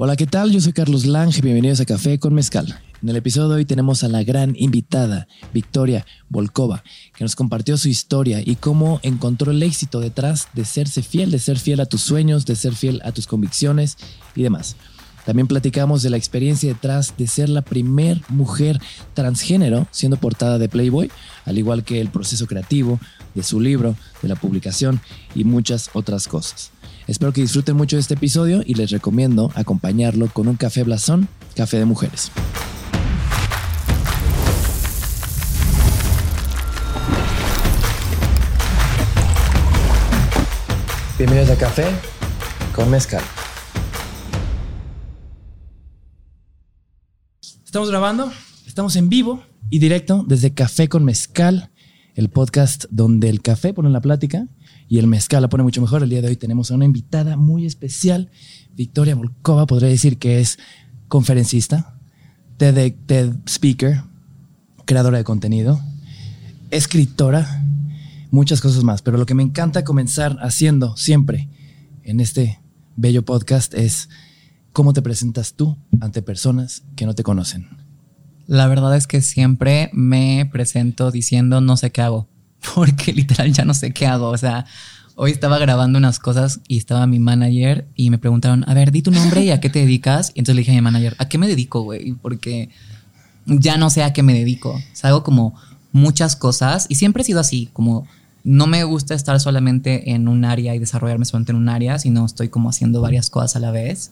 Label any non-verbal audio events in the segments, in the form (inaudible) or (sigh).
Hola, ¿qué tal? Yo soy Carlos Lange, bienvenidos a Café con Mezcal. En el episodio de hoy tenemos a la gran invitada, Victoria Volkova, que nos compartió su historia y cómo encontró el éxito detrás de serse fiel, de ser fiel a tus sueños, de ser fiel a tus convicciones y demás. También platicamos de la experiencia detrás de ser la primer mujer transgénero siendo portada de Playboy, al igual que el proceso creativo de su libro, de la publicación y muchas otras cosas. Espero que disfruten mucho de este episodio y les recomiendo acompañarlo con un café blasón, café de mujeres. Bienvenidos a Café con Mezcal. Estamos grabando, estamos en vivo y directo desde Café con Mezcal, el podcast donde el café pone la plática y el mezcal la pone mucho mejor. El día de hoy tenemos a una invitada muy especial, Victoria Volkova, podría decir que es conferencista, TED, TED speaker, creadora de contenido, escritora, muchas cosas más. Pero lo que me encanta comenzar haciendo siempre en este bello podcast es cómo te presentas tú ante personas que no te conocen. La verdad es que siempre me presento diciendo no sé qué hago. (laughs) porque literal ya no sé qué hago. O sea, hoy estaba grabando unas cosas y estaba mi manager y me preguntaron, a ver, di tu nombre y a qué te dedicas. Y entonces le dije a mi manager, ¿a qué me dedico, güey? Porque ya no sé a qué me dedico. O sea, hago como muchas cosas y siempre he sido así, como no me gusta estar solamente en un área y desarrollarme solamente en un área, sino estoy como haciendo varias cosas a la vez.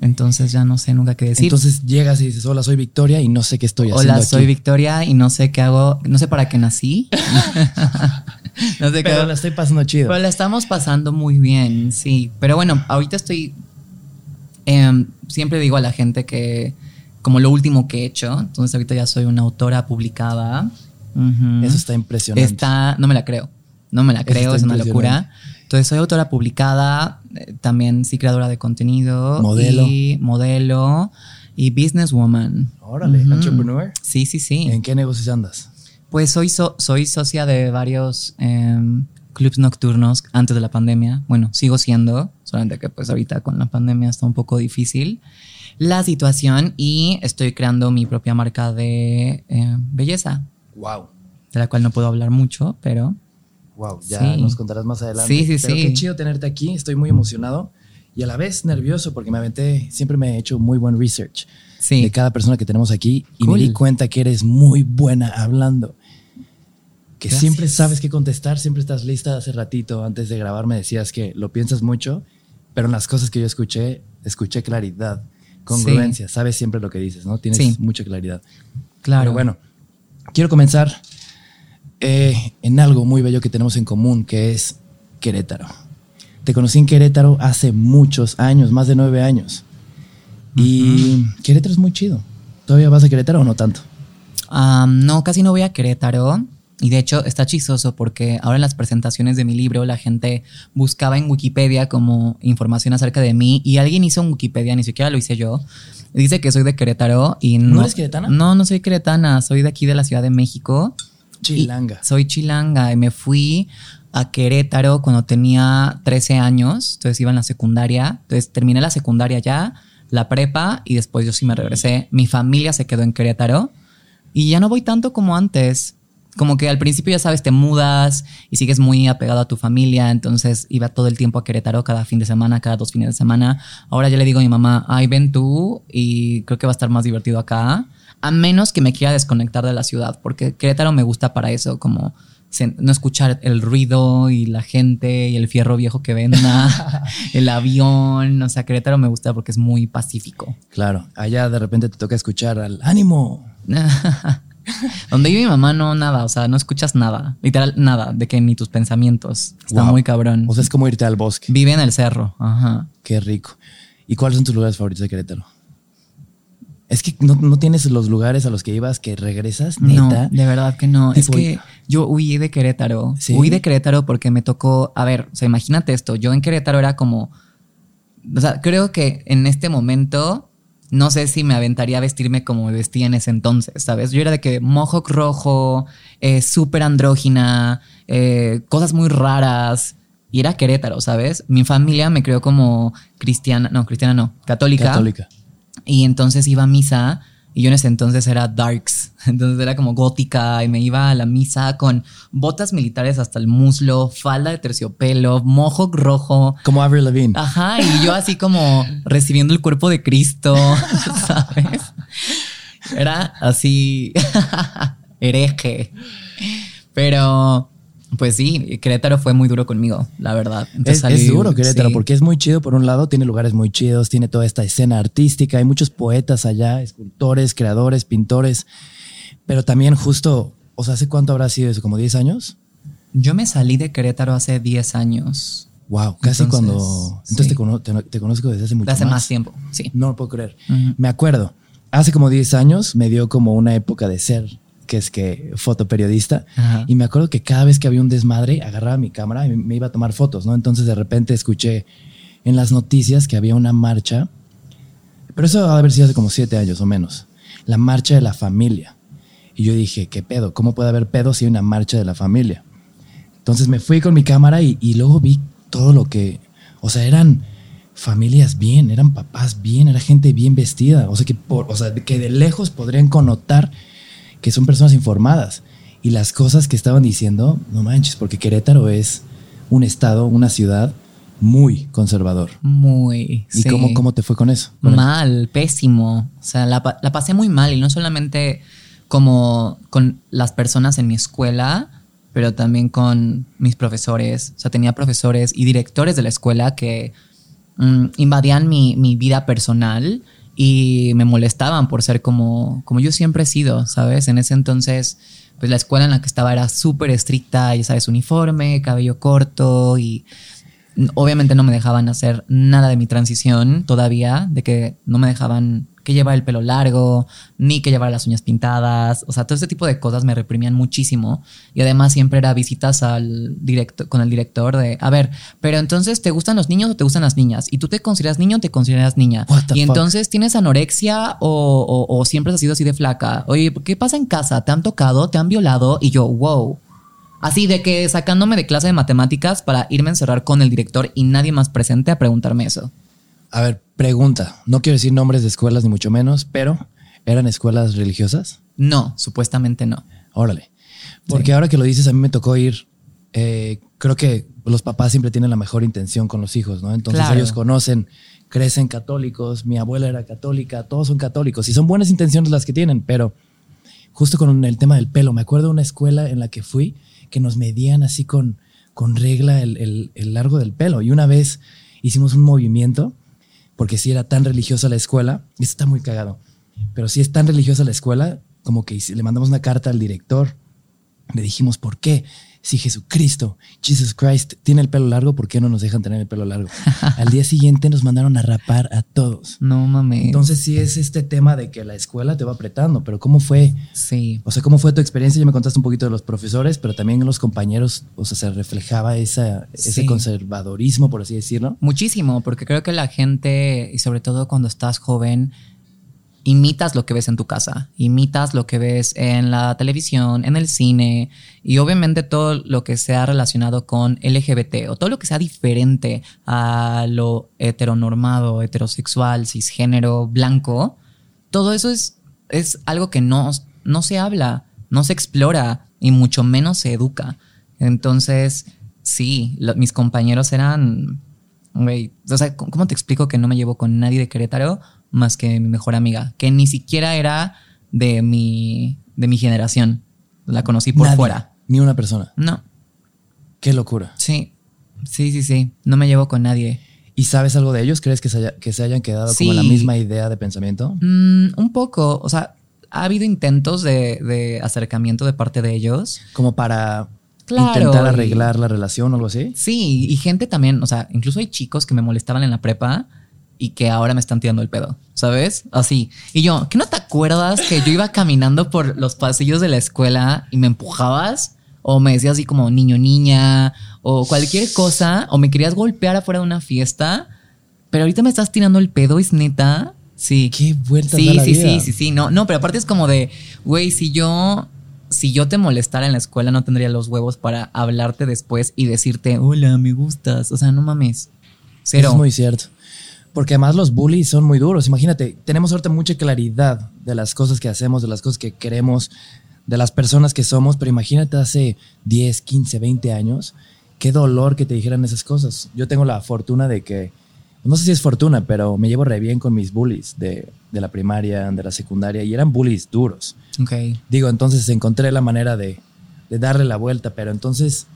Entonces ya no sé nunca qué decir. Entonces llegas y dices, hola, soy Victoria y no sé qué estoy haciendo. Hola, soy Victoria y no sé qué hago, no sé para qué nací. (laughs) (laughs) no sé Pero la estoy pasando chido. Pero la estamos pasando muy bien, sí. Pero bueno, ahorita estoy, em, siempre digo a la gente que como lo último que he hecho, entonces ahorita ya soy una autora publicada. Eso está impresionante. Está, no me la creo, no me la creo, es una locura. Entonces soy autora publicada, eh, también sí creadora de contenido. Modelo. Y modelo y businesswoman. Órale, entrepreneur. Sí, sí, sí. ¿En qué negocios andas? Pues soy, soy socia de varios em, clubs nocturnos antes de la pandemia. Bueno, sigo siendo, solamente que pues ahorita con la pandemia está un poco difícil la situación y estoy creando mi propia marca de em, belleza. Wow. De la cual no puedo hablar mucho, pero Wow, ya nos contarás más adelante. Sí, sí, Pero sí. Qué chido tenerte aquí. Estoy muy emocionado y a la vez nervioso porque me aventé, siempre me he hecho muy buen research de cada persona que tenemos aquí y me di cuenta que eres muy buena hablando. Que siempre sabes qué contestar, siempre estás lista. Hace ratito, antes de grabar, me decías que lo piensas mucho, pero en las cosas que yo escuché, escuché claridad, congruencia. Sabes siempre lo que dices, ¿no? Tienes mucha claridad. Claro. Pero bueno, quiero comenzar eh, en algo muy bello que tenemos en común, que es Querétaro. Te conocí en Querétaro hace muchos años, más de nueve años. Y Querétaro es muy chido. ¿Todavía vas a Querétaro o no tanto? no, casi no voy a Querétaro. Y de hecho está chistoso porque ahora en las presentaciones de mi libro la gente buscaba en Wikipedia como información acerca de mí y alguien hizo un Wikipedia, ni siquiera lo hice yo. Dice que soy de Querétaro y no. ¿No eres queretana? No, no soy queretana, soy de aquí de la Ciudad de México. Chilanga. soy chilanga y me fui a Querétaro cuando tenía 13 años, entonces iba en la secundaria, entonces terminé la secundaria ya, la prepa y después yo sí me regresé. Mi familia se quedó en Querétaro y ya no voy tanto como antes. Como que al principio ya sabes, te mudas y sigues muy apegado a tu familia, entonces iba todo el tiempo a Querétaro cada fin de semana, cada dos fines de semana. Ahora ya le digo a mi mamá, ay, ven tú y creo que va a estar más divertido acá a menos que me quiera desconectar de la ciudad, porque Querétaro me gusta para eso, como no escuchar el ruido y la gente y el fierro viejo que venda, (laughs) el avión, o sea, Querétaro me gusta porque es muy pacífico. Claro, allá de repente te toca escuchar al ánimo. (laughs) Donde vive mi mamá, no nada, o sea, no escuchas nada, literal nada, de que ni tus pensamientos. Está muy cabrón. O sea, es como irte al bosque. Vive en el cerro, ajá. Qué rico. ¿Y cuáles son tus lugares favoritos de Querétaro? Es que no, tienes los lugares a los que ibas que regresas, neta. No, de verdad que no. es que yo huí de Querétaro. Huí de Querétaro porque me tocó. A ver, o sea, imagínate esto. Yo en Querétaro era como. O sea, creo que en este momento no sé si me aventaría a vestirme como me vestía en ese entonces, ¿sabes? Yo era de que mohawk rojo, eh, súper andrógina, eh, cosas muy raras. y era Querétaro, ¿sabes? Mi familia me crió como cristiana, no, cristiana no, católica. Católica. Y entonces iba a misa y yo en ese entonces era darks, (laughs) entonces era como gótica y me iba a la misa con botas militares hasta el muslo, falda de terciopelo, mojo rojo. Como Avril Lavigne. Ajá, y yo así como recibiendo el cuerpo de Cristo, (laughs) ¿sabes? Era así (laughs) hereje. Pero pues sí, Querétaro fue muy duro conmigo, la verdad. es, duro Querétaro porque es muy chido por un lado, tiene lugares muy chidos, tiene toda esta escena artística, hay muchos poetas allá, escultores, creadores, pintores, pero también justo, o sea, ¿hace cuánto habrá sido eso? ¿Como 10 años? Yo me salí de Querétaro hace 10 años. Wow, casi cuando... Entonces te, conozco desde hace mucho hace más tiempo, sí. No lo puedo creer. Me acuerdo, hace como 10 años me dio como una época de ser que es que fotoperiodista. Y me acuerdo que cada vez que había un desmadre, agarraba mi cámara y me iba a tomar fotos, ¿no? Entonces de repente escuché en las noticias que había una marcha, pero eso va a haber sido hace como siete años o menos, la marcha de la familia. Y yo dije, ¿qué pedo? ¿Cómo puede haber pedo si hay una marcha de la familia? Entonces me fui con mi cámara y, luego vi todo lo que, o sea, eran familias bien, eran papás bien, era gente bien vestida, o sea, que, por, o sea, que de lejos podrían connotar que son personas informadas. Y las cosas que estaban diciendo, no manches, porque Querétaro es un estado, una ciudad muy conservador. Muy. ¿Y cómo, cómo, te fue con eso? mal, pésimo. O sea, la, la, pasé muy mal y no solamente como con las personas en mi escuela, pero también con mis profesores. O sea, tenía profesores y directores de la escuela que mm, invadían mi, mi vida personal y me molestaban por ser como, como yo siempre he sido, ¿sabes? En ese entonces, pues la escuela en la que estaba era súper estricta, ya sabes, uniforme, cabello corto y obviamente no me dejaban hacer nada de mi transición todavía, de que no me dejaban que llevar el pelo largo, ni que llevar las uñas pintadas. O sea, todo ese tipo de cosas me reprimían muchísimo. Y además siempre era visitas al directo, con el director de, a ver, pero entonces, ¿te gustan los niños o te gustan las niñas? ¿Y tú te consideras niño o te consideras niña? Y entonces, ¿tienes anorexia o, o, siempre has sido así de flaca? Oye, ¿qué pasa en casa? ¿Te han tocado? ¿Te han violado? Y yo, wow. Así de que sacándome de clase de matemáticas para irme a encerrar con el director y nadie más presente a preguntarme eso. A ver, pregunta. No quiero decir nombres de escuelas ni mucho menos, pero ¿eran escuelas religiosas? No, supuestamente no. Órale. Porque ahora que lo dices, a mí me tocó ir. Eh, creo que los papás siempre tienen la mejor intención con los hijos, ¿no? Entonces ellos conocen, crecen católicos. Mi abuela era católica, todos son católicos y son buenas intenciones las que tienen, pero justo con el tema del pelo, me acuerdo de una escuela en la que fui que nos medían así con, con regla el, el largo del pelo y una vez hicimos un movimiento porque si era tan religiosa la escuela, esto está muy cagado, pero si es tan religiosa la escuela, como que le mandamos una carta al director, le dijimos, ¿por qué? Si Jesucristo, Jesus Christ, tiene el pelo largo, ¿por qué no nos dejan tener el pelo largo? (laughs) Al día siguiente nos mandaron a rapar a todos. No mames. Entonces sí es este tema de que la escuela te va apretando, pero ¿cómo fue? Sí. O sea, ¿cómo fue tu experiencia? Ya me contaste un poquito de los profesores, pero también los compañeros, o sea, se reflejaba esa, ese conservadorismo, por así decirlo. Muchísimo, porque creo que la gente, y sobre todo cuando estás joven, imitas lo que ves en tu casa, imitas lo que ves en la televisión, en el cine y obviamente todo lo que sea relacionado con LGBT o todo lo que sea diferente a lo heteronormado, heterosexual, cisgénero, blanco, todo eso es, es algo que no, no se habla, no se explora y mucho menos se educa. Entonces, sí, mis compañeros eran... o sea, ¿cómo te explico que no me llevo con nadie de Querétaro? Más que mi mejor amiga, que ni siquiera era de mi, de mi generación. La conocí por fuera. Ni una persona. No. Qué locura. Sí, sí, sí, sí. No me llevo con nadie. ¿Y sabes algo de ellos? ¿Crees que se, que se hayan quedado con la misma idea de pensamiento? Mm, un poco. O sea, ha habido intentos de, acercamiento de parte de ellos. Como para intentar arreglar la relación o algo así. Sí, y gente también, o sea, incluso hay chicos que me molestaban en la prepa y que ahora me están tirando el pedo, ¿sabes? Así. Y yo, ¿qué no te acuerdas que yo iba caminando por los pasillos de la escuela y me empujabas? O me decías así como niño, niña, o cualquier cosa, o me querías golpear afuera de una fiesta, pero ahorita me estás tirando el pedo, es neta. Sí. Qué vuelta Sí, sí, sí, sí, sí. No, no, pero aparte es como de, güey, si yo si yo te molestara en la escuela, no tendría los huevos para hablarte después y decirte, hola, me gustas. O sea, no mames. Cero. Es muy cierto. Porque además los bullies son muy duros. Imagínate, tenemos ahorita mucha claridad de las cosas que hacemos, de las cosas que queremos, de las personas que somos, pero imagínate hace 10, 15, 20 años, qué dolor que te dijeran esas cosas. Yo tengo la fortuna de que, no sé si es fortuna, pero me llevo re bien con mis bullies de, de la primaria, de la secundaria, y eran bullies duros. Ok. Digo, entonces encontré la manera de, de darle la vuelta, pero entonces,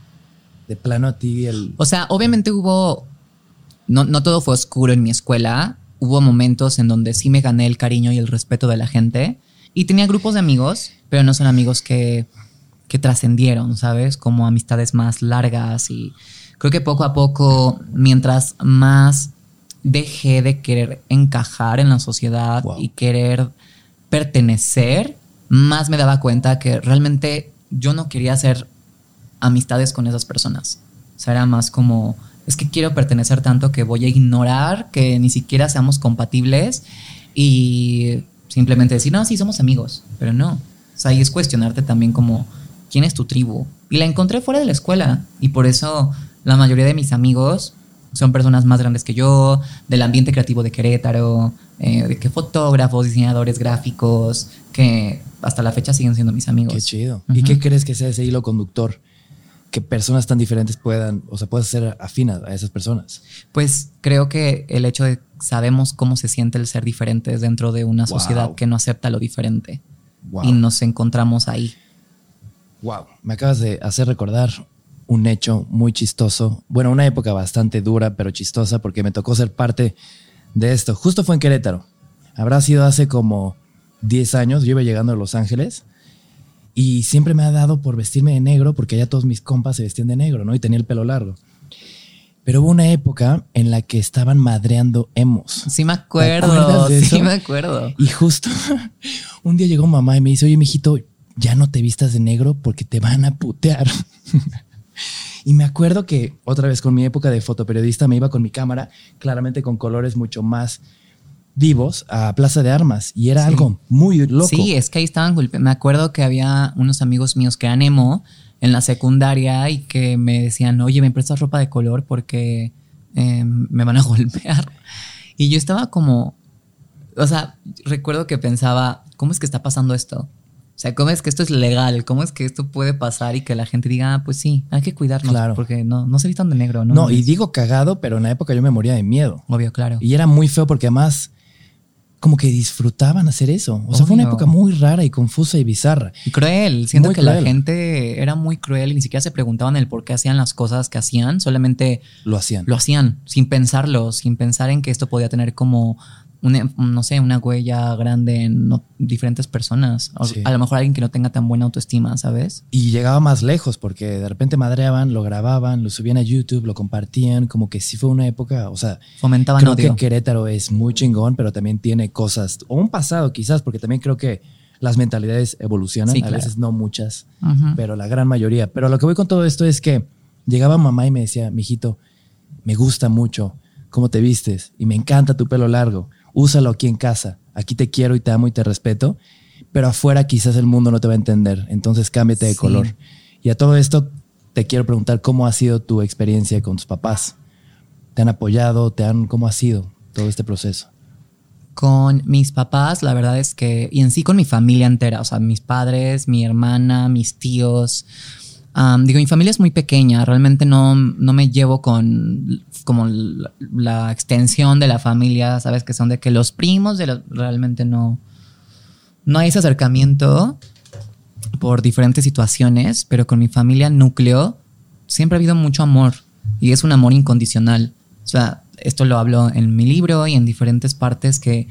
de plano a ti, el... O sea, obviamente hubo. No, no todo fue oscuro en mi escuela. Hubo momentos en donde sí me gané el cariño y el respeto de la gente. Y tenía grupos de amigos, pero no son amigos que, que trascendieron, ¿sabes? Como amistades más largas. Y creo que poco a poco, mientras más dejé de querer encajar en la sociedad Wow. y querer pertenecer, más me daba cuenta que realmente yo no quería hacer amistades con esas personas. O sea, era más como, es que quiero pertenecer tanto que voy a ignorar que ni siquiera seamos compatibles y simplemente decir, no, sí, somos amigos, pero no. O sea, y es cuestionarte también como, ¿quién es tu tribu? Y la encontré fuera de la escuela y por eso la mayoría de mis amigos son personas más grandes que yo, del ambiente creativo de Querétaro, eh, de que fotógrafos, diseñadores gráficos, que hasta la fecha siguen siendo mis amigos. Qué chido. ¿Y qué crees que sea ese hilo conductor? Que personas tan diferentes puedan, o sea, puedas ser afinas a esas personas. Pues creo que el hecho de sabemos cómo se siente el ser diferentes dentro de una Wow. sociedad que no acepta lo diferente Wow. y nos encontramos ahí. Wow. Me acabas de hacer recordar un hecho muy chistoso. Bueno, una época bastante dura, pero chistosa, porque me tocó ser parte de esto. Justo fue en Querétaro. Habrá sido hace como 10 años. Yo iba llegando a Los Ángeles y siempre me ha dado por vestirme de negro, porque allá todos mis compas se vestían de negro, ¿no? Y tenía el pelo largo. Pero hubo una época en la que estaban madreando emos. Sí me acuerdo, sí eso? me acuerdo. Y justo (laughs) un día llegó mamá y me dice, oye, mijito, ya no te vistas de negro porque te van a putear. (laughs) y me acuerdo que otra vez con mi época de fotoperiodista me iba con mi cámara, claramente con colores mucho más vivos, a Plaza de Armas. Y era Sí. algo muy loco. Sí, es que ahí estaban golpe- Me acuerdo que había unos amigos míos que eran emo en la secundaria y que me decían, oye, me prestas ropa de color porque eh, me van a (laughs) golpear. Y yo estaba como, o sea, recuerdo que pensaba, ¿cómo es que está pasando esto? O sea, ¿cómo es que esto es legal? ¿Cómo es que esto puede pasar y que la gente diga, ah, pues sí, hay que cuidarnos Claro. porque no, no se vistan de negro, ¿no? No, y digo cagado, pero en la época yo me moría de miedo. Obvio, claro. Y era muy feo porque además como que disfrutaban hacer eso. O sea, fue una época muy rara y confusa y bizarra. Y cruel. Siento Muy que la gente era muy cruel y ni siquiera se preguntaban el por qué hacían las cosas que hacían. Solamente Lo hacían. lo hacían sin pensarlo, sin pensar en que esto podía tener como, una, no sé, una huella grande en no- diferentes personas. O Sí. A lo mejor alguien que no tenga tan buena autoestima, ¿sabes? Y llegaba más lejos porque de repente madreaban, lo grababan, lo subían a YouTube, lo compartían, como que sí fue una época, o sea, Fomentaban creo odio. que Querétaro es muy chingón, pero también tiene cosas, o un pasado quizás, porque también creo que las mentalidades evolucionan, Sí, a claro. veces no muchas, pero la gran mayoría. Pero lo que voy con todo esto es que llegaba mamá y me decía, mijito, me gusta mucho cómo te vistes y me encanta tu pelo largo, úsalo aquí en casa, aquí te quiero y te amo y te respeto, pero afuera quizás el mundo no te va a entender, entonces cámbiate de Sí. color. Y a todo esto te quiero preguntar cómo ha sido tu experiencia con tus papás. ¿Te han apoyado? ¿Te han, ¿Cómo ha sido todo este proceso? Con mis papás, la verdad es que, y en sí con mi familia entera, o sea, mis padres, mi hermana, mis tíos. Digo, mi familia es muy pequeña, realmente no, no me llevo con como la, la extensión de la familia, sabes, que son de que los primos de los, realmente no, no hay ese acercamiento por diferentes situaciones, pero con mi familia núcleo siempre ha habido mucho amor y es un amor incondicional. O sea, esto lo hablo en mi libro y en diferentes partes que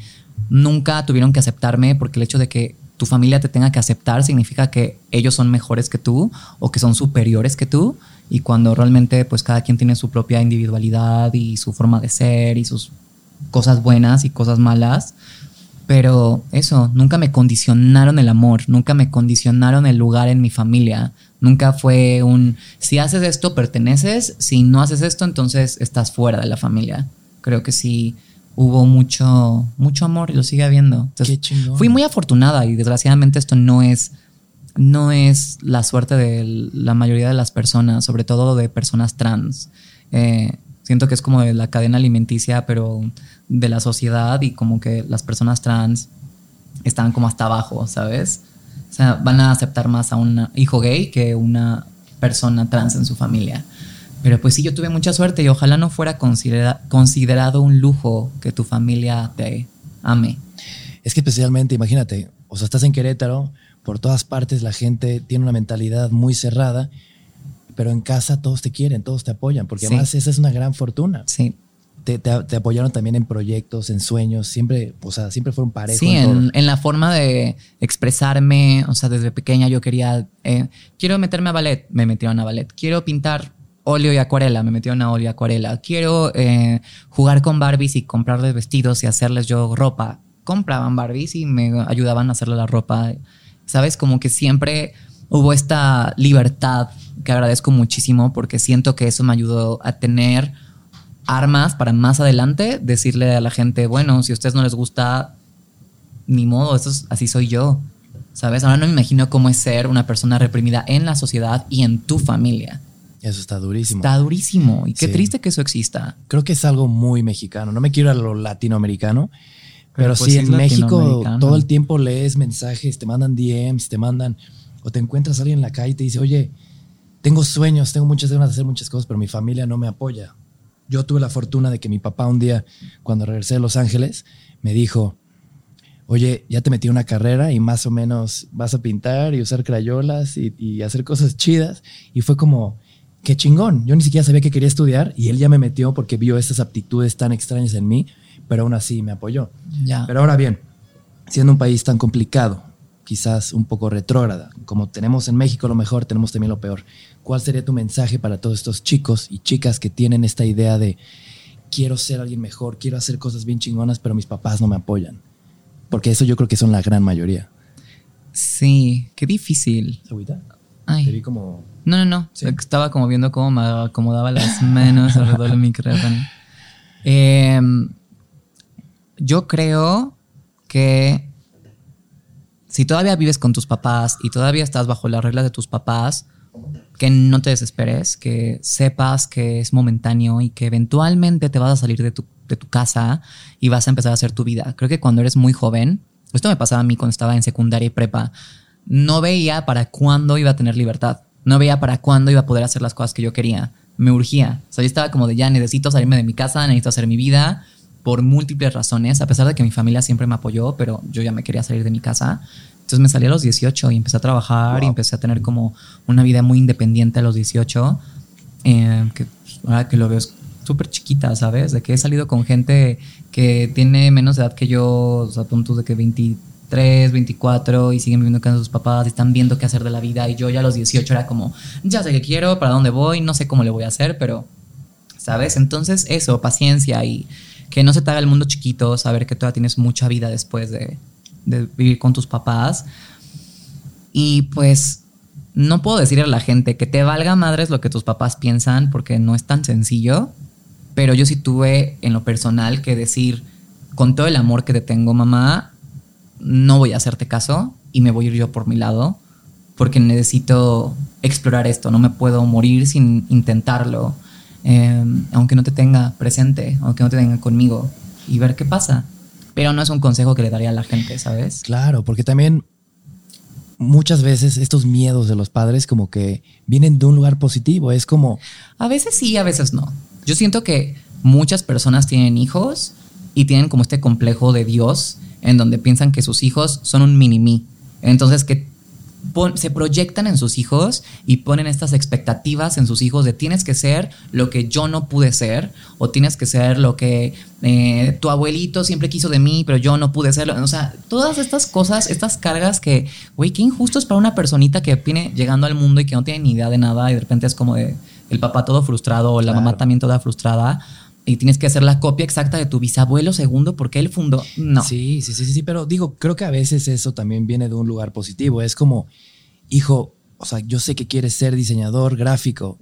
nunca tuvieron que aceptarme porque el hecho de que tu familia te tenga que aceptar significa que ellos son mejores que tú o que son superiores que tú y cuando realmente pues cada quien tiene su propia individualidad y su forma de ser y sus cosas buenas y cosas malas, pero eso, nunca me condicionaron el amor, nunca me condicionaron el lugar en mi familia. Nunca fue un, si haces esto, perteneces, si no haces esto, entonces estás fuera de la familia. Creo que sí hubo mucho, mucho amor y lo sigue habiendo. Entonces, Qué chingón. Fui muy afortunada y desgraciadamente esto no es no es la suerte de la mayoría de las personas, sobre todo de personas trans. Eh, siento que es como de la cadena alimenticia, pero de la sociedad y como que las personas trans están como hasta abajo, ¿sabes? O sea, van a aceptar más a un hijo gay que una persona trans en su familia. Pero pues sí, yo tuve mucha suerte y ojalá no fuera considerado un lujo que tu familia te ame. Es que especialmente, imagínate, o sea, estás en Querétaro, por todas partes la gente tiene una mentalidad muy cerrada, pero en casa todos te quieren, todos te apoyan, porque además esa es una gran fortuna. Sí. Te, apoyaron también en proyectos, en sueños, siempre, o sea, siempre fueron parejos. Sí, en, la forma de expresarme, o sea, desde pequeña yo quería, eh, quiero meterme a ballet, me metieron a ballet, quiero pintar óleo y acuarela, me metieron a óleo y acuarela, quiero eh, jugar con Barbies y comprarles vestidos y hacerles yo ropa, compraban Barbies y me ayudaban a hacerle la ropa ¿sabes? Como que siempre hubo esta libertad que agradezco muchísimo porque siento que eso me ayudó a tener armas para más adelante decirle a la gente, bueno, si a ustedes no les gusta, ni modo, eso así soy yo. ¿Sabes? Ahora no me imagino cómo es ser una persona reprimida en la sociedad y en tu familia. Eso está durísimo. Está durísimo. Y qué triste que eso exista. Creo que es algo muy mexicano. No me quiero a lo latinoamericano, pero, pues sí, en México todo el tiempo lees mensajes, te mandan DMs, te mandan, o te encuentras a alguien en la calle y te dice, oye, tengo sueños, tengo muchas ganas de hacer muchas cosas, pero mi familia no me apoya. Yo tuve la fortuna de que mi papá un día, cuando regresé de Los Ángeles, me dijo, oye, ya te metí una carrera y más o menos vas a pintar y usar crayolas y, y hacer cosas chidas. Y fue como, qué chingón. Yo ni siquiera sabía que quería estudiar y él ya me metió porque vio esas aptitudes tan extrañas en mí pero aún así me apoyó. Pero ahora bien, siendo un país tan complicado, quizás un poco retrógrada, como tenemos en México lo mejor, tenemos también lo peor. ¿Cuál sería tu mensaje para todos estos chicos y chicas que tienen esta idea de quiero ser alguien mejor, quiero hacer cosas bien chingonas, pero mis papás no me apoyan? Porque eso yo creo que son la gran mayoría. Sí, qué difícil. Ay. Te vi como... No, no, no. Estaba como viendo cómo me acomodaba las manos alrededor del micrófono. (laughs) Eh, yo creo que si todavía vives con tus papás y todavía estás bajo las reglas de tus papás, que no te desesperes, que sepas que es momentáneo y que eventualmente te vas a salir de tu, de tu casa y vas a empezar a hacer tu vida. Creo que cuando eres muy joven, esto me pasaba a mí cuando estaba en secundaria y prepa, no veía para cuándo iba a tener libertad, no veía para cuándo iba a poder hacer las cosas que yo quería, me urgía. O sea, yo estaba como de ya necesito salirme de mi casa, necesito hacer mi vida, por múltiples razones, a pesar de que mi familia siempre me apoyó, pero yo ya me quería salir de mi casa. Entonces me salí a los 18 y empecé a trabajar y empecé a tener como una vida muy independiente a los 18, eh, que ahora que lo veo es súper chiquita, ¿sabes? De que he salido con gente que tiene menos edad que yo, o sea, puntos de que 23, 24 y siguen viviendo en casa de sus papás y están viendo qué hacer de la vida y yo ya a los 18 era como, ya sé qué quiero, para dónde voy, no sé cómo le voy a hacer, pero, ¿sabes? Entonces eso, paciencia y que no se te haga el mundo chiquito, saber que todavía tienes mucha vida después de, vivir con tus papás. Y pues no puedo decirle a la gente que te valga madres lo que tus papás piensan porque no es tan sencillo, pero yo sí tuve en lo personal que decir, con todo el amor que te tengo, mamá, no voy a hacerte caso y me voy a ir yo por mi lado porque necesito explorar esto, no me puedo morir sin intentarlo. Em, aunque no te tenga presente, aunque no te tenga conmigo, y ver qué pasa. Pero no es un consejo que le daría a la gente, ¿sabes? Claro, porque también muchas veces estos miedos de los padres como que vienen de un lugar positivo, es como... A veces sí, a veces no. Yo siento que muchas personas tienen hijos y tienen como este complejo de Dios en donde piensan que sus hijos son un mini-mí. Entonces que se proyectan en sus hijos y ponen estas expectativas en sus hijos de tienes que ser lo que yo no pude ser o tienes que ser lo que eh, tu abuelito siempre quiso de mí, pero yo no pude serlo. O sea, todas estas cosas, estas cargas que, güey, qué injusto es para una personita que viene llegando al mundo y que no tiene ni idea de nada y de repente es como de el papá todo frustrado o la mamá también toda frustrada y tienes que hacer la copia exacta de tu bisabuelo segundo porque él fundó. No. Sí, sí, sí, sí, pero digo, creo que a veces eso también viene de un lugar positivo. Es como, hijo, o sea, yo sé que quieres ser diseñador gráfico,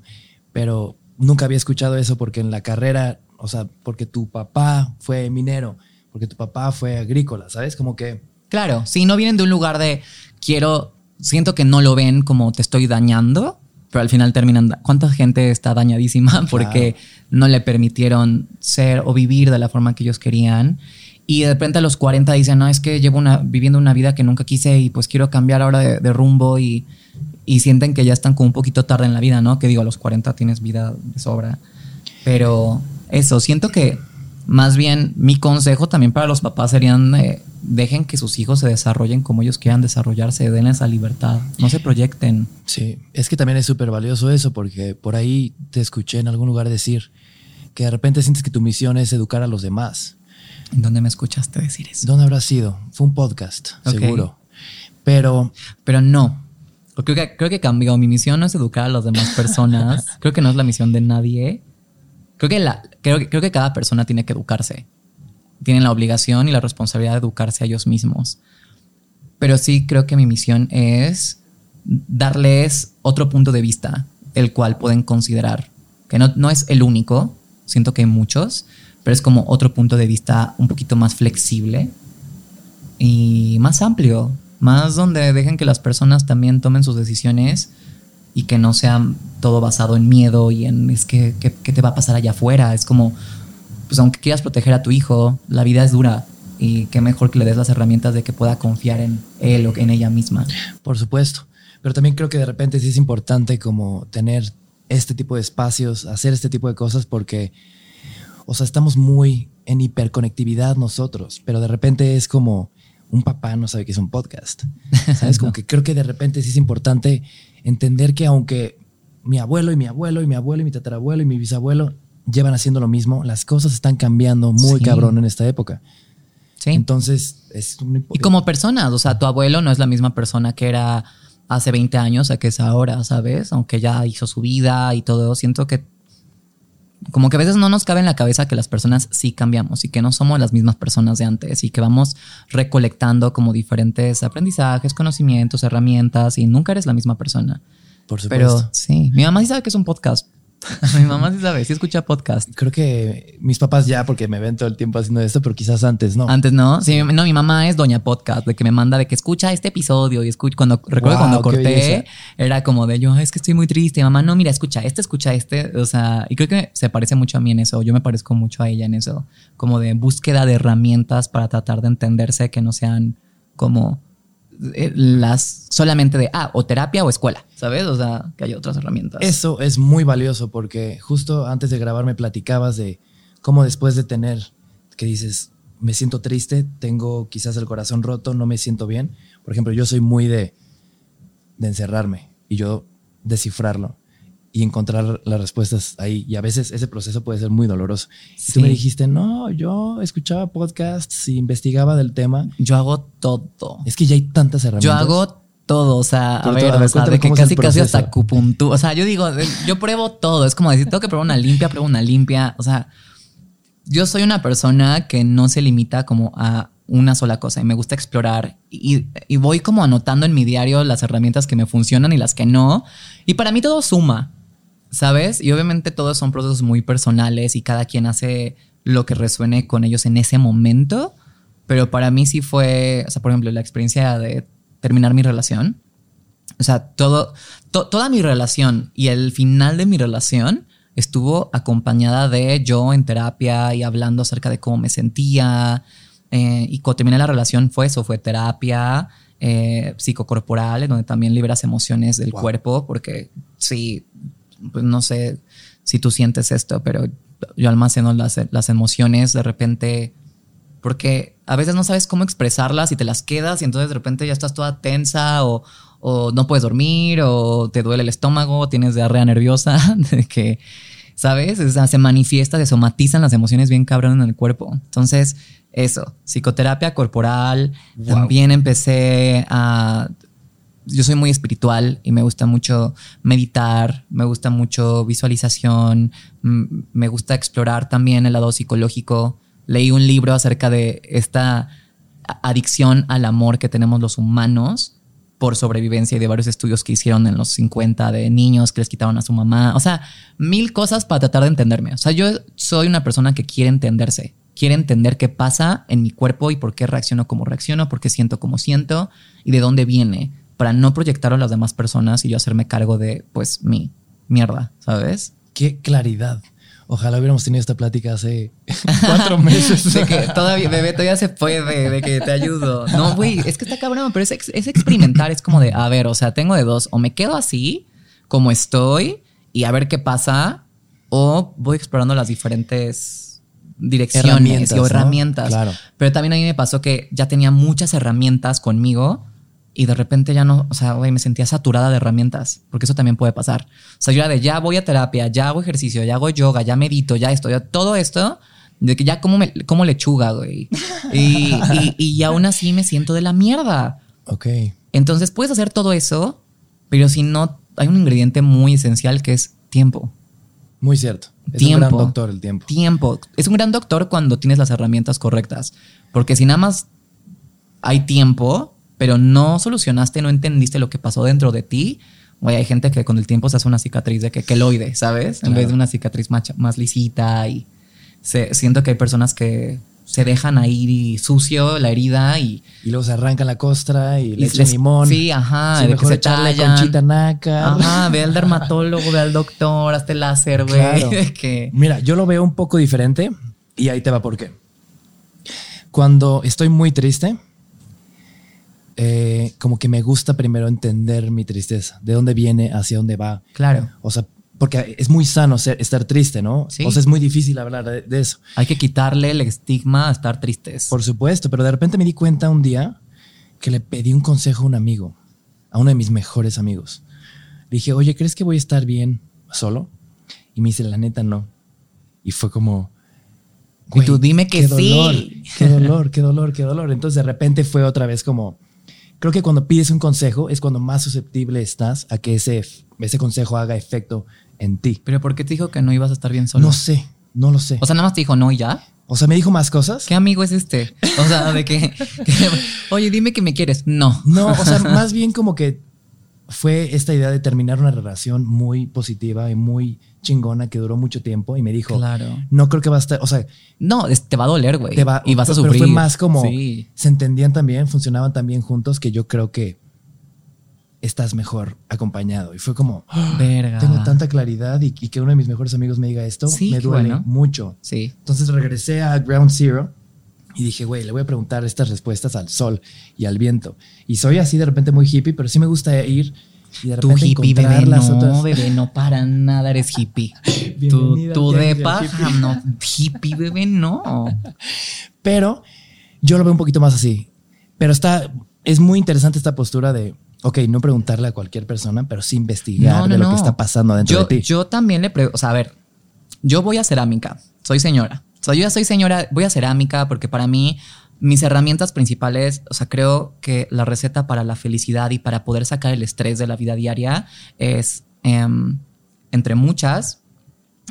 pero nunca había escuchado eso porque en la carrera, o sea, porque tu papá fue minero, porque tu papá fue agrícola, ¿sabes? Como que... Claro, sí, no vienen de un lugar de quiero siento que no lo ven como te estoy dañando, pero al final terminan. ¿Cuánta gente está dañadísima (laughs) porque no le permitieron ser o vivir de la forma que ellos querían? Y de repente a los 40 dicen, no, es que llevo una, viviendo una vida que nunca quise y pues quiero cambiar ahora de, rumbo y, y, sienten que ya están como un poquito tarde en la vida, ¿no? Que digo, a los 40 tienes vida de sobra. Pero eso, siento que más bien mi consejo también para los papás serían, eh, dejen que sus hijos se desarrollen como ellos quieran desarrollarse, den esa libertad, no se proyecten. Sí, es que también es súper valioso eso porque por ahí te escuché en algún lugar decir que de repente sientes que tu misión es educar a los demás ¿En dónde me escuchaste decir eso? ¿Dónde habrá sido? Fue un podcast, seguro. Pero. Pero no. Creo que, creo que cambió. Mi misión no es educar a las demás personas. (laughs) creo que no es la misión de nadie. Creo que, la, creo, creo que cada persona tiene que educarse. Tienen la obligación y la responsabilidad de educarse a ellos mismos. Pero sí creo que mi misión es darles otro punto de vista, el cual pueden considerar. Que no, no es el único, siento que hay muchos, pero es como otro punto de vista un poquito más flexible y más amplio, más donde dejen que las personas también tomen sus decisiones y que no sea todo basado en miedo y en es que qué te va a pasar allá afuera. Es como, pues aunque quieras proteger a tu hijo, la vida es dura y qué mejor que le des las herramientas de que pueda confiar en él o en ella misma. Por supuesto, pero también creo que de repente sí es importante como tener este tipo de espacios, hacer este tipo de cosas porque o sea, estamos muy en hiperconectividad nosotros, pero de repente es como un papá no sabe que es un podcast. (laughs) ¿Sabes? Como que creo que de repente sí es importante entender que aunque mi abuelo y mi abuelo y mi abuelo y mi tatarabuelo y mi bisabuelo llevan haciendo lo mismo, las cosas están cambiando muy cabrón en esta época. Sí. Entonces, es Y como personas, o sea, tu abuelo no es la misma persona que era hace 20 años a que es ahora, ¿sabes? Aunque ya hizo su vida y todo, siento que como que a veces no nos cabe en la cabeza que las personas sí cambiamos y que no somos las mismas personas de antes y que vamos recolectando como diferentes aprendizajes, conocimientos, herramientas y nunca eres la misma persona. Por supuesto. Pero sí, mi mamá sí sabe que es un podcast. (laughs) Mi mamá sí sabe, sí escucha podcast. Creo que mis papás ya, porque me ven todo el tiempo haciendo esto, pero quizás antes no. Antes no. Sí, no, mi mamá es doña podcast, de que me manda de que escucha este episodio y escucha. Cuando recuerdo cuando corté, era como de yo, es que estoy muy triste. Mamá, no, mira, escucha este, escucha este. O sea, y creo que se parece mucho a mí en eso. Yo me parezco mucho a ella en eso, como de búsqueda de herramientas para tratar de entenderse que no sean como las solamente de, ah, o terapia o escuela, ¿sabes? O sea, que hay otras herramientas. Eso es muy valioso porque justo antes de grabar me platicabas de cómo después de tener, que dices, me siento triste, tengo quizás el corazón roto, no me siento bien. Por ejemplo, yo soy muy de, de encerrarme y yo descifrarlo y encontrar las respuestas ahí. Y a veces ese proceso puede ser muy doloroso. Y tú me dijiste, no, yo escuchaba podcasts y investigaba del tema. Yo hago todo. Es que ya hay tantas herramientas. Yo hago todo, o sea, a ver, o sea, de que casi casi hasta acupuntura. O sea, yo digo, yo pruebo todo. Es como decir, tengo que probar una limpia, pruebo una limpia. O sea, yo soy una persona que no se limita como a una sola cosa y me gusta explorar y, y, voy como anotando en mi diario las herramientas que me funcionan y las que no. Y para mí todo suma. ¿Sabes? Y obviamente todos son procesos muy personales y cada quien hace lo que resuene con ellos en ese momento, pero para mí sí fue, o sea, por ejemplo, la experiencia de terminar mi relación, o sea, todo, toda mi relación y el final de mi relación estuvo acompañada de yo en terapia y hablando acerca de cómo me sentía. Eh, y cuando terminé la relación fue eso, fue terapia eh, psicocorporal, en donde también liberas emociones del cuerpo, porque sí, pues no sé si tú sientes esto, pero yo almaceno las, las emociones de repente porque a veces no sabes cómo expresarlas y te las quedas y entonces de repente ya estás toda tensa o, o no puedes dormir o te duele el estómago, o tienes diarrea nerviosa, (laughs) de que, ¿sabes? O sea, se manifiesta, se somatizan las emociones bien cabrón en el cuerpo. Entonces, eso, psicoterapia corporal, también empecé a yo soy muy espiritual y me gusta mucho meditar, me gusta mucho visualización, me gusta explorar también el lado psicológico. Leí un libro acerca de esta adicción al amor que tenemos los humanos por sobrevivencia y de varios estudios que hicieron en los 50 de niños que les quitaron a su mamá. O sea, mil cosas para tratar de entenderme. O sea, yo soy una persona que quiere entenderse, quiere entender qué pasa en mi cuerpo y por qué reacciono como reacciono, por qué siento como siento y de dónde viene para no proyectarlo a las demás personas y yo hacerme cargo de, pues, mi mierda, ¿sabes? Qué claridad. Ojalá hubiéramos tenido esta plática hace (laughs) cuatro meses. (laughs) de que todavía, bebé, todavía se puede, de que te ayudo. No, güey, es que está cabrón, pero es, es experimentar, es como de, a ver, o sea, tengo de dos, o me quedo así, como estoy, y a ver qué pasa, o voy explorando las diferentes direcciones Herramientas, o ¿no? herramientas. Claro. Pero también a mí me pasó que ya tenía muchas herramientas conmigo y de repente ya no, o sea, güey, me sentía saturada de herramientas, porque eso también puede pasar. O sea, yo era de ya voy a terapia, ya hago ejercicio, ya hago yoga, ya medito, ya esto, ya todo esto, de que ya como, me, como lechuga, güey. Y, y, y aún así me siento de la mierda. Ok. Entonces puedes hacer todo eso, pero si no, hay un ingrediente muy esencial que es tiempo. Muy cierto. Es un Tiempo. gran doctor el tiempo. Tiempo. Es un gran doctor cuando tienes las herramientas correctas. Porque si nada más hay tiempo, pero no solucionaste, no entendiste lo que pasó dentro de ti, güey, hay gente que con el tiempo se hace una cicatriz de que queloide, ¿sabes? En Claro. vez de una cicatriz más, más lisita y se- siento que hay personas que se dejan ahí sucio la herida y, Y luego se arranca la costra y le echan limón. Sí, ajá, Sí, de que mejor se echarle tallan. conchita nácar. Ajá, ve al (laughs) dermatólogo, ve al doctor, hazte láser, güey. Claro. (laughs) que Mira, yo lo veo un poco diferente y ahí te va por qué. Cuando estoy muy triste, eh, como que me gusta primero entender mi tristeza, de dónde viene, hacia dónde va. Claro. O sea, porque es muy sano ser- estar triste, ¿no? Sí. O sea, es muy difícil hablar de, de eso. Hay que quitarle el estigma a estar tristes. Por supuesto, pero de repente me di cuenta un día que le pedí un consejo a un amigo, a uno de mis mejores amigos. Le dije, oye, ¿crees que voy a estar bien solo? Y me dice, la neta, no. Y fue como... Y tú dime que qué sí. dolor, Qué (laughs) dolor, qué dolor, qué dolor. Entonces de repente fue otra vez como... Creo que cuando pides un consejo es cuando más susceptible estás a que ese, ese consejo haga efecto en ti. Pero ¿por qué te dijo que no ibas a estar bien solo? No sé, no lo sé. O sea, nada más te dijo no y ya. O sea, me dijo más cosas. ¿Qué amigo es este? O sea, de que, que- oye, dime que me quieres. No. No, o sea, (laughs) más bien como que fue esta idea de terminar una relación muy positiva y muy chingona que duró mucho tiempo y me dijo, Claro. no creo que va a estar, o sea, No, te va a doler, güey. te va, y vas a pero sufrir. fue más como, Sí. se entendían también, funcionaban tan bien juntos que yo creo que estás mejor acompañado. Y fue como, ¡ah! Verga. tengo tanta claridad y, y que uno de mis mejores amigos me diga esto, Sí, me duele bueno. mucho. Sí. Entonces regresé a Ground Zero y dije, güey, le voy a preguntar estas respuestas al sol y al viento. Y soy así de repente muy hippie, pero sí me gusta ir y de Tú repente hippie, bebé, las no, otras. bebé, no para nada eres hippie. (laughs) tú de paja, no, hippie, bebé, no. (laughs) Pero yo lo veo un poquito más así. Pero está, es muy interesante esta postura de, ok, no preguntarle a cualquier persona, pero sí investigar No, no, de lo que está pasando dentro yo, de ti. Yo también le pregunto, o sea, a ver, yo voy a cerámica, soy señora. Yo ya soy señora, voy a cerámica porque para mí mis herramientas principales, o sea, creo que la receta para la felicidad y para poder sacar el estrés de la vida diaria es, em, entre muchas,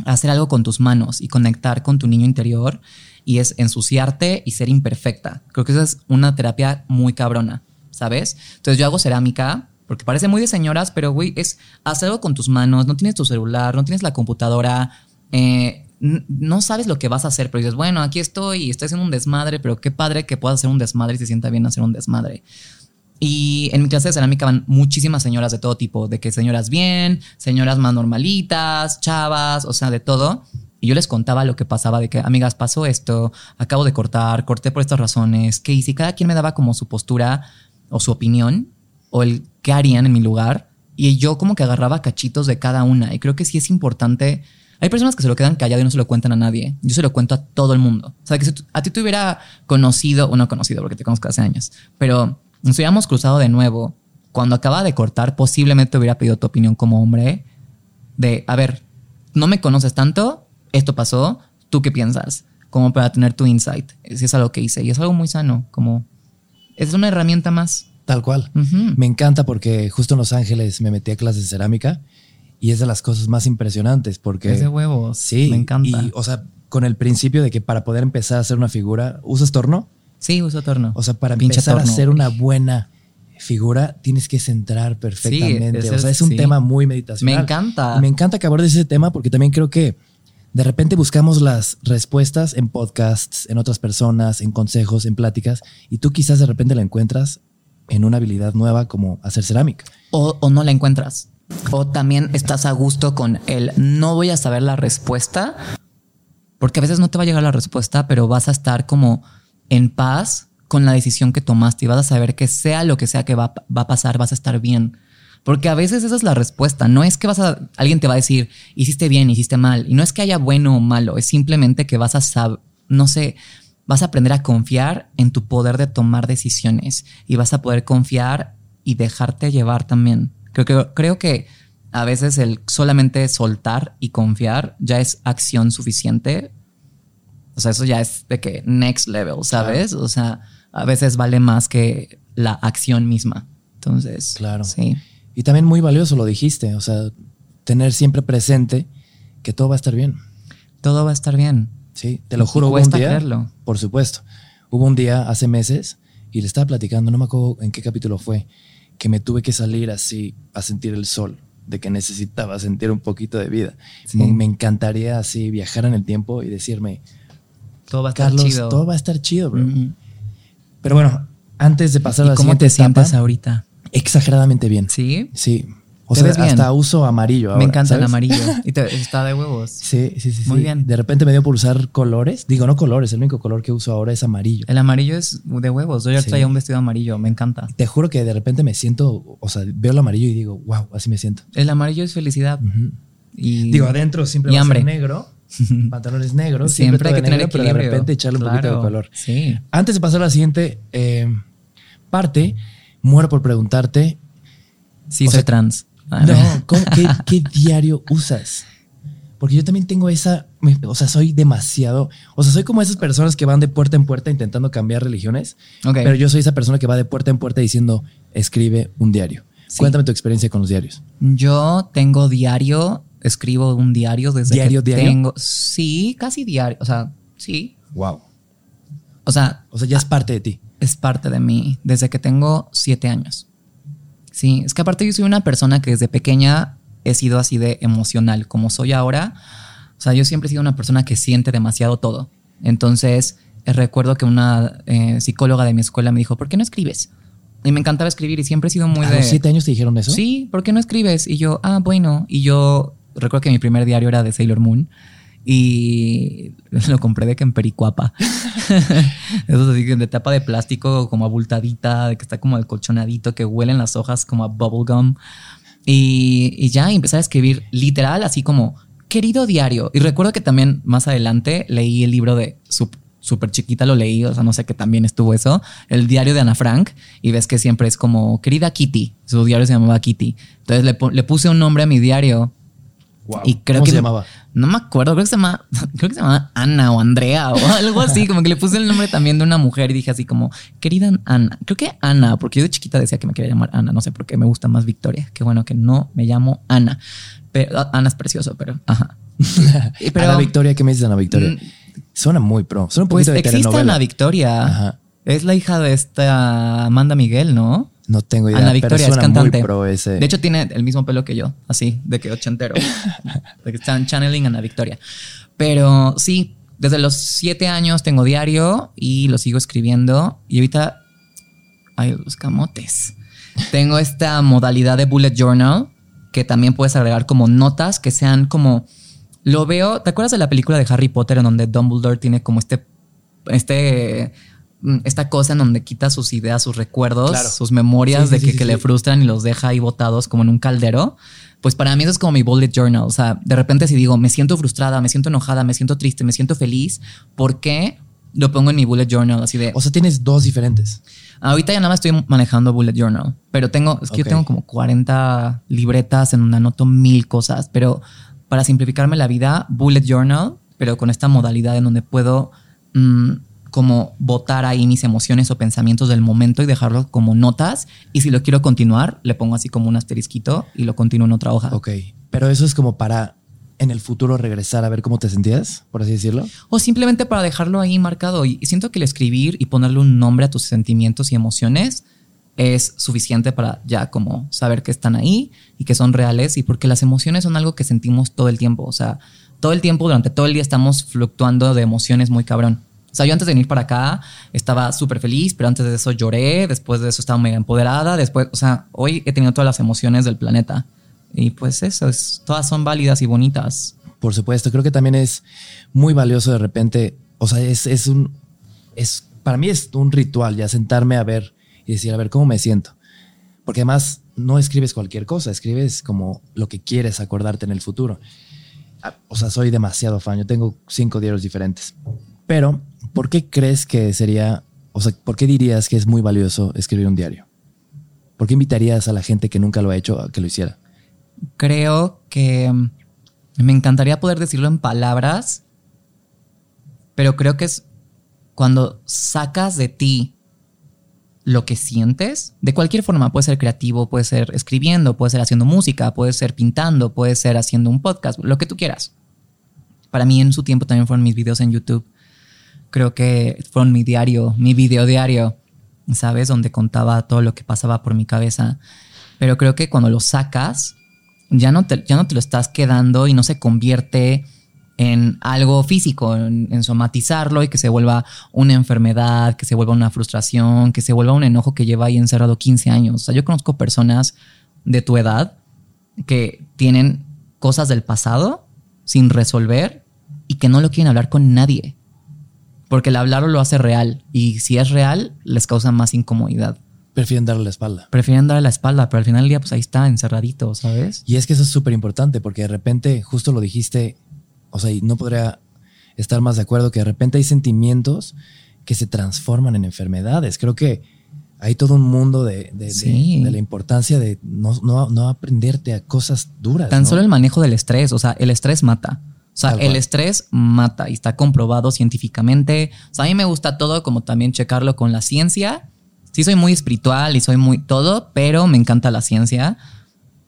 hacer algo con tus manos y conectar con tu niño interior y es ensuciarte y ser imperfecta. Creo que esa es una terapia muy cabrona, ¿sabes? Entonces yo hago cerámica porque parece muy de señoras, pero güey, es hacer algo con tus manos, no tienes tu celular, no tienes la computadora, eh, no sabes lo que vas a hacer, pero dices, bueno, aquí estoy y estoy haciendo un desmadre, pero qué padre que puedas hacer un desmadre y se sienta bien hacer un desmadre. Y en mi clase de cerámica van muchísimas señoras de todo tipo, de que señoras bien, señoras más normalitas, chavas, o sea, de todo. Y yo les contaba lo que pasaba de que, amigas, pasó esto, acabo de cortar, corté por estas razones, ¿qué hice? Cada quien me daba como su postura o su opinión o el qué harían en mi lugar. Y yo como que agarraba cachitos de cada una. Y creo que sí es importante. Hay personas que se lo quedan callado y no se lo cuentan a nadie. Yo se lo cuento a todo el mundo. O sea, que si a ti te hubiera conocido, o no conocido porque te conozco hace años, pero nos hubiéramos cruzado de nuevo. Cuando acaba de cortar, posiblemente te hubiera pedido tu opinión como hombre de, a ver, no me conoces tanto, esto pasó, ¿tú qué piensas? Como para tener tu insight. Si es algo que hice. Y es algo muy sano, como es una herramienta más. Tal cual. Me encanta porque justo en Los Ángeles me metí a clases de cerámica y es de las cosas más impresionantes porque... Es de huevos. Sí, Me encanta. Y, o sea, con el principio de que para poder empezar a hacer una figura, ¿usas torno? Sí, uso torno. O sea, para Pinche empezar a hacer una buena figura, tienes que centrar perfectamente. ese o sea, es- es un sí. tema muy meditacional. Me encanta. Y me encanta que abordes ese tema porque también creo que de repente buscamos las respuestas en podcasts, en otras personas, en consejos, en pláticas, y tú quizás de repente la encuentras en una habilidad nueva como hacer cerámica. O, o no la encuentras. O también estás a gusto con el no voy a saber la respuesta, porque a veces no te va a llegar la respuesta, pero vas a estar como en paz con la decisión que tomaste y vas a saber que sea lo que sea que va, a pasar, vas a estar bien. Porque a veces esa es la respuesta. No es que vas a, alguien te va a decir, hiciste bien, hiciste mal. Y no es que haya bueno o malo, es simplemente que vas a saber, no sé, vas a aprender a confiar en tu poder de tomar decisiones y vas a poder confiar y dejarte llevar también. Creo que, creo que a veces el solamente soltar y confiar ya es acción suficiente. O sea, eso ya es de que next level, ¿sabes? O sea, a veces vale más que la acción misma. Entonces, Claro. Sí. Y también muy valioso lo dijiste, o sea, tener siempre presente que todo va a estar bien. Todo va a estar bien. Sí, te lo juro, hubo un día, creerlo. por supuesto, hubo un día hace meses y le estaba platicando, no me acuerdo en qué capítulo fue, que me tuve que salir así a sentir el sol, de que necesitaba sentir un poquito de vida. Sí. Me, me encantaría así viajar en el tiempo y decirme, Todo va a estar Carlos, chido. todo va a estar chido, bro. Mm. Pero bueno, antes de pasar a ¿Y la cómo te sientes etapa, ahorita? exageradamente bien. Sí. Sí. O ¿Te sea, bien? hasta uso amarillo. Me encanta el amarillo. Y te, (laughs) está de huevos. Sí, sí, sí. Muy sí. bien. De repente me dio por usar colores. Digo, no colores, el único color que uso ahora es amarillo. El amarillo es de huevos. Yo ya Sí. traía un vestido amarillo. Me encanta. Te juro que de repente me siento, o sea, veo el amarillo y digo, wow, así me siento. El amarillo es felicidad. Ujú. Y Digo, adentro siempre y va a hambre. ser negro, (laughs) pantalones negros, siempre hay que tener negro, pero de repente echarle un poquito de color. Sí. Antes de pasar a la siguiente eh, parte, muero por preguntarte, Sí, O soy sea, trans. Ah, no, ¿cómo- qué, (laughs) qué diario usas? Porque yo también tengo esa, o sea, soy demasiado, o sea, soy como esas personas que van de puerta en puerta intentando cambiar religiones, Ok. pero yo soy esa persona que va de puerta en puerta diciendo, escribe un diario. Sí. Cuéntame tu experiencia con los diarios. Yo tengo diario, escribo un diario desde ¿Diario, que diario? tengo. Sí, casi diario. O sea, sí. Wow. O sea, O sea, ya es parte de ti. es parte de mí desde que tengo siete años. Sí, es que aparte yo soy una persona que desde pequeña he sido así de emocional, como soy ahora. O sea, yo siempre he sido una persona que siente demasiado todo. Entonces, eh, recuerdo que una eh, psicóloga de mi escuela me dijo, ¿por qué no escribes? Y me encantaba escribir y siempre he sido muy ¿A de... los siete años te dijeron eso? Sí, ¿por qué no escribes? Y yo, ah, bueno. Y yo recuerdo que mi primer diario era de Sailor Moon y (laughs) lo compré de que en Pericuapa. (laughs) Eso es así de tapa de plástico como abultadita, de que está como alcolchonadito, que huelen las hojas como a bubblegum. Y, y ya empecé a escribir literal así como querido diario. Y recuerdo que también más adelante leí el libro de súper chiquita lo leí, o sea, no sé que también estuvo eso, el diario de Ana Frank, y ves que siempre es como, querida Kitty, su diario se llamaba Kitty. Entonces le puse un nombre a mi diario. Wow. Y creo ¿Cómo que se llamaba? No me acuerdo, creo que se llama, (laughs) creo que se llama Ana o Andrea o (laughs) algo así, como que le puse el nombre también de una mujer y dije así como, querida Ana, creo que Ana, porque yo de chiquita decía que me quería llamar Ana, no sé por qué me gusta más Victoria, qué bueno que no me llamo Ana. Pero ah, Ana es precioso, pero ajá. (laughs) Pero- Ana Victoria, ¿qué me dices Ana Victoria? Mm. Suena muy pro. Suena un Pues poquito de existe telenovela. Ana Victoria. Ajá. Es la hija de esta Amanda Miguel, ¿no? No tengo idea. Ana pero Victoria es cantante. Muy pro ese. De hecho, tiene el mismo pelo que yo, así, de que ochentero. (laughs) de que están channeling a Ana Victoria. Pero sí, desde los siete años tengo diario y lo sigo escribiendo. Y ahorita, ay, los camotes. Tengo esta modalidad de bullet journal que también puedes agregar como notas que sean como. Lo veo. ¿Te acuerdas de la película de Harry Potter en donde Dumbledore tiene como este. Este. Mm, Esta cosa en donde quita sus ideas, sus recuerdos, Claro. sus memorias Sí, de sí, que, sí, que le frustran y los deja ahí botados como en un caldero. Pues para mí eso es como mi bullet journal. O sea, de repente si digo, me siento frustrada, me siento enojada, me siento triste, me siento feliz, ¿por qué? Lo pongo en mi bullet journal así de... O sea, tienes dos diferentes. Ahorita ya nada más estoy manejando bullet journal, pero tengo, es que yo tengo como 40 libretas en donde anoto mil cosas, pero para simplificarme la vida, bullet journal, pero con esta modalidad en donde puedo mm, como botar ahí mis emociones o pensamientos del momento y dejarlos como notas. Y si lo quiero continuar, le pongo así como un asterisquito y lo continúo en otra hoja. Ok. Pero eso es como para en el futuro regresar a ver cómo te sentías, por así decirlo. O simplemente para dejarlo ahí marcado. Y siento que el escribir y ponerle un nombre a tus sentimientos y emociones es suficiente para ya como saber que están ahí y que son reales y porque las emociones son algo que sentimos todo el tiempo. O sea, todo el tiempo, durante todo el día estamos fluctuando de emociones muy cabrón. Sea, yo antes de venir para acá estaba súper feliz, pero antes de eso lloré, después de eso estaba mega empoderada, después, o sea, hoy he tenido todas las emociones del planeta. Y pues eso, es, todas son válidas y bonitas. Por supuesto, creo que también es muy valioso de repente, o sea, es, es un, es, para mí es un ritual ya sentarme a ver y decir, a ver, ¿cómo me siento? Porque además no escribes cualquier cosa, escribes como lo que quieres acordarte en el futuro. Ah, O sea, soy demasiado fan, yo tengo cinco diarios diferentes. Pero, ¿por qué crees que sería, o sea, por qué dirías que es muy valioso escribir un diario? ¿Por qué invitarías a la gente que nunca lo ha hecho a que lo hiciera? Creo que mm, me encantaría poder decirlo en palabras, pero creo que es cuando sacas de ti lo que sientes, de cualquier forma, puede ser creativo, puede ser escribiendo, puede ser haciendo música, puede ser pintando, puede ser haciendo un podcast, lo que tú quieras. Para mí en su tiempo también fueron mis videos en YouTube. Creo que fueron mi diario, mi video diario, ¿sabes? Donde contaba todo lo que pasaba por mi cabeza. Pero creo que cuando lo sacas, ya no te, ya no te lo estás quedando y no se convierte en algo físico, en, en, somatizarlo y que se vuelva una enfermedad, que se vuelva una frustración, que se vuelva un enojo que lleva ahí encerrado 15 años. O sea, yo conozco personas de tu edad que tienen cosas del pasado sin resolver y que no lo quieren hablar con nadie. Porque el hablarlo lo hace real y si es real les causa más incomodidad. Prefieren darle la espalda. Prefieren darle la espalda, pero al final del día pues ahí está encerradito, ¿sabes? Y es que eso es súper importante porque de repente, justo lo dijiste, o sea, y no podría estar más de acuerdo que de repente hay sentimientos que se transforman en enfermedades. Creo que hay todo un mundo de, de, Sí. de- de la importancia de no, no, no aprenderte a cosas duras. Tan ¿no? solo el manejo del estrés, o sea, el estrés mata. O sea, Tal el cual. estrés mata y está comprobado científicamente. O sea, a mí me gusta todo, como también checarlo con la ciencia. Sí, soy muy espiritual y soy muy todo, pero me encanta la ciencia.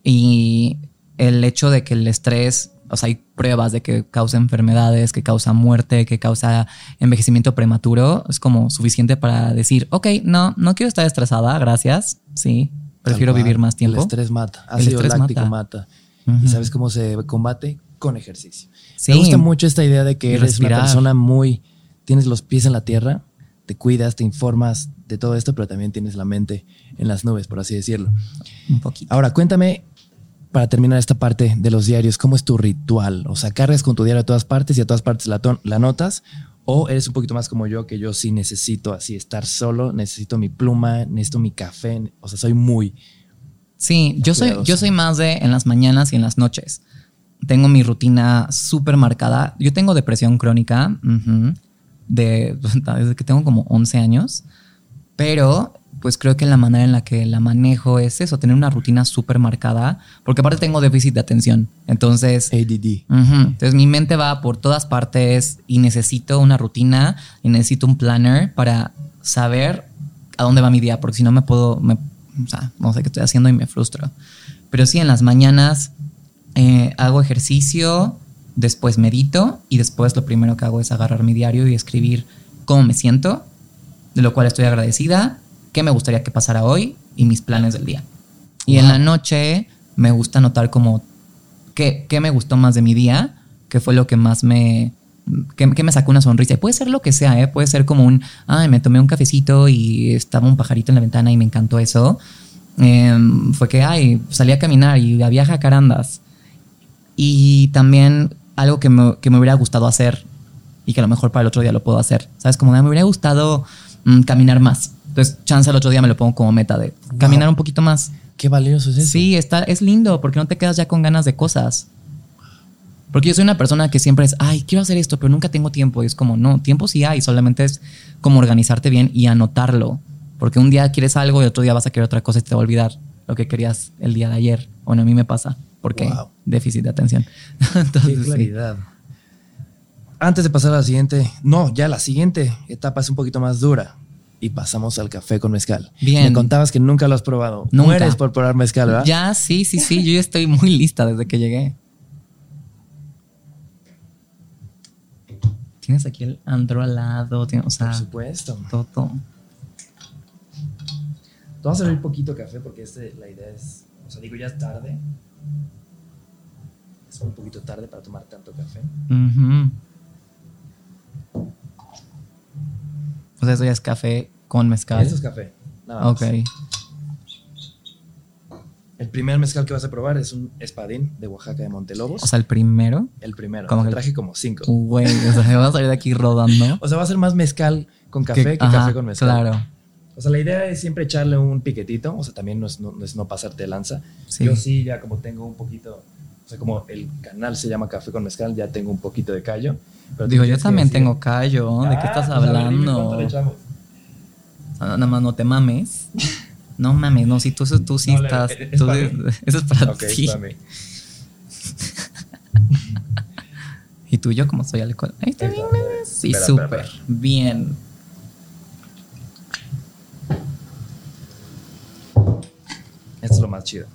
Y el hecho de que el estrés, o sea, hay pruebas de que causa enfermedades, que causa muerte, que causa envejecimiento prematuro, es como suficiente para decir, ok, no, no quiero estar estresada, gracias. Sí, prefiero vivir más tiempo. El estrés mata. El estrés láctico mata. mata. ¿Y sabes cómo se combate? Con ejercicio. Sí. Me gusta mucho esta idea de que eres respirar. una persona muy. Tienes los pies en la tierra, te cuidas, te informas de todo esto, pero también tienes la mente en las nubes, por así decirlo. Un poquito. Ahora, cuéntame, para terminar esta parte de los diarios, ¿cómo es tu ritual? O sea, ¿cargas con tu diario a todas partes y a todas partes la, la notas? ¿O eres un poquito más como yo, que yo sí necesito así estar solo, necesito mi pluma, necesito mi café? O sea, soy muy... Sí, yo soy, yo soy más de en las mañanas y en las noches. Tengo mi rutina súper marcada. Yo tengo depresión crónica de, (laughs) desde que tengo como 11 años, pero pues creo que la manera en la que la manejo es eso, tener una rutina súper marcada, porque aparte tengo déficit de atención. Entonces, ADD. Entonces mi mente va por todas partes y necesito una rutina y necesito un planner para saber a dónde va mi día, porque si no me puedo, me- o sea, no sé qué estoy haciendo y me frustro. Pero sí, en las mañanas eh, hago ejercicio, después medito y después lo primero que hago es agarrar mi diario y escribir cómo me siento, de lo cual estoy agradecida, qué me gustaría que pasara hoy y mis planes del día. Y en Wow. la noche me gusta anotar como qué, qué me gustó más de mi día, qué fue lo que más me... qué, qué me sacó una sonrisa. Y puede ser lo que sea, ¿eh? Puede ser como un, ay, me tomé un cafecito y estaba un pajarito en la ventana y me encantó eso. Em, fue que, ay, salí a caminar y había jacarandas. Y también algo que me, que me hubiera gustado hacer y que a lo mejor para el otro día lo puedo hacer. ¿Sabes? Como me hubiera gustado mm, caminar más. Entonces, chance el otro día me lo pongo como meta de caminar un poquito más. Qué valioso es eso. Sí, está, es lindo porque no te quedas ya con ganas de cosas. Porque yo soy una persona que siempre es, ay, quiero hacer esto, pero nunca tengo tiempo. Y es como, no, tiempo sí hay, solamente es como organizarte bien y anotarlo. Porque un día quieres algo y otro día vas a querer otra cosa y te va a olvidar lo que querías el día de ayer. Bueno, a mí me pasa, porque Wow. Déficit de atención. (laughs) Qué Entonces, sí. claridad. Antes de pasar a la siguiente, no, ya la siguiente etapa es un poquito más dura. Y pasamos al café con mezcal. Bien. Me contabas que nunca lo has probado. Nunca. Mueres por probar mezcal, ¿verdad? Ya, sí, sí, sí, yo ya estoy muy lista desde que llegué. Tienes aquí el andro al lado, tiene- o sea, Por supuesto. todo. Te Vamos a servir poquito café porque este, la idea es, o sea, digo, ya es tarde. Es un poquito tarde para tomar tanto café. Ujú. O sea, eso ya es café con mezcal. Eso es café. Nada más. ok. El primer mezcal que vas a probar es un espadín de Oaxaca de Montelobos. O sea, el primero. el primero. como que- traje como cinco. Güey, o sea, me van a salir de aquí rodando. (laughs) O sea, va a ser más mezcal con café que, ajá, café con mezcal. Claro. O sea, la idea es siempre echarle un piquetito. O sea, también no es no, no es no pasarte de lanza. Sí. Yo sí, ya como tengo un poquito. O sea, como el canal se llama Café con Mezcal, ya tengo un poquito de callo. Pero Digo, yo también decir- tengo callo. ¿De qué Ah, estás pues, ver, hablando? Nada más no te mames. No mames, no, si tú, tú sí No, le- estás. es tú- (laughs) eso es para Ok, ti. para mí. (laughs) Y tú y yo, como soy alcohol. Ahí está bien. Sí, súper. Bien. Esto es lo más chido.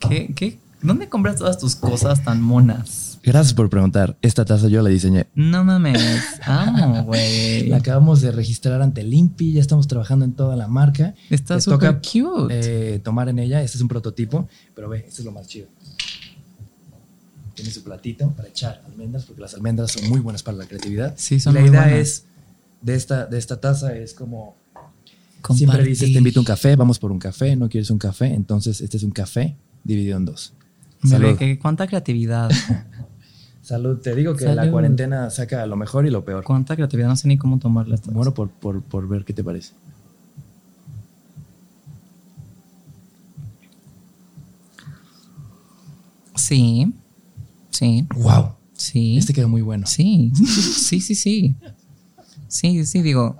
¿Qué, qué? ¿Dónde compras todas tus cosas tan monas? Gracias por preguntar. Esta taza yo la diseñé. No mames. Amo, güey. La acabamos de registrar ante Limpi, ya estamos trabajando en toda la marca. Está súper cute. eh, tomar en ella, este es un prototipo, pero ve, este es lo más chido. Tiene su platito para echar almendras, porque las almendras son muy buenas para la creatividad. Sí, son Y la muy idea buenas. es, de esta, de esta taza, es como, Compartir. siempre dices, te invito a un café, vamos por un café, no quieres un café, entonces este es un café dividido en dos. Salud. que- cuánta creatividad. (laughs) Salud, te digo que la cuarentena saca lo mejor y lo peor. cuánta creatividad. No sé ni cómo tomarla. esta Muero por, por, por ver qué te parece. Sí. Sí. ¡Wow! Sí. Este quedó muy bueno. Sí. Sí, sí, sí. Sí, sí, digo.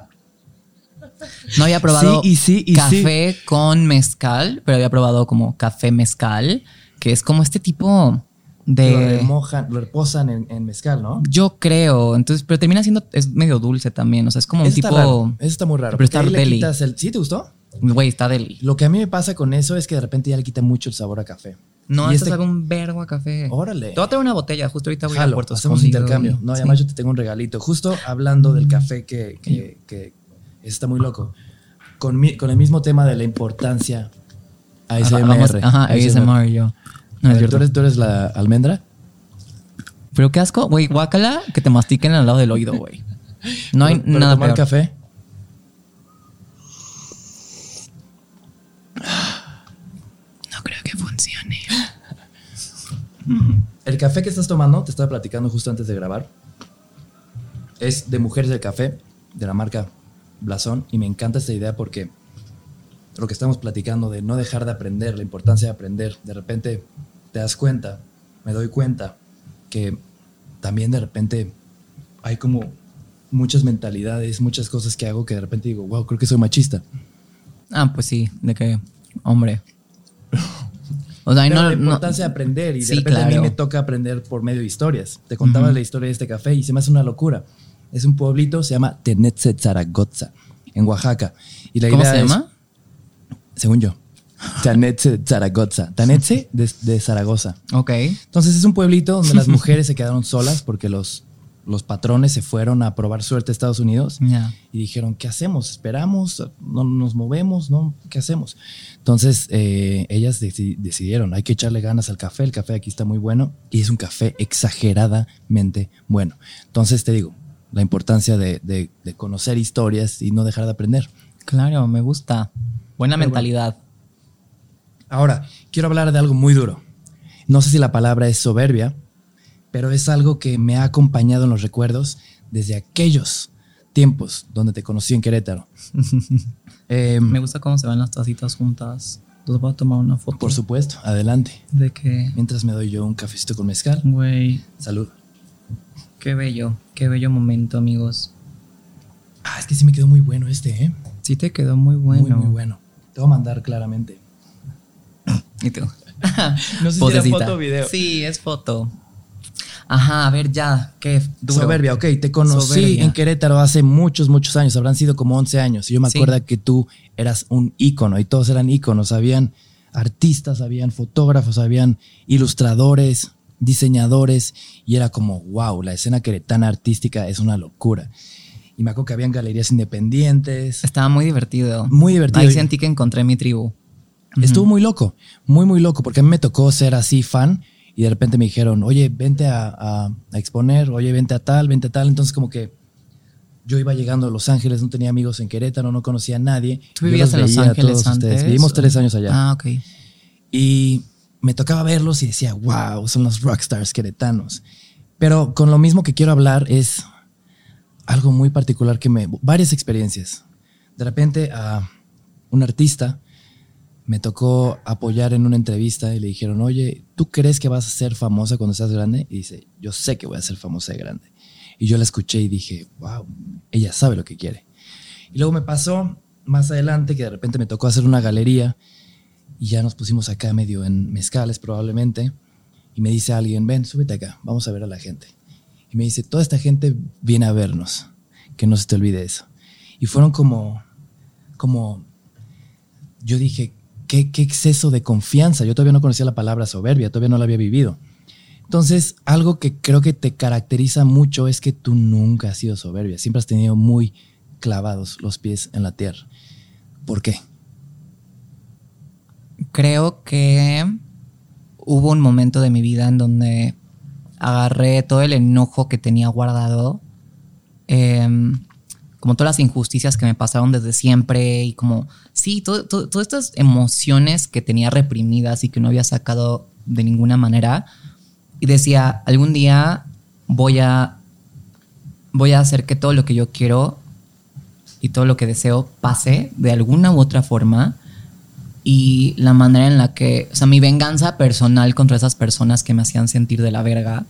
No había probado Sí, y sí, y café con mezcal, pero había probado como café mezcal, que es como este tipo Lo de. remojan, lo reposan en, en mezcal, ¿no? Yo creo. Entonces, pero termina siendo. Es medio dulce también. O sea, es como un Eso está tipo. raro, Eso está muy raro. pero está deli. el- ¿Sí te gustó? Güey, está deli. Lo que a mí me pasa con eso es que de repente ya le quita mucho el sabor a café. No, Y esto este- sabe un vergo a café. Órale. Te voy a traer una botella. Justo ahorita voy a Puerto hacemos Escondido intercambio. No, y sí. además yo te tengo un regalito. Justo hablando del café que, que, que está muy loco. Con, mi- con el mismo tema de la importancia ASMR. vamos- Ajá, ASMR yo. A No, es ver, ¿tú, eres, tú eres la almendra? Pero qué asco, güey, guácala que te mastiquen al lado del oído, güey. No hay Pero- pero nada tomar peor. café. No creo que funcione. El café que estás tomando, te estaba platicando justo antes de grabar, es de Mujeres del Café, de la marca Blasón, y me encanta esta idea porque lo que estamos platicando de no dejar de aprender, la importancia de aprender, de repente te das cuenta, me doy cuenta que también de repente hay como muchas mentalidades, muchas cosas que hago que de repente digo, wow, creo que soy machista. Ah, pues sí, de que, hombre. O sea, y Pero no, la no- importancia de aprender y de Sí, repente a mí me toca aprender por medio de historias. Te contaba Ujú. la historia de este café y se me hace una locura. Es un pueblito, se llama Tenetze Zaragoza, en Oaxaca. Y la ¿Cómo idea se es- llama? según yo. Tanetze Zaragoza. Tanetze de, de Zaragoza. Ok. Entonces es un pueblito donde las (laughs) mujeres se quedaron solas porque los, los patrones se fueron a probar suerte a Estados Unidos y dijeron, ¿qué hacemos? ¿Esperamos? ¿No nos movemos? ¿No? ¿Qué hacemos? Entonces eh, ellas deci- decidieron, hay que echarle ganas al café, el café aquí está muy bueno y es un café exageradamente bueno. Entonces te digo, la importancia de, de- de conocer historias y no dejar de aprender. Claro, me gusta. Buena Pero mentalidad. Ahora, quiero hablar de algo muy duro. No sé si la palabra es soberbia, pero es algo que me ha acompañado en los recuerdos desde aquellos tiempos donde te conocí en Querétaro. (laughs) Em, Me gusta cómo se van las tacitas juntas. Les voy a tomar una foto. por supuesto, adelante. De que, Mientras me doy yo un cafecito con mezcal. güey, Salud. Qué bello, qué bello momento, amigos. Ah, es que sí me quedó muy bueno este, ¿eh? Sí te quedó muy bueno. Muy, muy bueno. Te voy a mandar claramente. Y tú. (laughs) No sé si era foto o video. Sí, es foto. Ajá, a ver ya, qué duro. Soberbia, ok. Te conocí Soberbia. en Querétaro hace muchos, muchos años. Habrán sido como 11 años. Y yo me Sí. acuerdo que tú eras un ícono y todos eran íconos. Habían artistas, habían fotógrafos, habían ilustradores, diseñadores. Y era como, wow, la escena queretana artística es una locura. Y me acuerdo que habían galerías independientes. Estaba muy divertido. Muy divertido. Ahí sentí que encontré mi tribu. Estuvo muy loco, muy, muy loco, porque a mí me tocó ser así fan y de repente me dijeron, oye, vente a, a- a exponer, oye, vente a tal, vente a tal. Entonces como que yo iba llegando a Los Ángeles, no tenía amigos en Querétaro, no conocía a nadie. ¿Tú vivías en Los Ángeles antes? Vivimos tres años allá. Ah, ok. Y me tocaba verlos y decía, wow, son los rockstars queretanos. Pero con lo mismo que quiero hablar es algo muy particular que me... Varias experiencias. De repente a un artista me tocó apoyar en una entrevista y le dijeron, oye, ¿tú crees que vas a ser famosa cuando seas grande? Y dice, yo sé que voy a ser famosa de grande. Y yo la escuché y dije, wow, ella sabe lo que quiere. Y luego me pasó más adelante que de repente me tocó hacer una galería y ya nos pusimos acá medio en mezcales probablemente. Y me dice alguien, ven, súbete acá, vamos a ver a la gente. Y me dice, toda esta gente viene a vernos, que no se te olvide eso. Y fueron como, como, yo dije, qué, qué exceso de confianza. Yo todavía no conocía la palabra soberbia, todavía no la había vivido. Entonces, algo que creo que te caracteriza mucho es que tú nunca has sido soberbia, siempre has tenido muy clavados los pies en la tierra. ¿Por qué? Creo que hubo un momento de mi vida en donde agarré todo el enojo que tenía guardado, em, como todas las injusticias que me pasaron desde siempre y como, sí, todas estas emociones que tenía reprimidas y que no había sacado de ninguna manera. Y decía, algún día voy a, voy a hacer que todo lo que yo quiero y todo lo que deseo pase de alguna u otra forma y la manera en la que, o sea, mi venganza personal contra esas personas que me hacían sentir de la verga,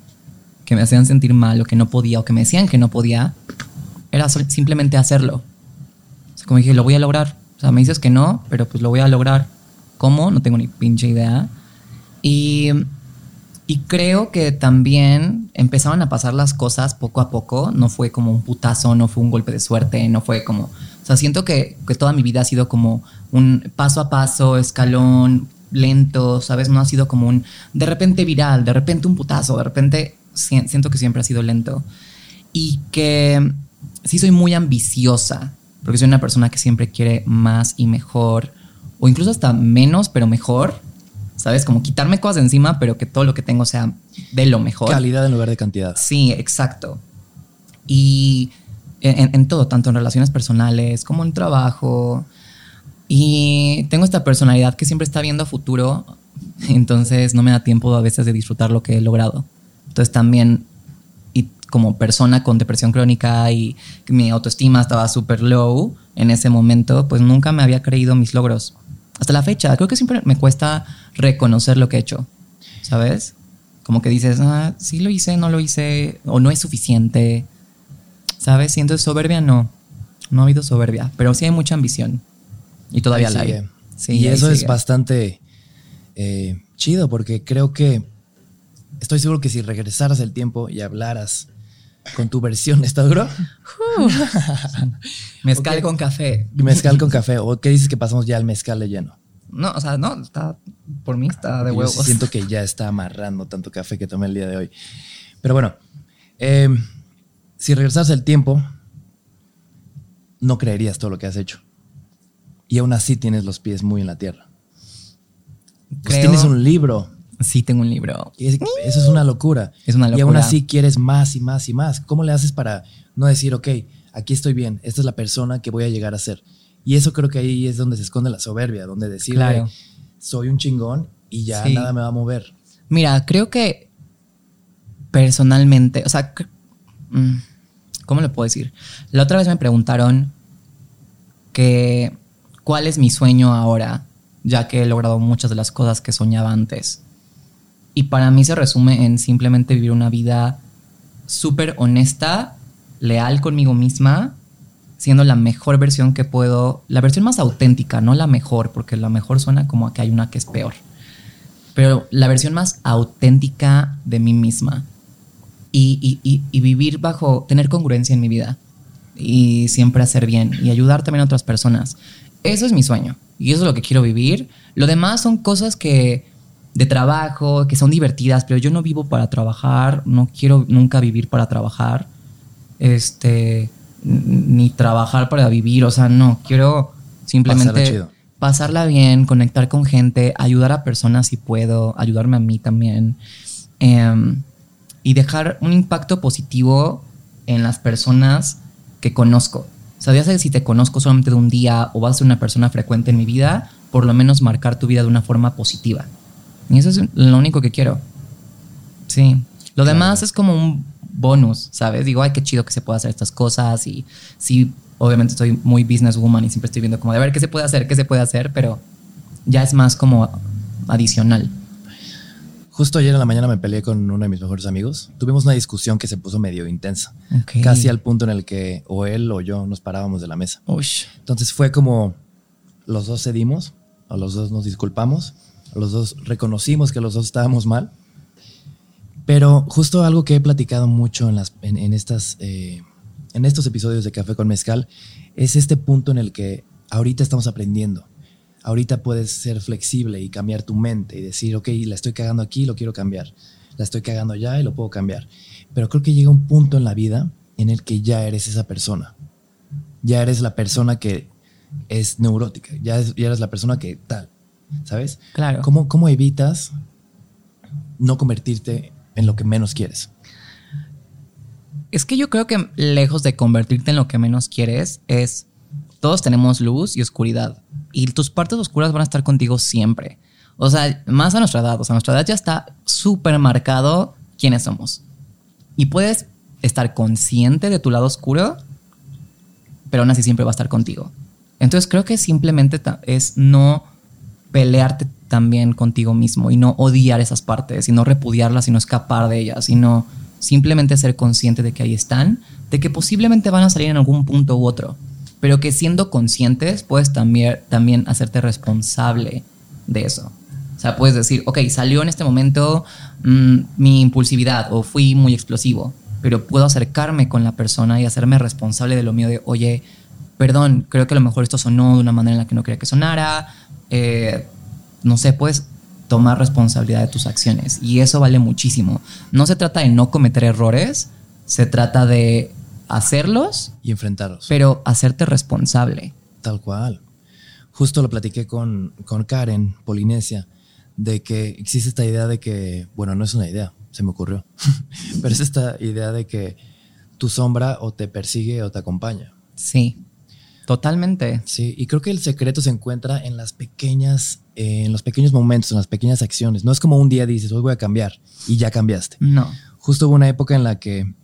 que me hacían sentir mal o que no podía o que me decían que no podía, era simplemente hacerlo. O sea, como dije, lo voy a lograr. O sea, me dices que no, pero pues lo voy a lograr. ¿Cómo? No tengo ni pinche idea. Y, y creo que también empezaron a pasar las cosas poco a poco. No fue como un putazo, no fue un golpe de suerte, no fue como... O sea, siento que, que toda mi vida ha sido como un paso a paso, escalón, lento, ¿sabes? No ha sido como un de repente viral, de repente un putazo, de repente si- siento que siempre ha sido lento. Y que sí soy muy ambiciosa, porque soy una persona que siempre quiere más y mejor, o incluso hasta menos, pero mejor. ¿Sabes? Como quitarme cosas de encima, pero que todo lo que tengo sea de lo mejor. Calidad en lugar de cantidad. Sí, exacto. Y en, en todo, tanto en relaciones personales como en trabajo. Y tengo esta personalidad que siempre está viendo futuro, (laughs) entonces no me da tiempo a veces de disfrutar lo que he logrado. Entonces también, y como persona con depresión crónica y mi autoestima estaba súper low en ese momento, pues nunca me había creído mis logros. Hasta la fecha, creo que siempre me cuesta reconocer lo que he hecho, ¿sabes? Como que dices, ah, sí lo hice, no lo hice, o no es suficiente, ¿sabes? Siento soberbia, no, no ha habido soberbia, pero sí hay mucha ambición. Y todavía Ahí la sigue. hay. Sí, y eso es bastante eh, chido porque creo que estoy seguro que si regresaras el tiempo y hablaras con tu versión, (laughs) ¿está duro? (laughs) Mezcal Ok. con café. Mezcal con café. ¿O qué dices que pasamos ya al mezcal de lleno? No, o sea, no, está, por mí está de Yo huevos. siento que ya está amarrando tanto café que tomé el día de hoy. Pero bueno, eh, si regresaras el tiempo, no creerías todo lo que has hecho. Y aún así tienes los pies muy en la tierra. Pues Creo- tienes un libro. Sí, tengo un libro. Y es- eso es una locura. Es una Y aún locura. así quieres más y más y más. ¿Cómo le haces para no decir, ok, aquí estoy bien, esta es la persona que voy a llegar a ser? Y eso creo que ahí es donde se esconde la soberbia, donde decir, Claro. soy un chingón y ya Sí. nada me va a mover. Mira, creo que personalmente, o sea, mm, ¿cómo le puedo decir? La otra vez me preguntaron que cuál es mi sueño ahora, ya que he logrado muchas de las cosas que soñaba antes. Y para mí se resume en simplemente vivir una vida súper honesta, leal conmigo misma, siendo la mejor versión que puedo, la versión más auténtica, no la mejor, porque la mejor suena como a que hay una que es peor pero la versión más auténtica de mí misma. Y, y- y- y vivir bajo, tener congruencia en mi vida. Y siempre hacer bien y ayudar también a otras personas. Eso es mi sueño. Y eso es lo que quiero vivir. Lo demás son cosas que de trabajo, que son divertidas, pero yo no vivo para trabajar, no quiero nunca vivir para trabajar. Este, ni trabajar para vivir, o sea, no, quiero simplemente Pasarla chido. pasarla bien, conectar con gente, ayudar a personas si puedo, ayudarme a mí también. em, y dejar un impacto positivo en las personas que conozco. Ya sé si te conozco solamente de un día o vas a ser una persona frecuente en mi vida, por lo menos marcar tu vida de una forma positiva. Y eso es lo único que quiero. Sí. Lo demás es como un bonus, ¿sabes? Digo, ay, qué chido que se pueda hacer estas cosas y sí, obviamente estoy muy businesswoman y siempre estoy viendo como de ver qué se puede hacer, qué se puede hacer, pero ya es más como adicional. Justo ayer en la mañana me peleé con uno de mis mejores amigos. Tuvimos una discusión que se puso medio intensa. Casi al punto en el que o él o yo nos parábamos de la mesa. Entonces fue como los dos cedimos, o los dos nos disculpamos, los dos reconocimos que los dos estábamos mal. Pero justo algo que he platicado mucho en, las, en, en estas, eh, en estos episodios de Café con Mezcal es este punto en el que ahorita estamos aprendiendo. Ahorita puedes ser flexible y cambiar tu mente y decir, ok, la estoy cagando aquí, lo quiero cambiar. La estoy cagando allá y lo puedo cambiar. Pero creo que llega un punto en la vida en el que ya eres esa persona. Ya eres la persona que es neurótica. Ya, es- ya eres la persona que tal. ¿Sabes? Claro. ¿Cómo, ¿Cómo evitas no convertirte en lo que menos quieres? Es que yo creo que lejos de convertirte en lo que menos quieres, es todos tenemos luz y oscuridad. Y tus partes oscuras van a estar contigo siempre. O sea, más a nuestra edad. O sea, a nuestra edad ya está súper marcado quiénes somos. Y puedes estar consciente de tu lado oscuro, pero aún así siempre va a estar contigo. Entonces creo que simplemente es no pelearte también contigo mismo y no odiar esas partes y no repudiarlas y no escapar de ellas, sino simplemente ser consciente de que ahí están, de que posiblemente van a salir en algún punto u otro, pero que siendo conscientes puedes también, también hacerte responsable de eso. O sea, puedes decir, ok, salió en este momento mm, mi impulsividad o fui muy explosivo, pero puedo acercarme con la persona y hacerme responsable de lo mío de, oye, perdón, creo que a lo mejor esto sonó de una manera en la que no quería que sonara. eh, no sé, puedes tomar responsabilidad de tus acciones y eso vale muchísimo. No se trata de no cometer errores, se trata de hacerlos, Y enfrentarlos. pero hacerte responsable. Tal cual. Justo lo platiqué con, con Karen, Polinesia, de que existe esta idea de que, bueno, no es una idea, se me ocurrió, (laughs) pero es esta idea de que tu sombra o te persigue o te acompaña. Sí, totalmente. Sí, y creo que el secreto se encuentra en las pequeñas, eh, en los pequeños momentos, en las pequeñas acciones. No es como un día dices, hoy voy a cambiar y ya cambiaste. No. Justo hubo una época en la que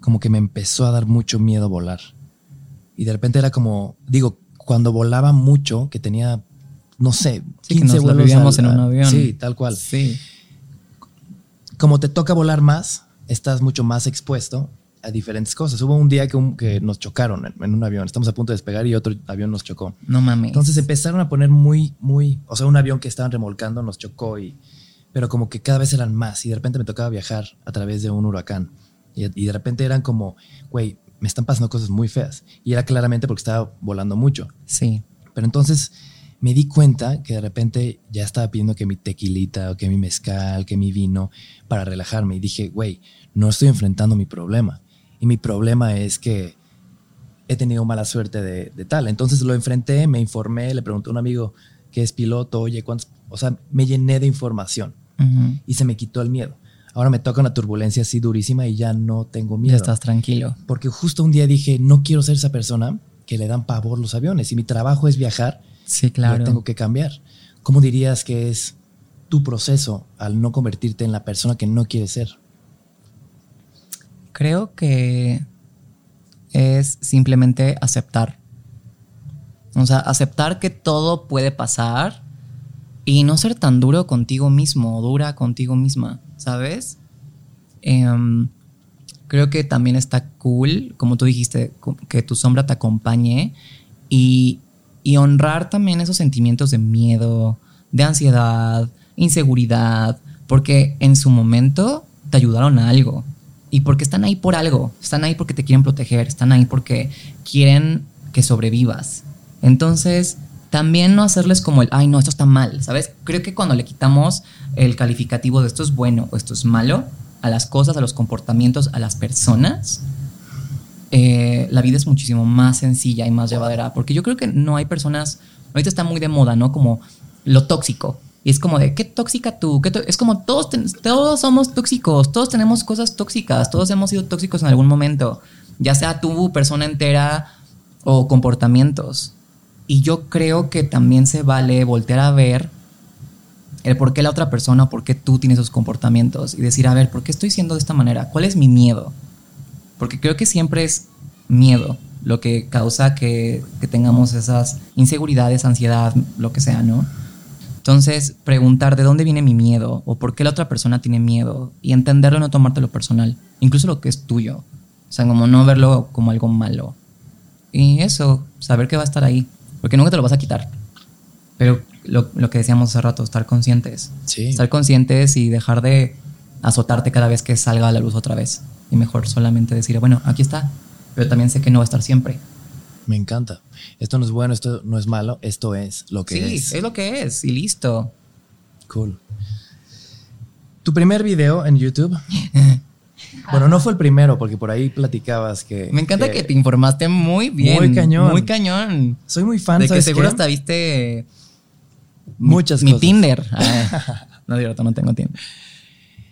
como que me empezó a dar mucho miedo volar. Y de repente era como, digo, cuando volaba mucho, que tenía, no sé, Sí, que nos la vuelos en un avión. Sí, tal cual. Sí. Como te toca volar más, estás mucho más expuesto a diferentes cosas. Hubo un día que, un- que nos chocaron en, en un avión. Estamos a punto de despegar y otro avión nos chocó. No mames. Entonces empezaron a poner muy, muy, o sea, un avión que estaban remolcando nos chocó y, pero como que cada vez eran más y de repente me tocaba viajar a través de un huracán y, y de repente eran como, güey, me están pasando cosas muy feas y era claramente porque estaba volando mucho. sí. Pero entonces me di cuenta que de repente ya estaba pidiendo que mi tequilita o que mi mezcal, que mi vino para relajarme y dije, güey, no estoy enfrentando mi problema y mi problema es que he tenido mala suerte de, de tal. Entonces lo enfrenté, me informé, le pregunté a un amigo que es piloto, oye, ¿cuántos? O sea, me llené de información y se me quitó el miedo. Ahora me toca una turbulencia así durísima y ya no tengo Ya miedo. estás tranquilo. Porque justo un día dije, no quiero ser esa persona que le dan pavor los aviones. Y mi trabajo es viajar, Sí, claro. lo tengo que cambiar. ¿Cómo dirías que es tu proceso al no convertirte en la persona que no quieres ser? Creo que es simplemente aceptar. O sea, aceptar que todo puede pasar y no ser tan duro contigo mismo o dura contigo misma, ¿sabes? Em, creo que también está cool, como tú dijiste, que tu sombra te acompañe y, y honrar también esos sentimientos de miedo, de ansiedad, inseguridad, porque en su momento te ayudaron a algo y porque están ahí por algo, están ahí porque te quieren proteger, están ahí porque quieren que sobrevivas. Entonces, también no hacerles como el, ay, no, esto está mal, ¿sabes? Creo que cuando le quitamos el calificativo de esto es bueno o esto es malo a las cosas, a los comportamientos, a las personas, eh, la vida es muchísimo más sencilla y más llevadera. Porque yo creo que no hay personas, ahorita está muy de moda, ¿no? Como lo tóxico. Y es como de, qué tóxica tú, ¿Qué tó-?" es como todos, todos somos tóxicos, todos tenemos cosas tóxicas, todos hemos sido tóxicos en algún momento, ya sea tú, persona entera o comportamientos. Y yo creo que también se vale voltear a ver el por qué la otra persona, por qué tú tienes esos comportamientos y decir, a ver, ¿por qué estoy siendo de esta manera? ¿Cuál es mi miedo? Porque creo que siempre es miedo lo que causa que, que tengamos esas inseguridades, ansiedad, lo que sea, ¿no? Entonces, preguntar de dónde viene mi miedo o por qué la otra persona tiene miedo y entenderlo no tomártelo personal, incluso lo que es tuyo. O sea, como no verlo como algo malo. Y eso, saber que va a estar ahí, porque nunca te lo vas a quitar. Pero lo, lo que decíamos hace rato, estar conscientes. Sí. Estar conscientes y dejar de azotarte cada vez que salga a la luz otra vez. Y mejor solamente decir, bueno, aquí está. Pero también sé que no va a estar siempre. Me encanta. Esto no es bueno, esto no es malo, esto es lo que sí, es. es lo que es. Y listo. Cool. Tu primer video en YouTube. (laughs) bueno, no fue el primero, porque por ahí platicabas que. Me encanta que, te informaste muy bien. Muy cañón. Muy cañón. Soy muy fan de que ¿sabes seguro qué? hasta viste mi- Muchas mi cosas. Tinder. Ah, (laughs) no, de verdad, no tengo Tinder.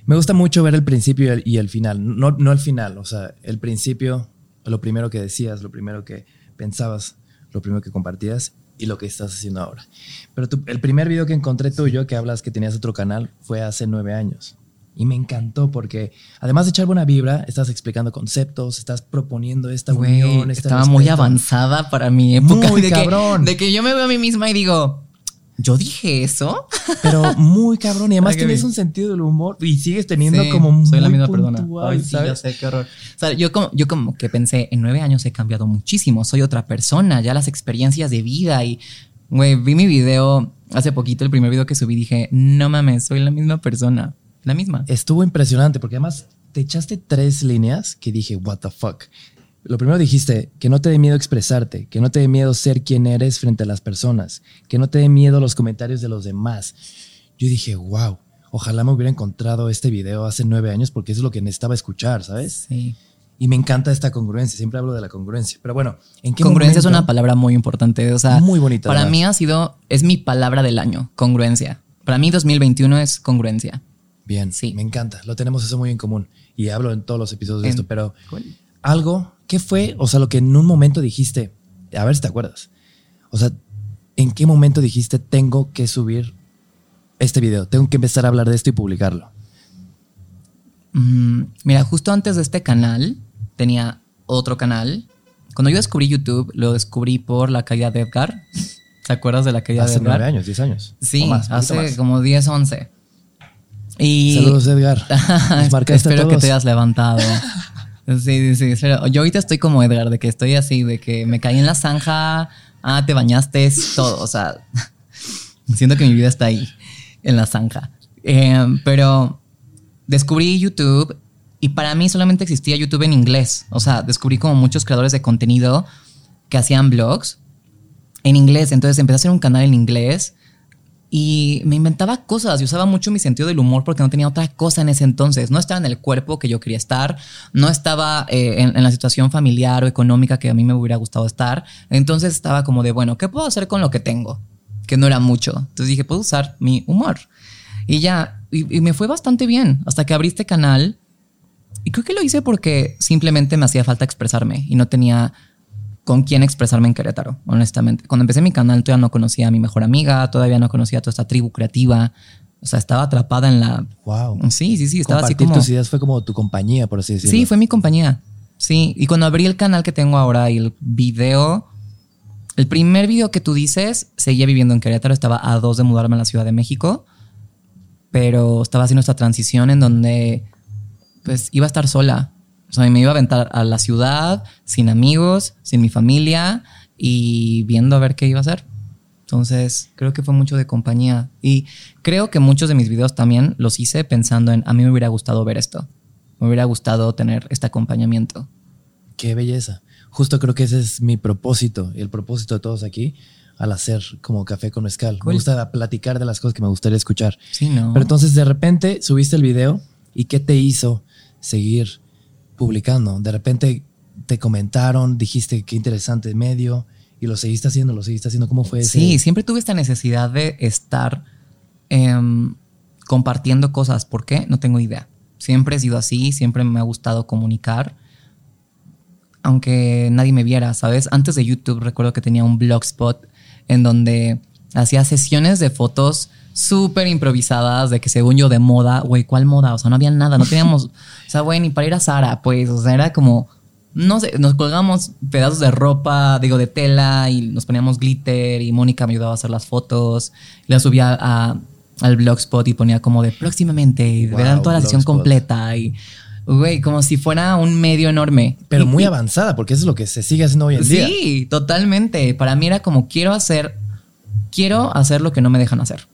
Me gusta mucho ver el principio y el, y el final. No, no el final, o sea, el principio, lo primero que decías, lo primero que pensabas, lo primero que compartías y lo que estás haciendo ahora. Pero tu- el primer video que encontré tuyo, que hablas que tenías otro canal, fue hace nueve años. Y me encantó porque, además de echar buena vibra, estás explicando conceptos, estás proponiendo esta Güey, unión, este estaba muy avanzada para mi época. Muy de cabrón. Que, de que yo me veo a mí misma y digo, ¿yo dije eso? (laughs) Pero muy cabrón. Y además tienes un sentido del humor y sigues teniendo Sí, como soy la misma persona. Ay, sí, ya sé, qué horror. O sea, yo como, yo como que pensé, en nueve años he cambiado muchísimo, soy otra persona, ya las experiencias de vida y, güey, vi mi video hace poquito, el primer video que subí, dije, no mames, soy la misma persona, la misma. Estuvo impresionante porque además te echaste tres líneas que dije, what the fuck. Lo primero dijiste que no te dé miedo expresarte, que no te dé miedo ser quien eres frente a las personas, que no te dé miedo los comentarios de los demás. Yo dije, wow, ojalá me hubiera encontrado este video hace nueve años porque eso es lo que necesitaba escuchar, ¿sabes? Sí. Y me encanta esta congruencia, siempre hablo de la congruencia. Pero bueno, ¿en qué Congruencia es momento- una palabra muy importante, o sea, Muy bonita, Para además. mí ha sido, es mi palabra del año, congruencia. Para mí 2021 es congruencia. Bien, Sí. me encanta. Lo tenemos eso muy en común. Y hablo en todos los episodios de esto, pero algo, ¿qué fue? O sea, lo que en un momento dijiste, a ver si te acuerdas. O sea, ¿en qué momento dijiste, tengo que subir este video? Tengo que empezar a hablar de esto y publicarlo. Mm, mira, justo antes de este canal tenía otro canal. Cuando yo descubrí YouTube, lo descubrí por la caída de Edgar. (laughs) ¿Te acuerdas de la caída de Hace Edgar? nueve años, diez años. Sí, más, hace más. como 10, 11. Y Saludos, Edgar. (laughs) Espero que te hayas levantado. Sí, sí, sí. espero. Yo ahorita estoy como Edgar, de que estoy así, de que me caí en la zanja, ah, te bañaste, es todo. O sea, (laughs) siento que mi vida está ahí, en la zanja. Eh, pero descubrí YouTube y para mí solamente existía YouTube en inglés. O sea, descubrí como muchos creadores de contenido que hacían blogs en inglés. Entonces empecé a hacer un canal en inglés y me inventaba cosas y usaba mucho mi sentido del humor porque no tenía otra cosa en ese entonces. No estaba en el cuerpo que yo quería estar, no estaba eh, en, la situación familiar o económica que a mí me hubiera gustado estar. Entonces estaba como de, bueno, ¿qué puedo hacer con lo que tengo? Que no era mucho. Entonces dije, puedo usar mi humor. Y ya, y, y me fue bastante bien hasta que abrí este canal. Y creo que lo hice porque simplemente me hacía falta expresarme y no tenía con quién expresarme en Querétaro, honestamente. Cuando empecé mi canal todavía no conocía a mi mejor amiga, todavía no conocía a toda esta tribu creativa. O sea, estaba atrapada en la... Wow. Sí, sí, sí, estaba así Compartir como... tus ideas fue como tu compañía, por así decirlo. Sí, fue mi compañía. Sí, y cuando abrí el canal que tengo ahora y el video, el primer video que tú dices, seguía viviendo en Querétaro, estaba a dos de mudarme a la Ciudad de México, pero estaba haciendo esta transición en donde pues iba a estar sola. O sea, me iba a aventar a la ciudad, sin amigos, sin mi familia y viendo a ver qué iba a hacer. Entonces, creo que fue mucho de compañía. Y creo que muchos de mis videos también los hice pensando en, a mí me hubiera gustado ver esto. Me hubiera gustado tener este acompañamiento. Qué belleza. Justo creo que ese es mi propósito y el propósito de todos aquí al hacer como café con mezcal. Cool. Me gusta platicar de las cosas que me gustaría escuchar. Sí, ¿no? Pero entonces de repente subiste el video y ¿qué te hizo seguir publicando? De repente te comentaron, dijiste qué interesante medio y lo seguiste haciendo, lo seguiste haciendo. ¿Cómo fue ese? Sí, siempre tuve esta necesidad de estar em, compartiendo cosas. ¿Por qué? No tengo idea. Siempre he sido así, siempre me ha gustado comunicar, aunque nadie me viera, ¿sabes? Antes de YouTube recuerdo que tenía un blogspot en donde hacía sesiones de fotos súper improvisadas de que según yo de moda, güey, ¿cuál moda? O sea, no había nada, no teníamos, (laughs) o sea, güey, ni para ir a Sara, pues, o sea, era como, no sé, nos colgamos pedazos de ropa, digo, de tela y nos poníamos glitter y Mónica me ayudaba a hacer las fotos, la subía a, al blogspot y ponía como de próximamente y Wow, verán toda la sesión completa y, güey, como si fuera un medio enorme. Pero Y- muy y- avanzada, porque eso es lo que se sigue haciendo hoy en día. Sí, totalmente. Para mí era como quiero hacer, quiero hacer lo que no me dejan hacer.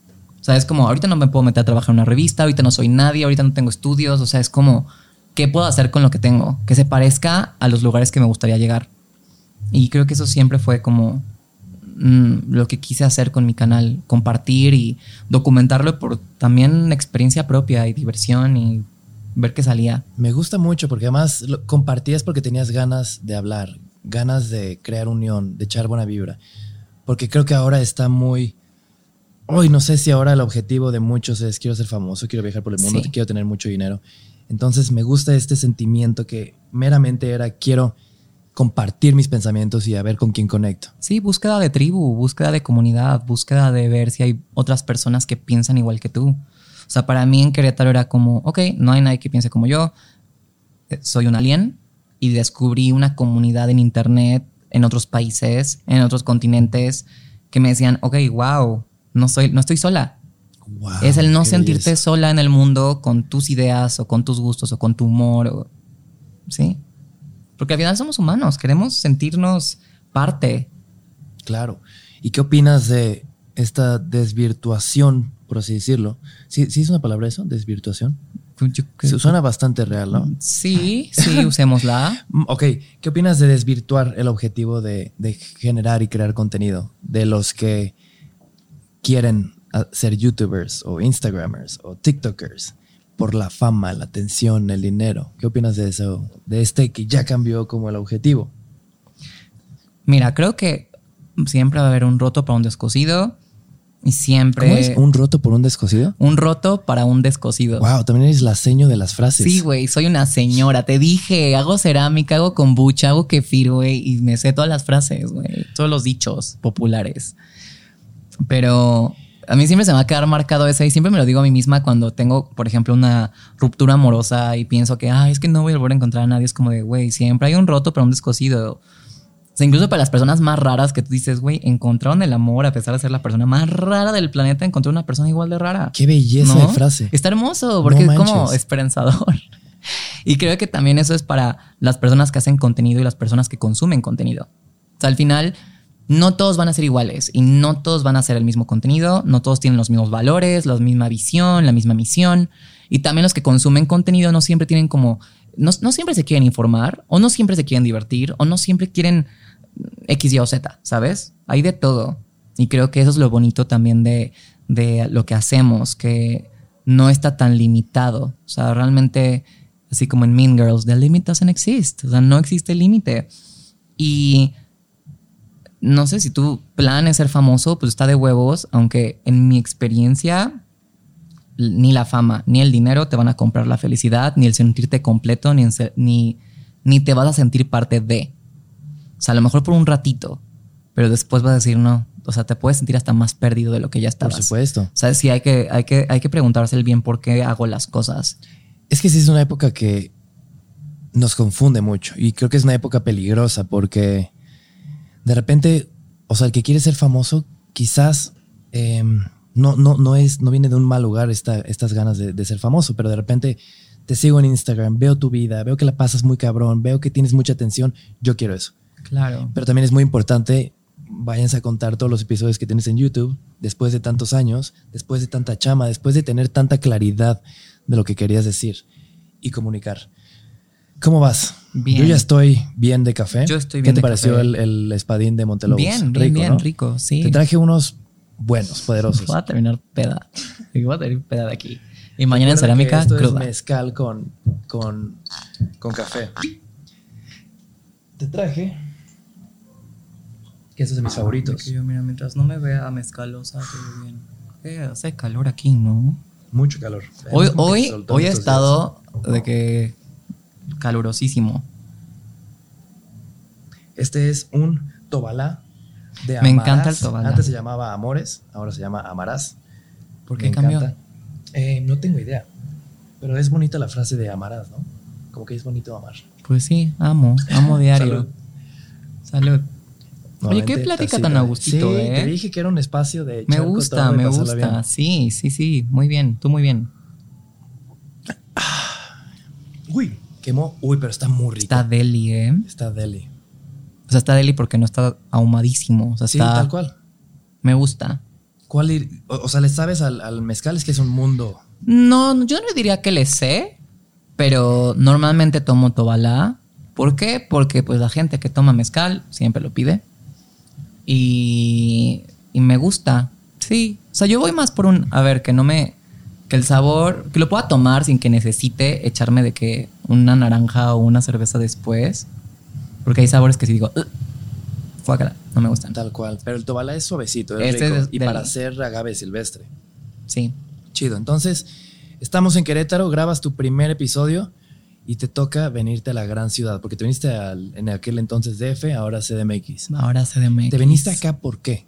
O sea, es como ahorita no me puedo meter a trabajar en una revista, ahorita no soy nadie, ahorita no tengo estudios. O sea, es como qué puedo hacer con lo que tengo, que se parezca a los lugares que me gustaría llegar. Y creo que eso siempre fue como mm, lo que quise hacer con mi canal, compartir y documentarlo por también experiencia propia y diversión y ver qué salía. Me gusta mucho porque además lo compartías porque tenías ganas de hablar, ganas de crear unión, de echar buena vibra. Porque creo que ahora está muy... Hoy no sé si ahora el objetivo de muchos es quiero ser famoso, quiero viajar por el mundo, Sí. quiero tener mucho dinero. Entonces me gusta este sentimiento que meramente era quiero compartir mis pensamientos y a ver con quién conecto. Sí, búsqueda de tribu, búsqueda de comunidad, búsqueda de ver si hay otras personas que piensan igual que tú. O sea, para mí en Querétaro era como, ok, no hay nadie que piense como yo, eh, soy un alien y descubrí una comunidad en internet, en otros países, en otros continentes, que me decían, ok, wow, no, soy, no estoy sola. Wow, es el no sentirte belleza. sola en el mundo con tus ideas o con tus gustos o con tu humor. o- ¿Sí? Porque al final somos humanos, queremos sentirnos parte Claro. ¿Y qué opinas de esta desvirtuación, por así decirlo? ¿Sí, sí es una palabra eso? ¿Desvirtuación? Yo Se suena bastante real, ¿no? Sí, sí, (laughs) usémosla. Mm, Ok, ¿qué opinas de desvirtuar el objetivo de, de generar y crear contenido de los que quieren ser youtubers o instagramers o tiktokers por la fama, la atención, el dinero? ¿Qué opinas de eso? De este que ya cambió como el objetivo. Mira, creo que siempre va a haber un roto para un descosido y siempre ¿Cómo es? ¿Un roto por un descosido? un roto para un descosido. Wow, también eres la seño de las frases. Sí, güey, soy una señora. Te dije, hago cerámica, hago kombucha, hago kefir, güey, y me sé todas las frases, güey, todos los dichos populares. Pero a mí siempre se me va a quedar marcado ese y siempre me lo digo a mí misma cuando tengo, por ejemplo, una ruptura amorosa y pienso que, ay, es que no voy a volver a encontrar a nadie. Es como de, güey, siempre hay un roto para un descosido. O sea, incluso para las personas más raras que tú dices, güey, encontraron el amor a pesar de ser la persona más rara del planeta, encontró una persona igual de rara. Qué belleza ¿No? de frase. Está hermoso porque No es como esperanzador. (laughs) Y creo que también eso es para las personas que hacen contenido y las personas que consumen contenido. O sea, al final, no todos van a ser iguales y no todos van a hacer el mismo contenido, no todos tienen los mismos valores, la misma visión, la misma misión. Y también los que consumen contenido no siempre tienen como, no, no siempre se quieren informar, o no siempre se quieren divertir, o no siempre quieren X, Y o Z, ¿sabes? Hay de todo. Y creo que eso es lo bonito también de, de lo que hacemos, que no está tan limitado. O sea, realmente, así como en Mean Girls, the limit doesn't exist. O sea, no existe límite. Y no sé si tu plan es ser famoso, pues está de huevos, aunque en mi experiencia, ni la fama, ni el dinero te van a comprar la felicidad, ni el sentirte completo, ni, ser- ni, ni te vas a sentir parte de. O sea, a lo mejor por un ratito, pero después vas a decir no. O sea, te puedes sentir hasta más perdido de lo que ya Por estabas. supuesto. O sea, sí hay que, hay que, hay que preguntarse el bien por qué hago las cosas. Es que sí es una época que nos confunde mucho y creo que es una época peligrosa porque de repente, o sea, el que quiere ser famoso quizás eh, no, no, no, es, no viene de un mal lugar esta, estas ganas de, de ser famoso, pero de repente te sigo en Instagram, veo tu vida, veo que la pasas muy cabrón, veo que tienes mucha atención, yo quiero eso. Claro. Pero también es muy importante, váyanse a contar todos los episodios que tienes en YouTube, después de tantos años, después de tanta chama, después de tener tanta claridad de lo que querías decir y comunicar. ¿Cómo vas? Bien. Yo ya estoy bien de café. Yo estoy ¿Qué bien te de pareció café. el, el espadín de Montelobos? Bien, bien, Rico, bien, ¿no? rico, sí. Te traje unos buenos, poderosos. Voy a terminar peda. (laughs) Voy a terminar peda de aquí. Y mañana en que cerámica, esto es cruda. mezcal con, con, con café. Te traje. Que es de mis favoritos. yo, mira, mientras no me vea mezcalosa, todo bien. que hace calor aquí, ¿no? Mucho calor. Hoy, que hoy, hoy estos estado de que calurosísimo. Este es un tobalá de Me Amarás. encanta el tobalá. Antes se llamaba Amores, ahora se llama Amarás. ¿Por Me qué cambió? encanta. Eh, no tengo idea. Pero es bonita la frase de Amarás, ¿no? Como que es bonito amar. Pues sí, amo, amo (laughs) diario. Salud. Oye, qué plática tan a de- gustito, sí, ¿eh? te dije que era un espacio de Me gusta, me gusta. bien. Sí, sí, sí. Muy bien. Tú muy bien. Uy, quemó. Uy, pero está muy rico. Está deli, ¿eh? Está deli. O sea, está deli porque no está ahumadísimo. O sea, Sí, está. tal cual. Me gusta. ¿Cuál ir- o, o sea, le sabes al, al mezcal? Es que es un mundo. No, yo no diría que le sé, pero normalmente tomo tobalá. ¿Por qué? Porque pues la gente que toma mezcal siempre lo pide. Y, y me gusta. Sí. O sea, yo voy más por un, a ver, que no me, que el sabor, que lo pueda tomar sin que necesite echarme de que una naranja o una cerveza después. Porque hay sabores que si digo, "Ugh, fuácala, no me gustan. Tal cual. Pero el tobalá es suavecito, es Este rico. es y para hacer agave silvestre. Sí. Chido. Entonces, estamos en Querétaro, grabas tu primer episodio y te toca venirte a la gran ciudad. Porque te viniste al- en aquel entonces DF, ahora CDMX. Ahora CDMX. ¿Te viniste acá por qué?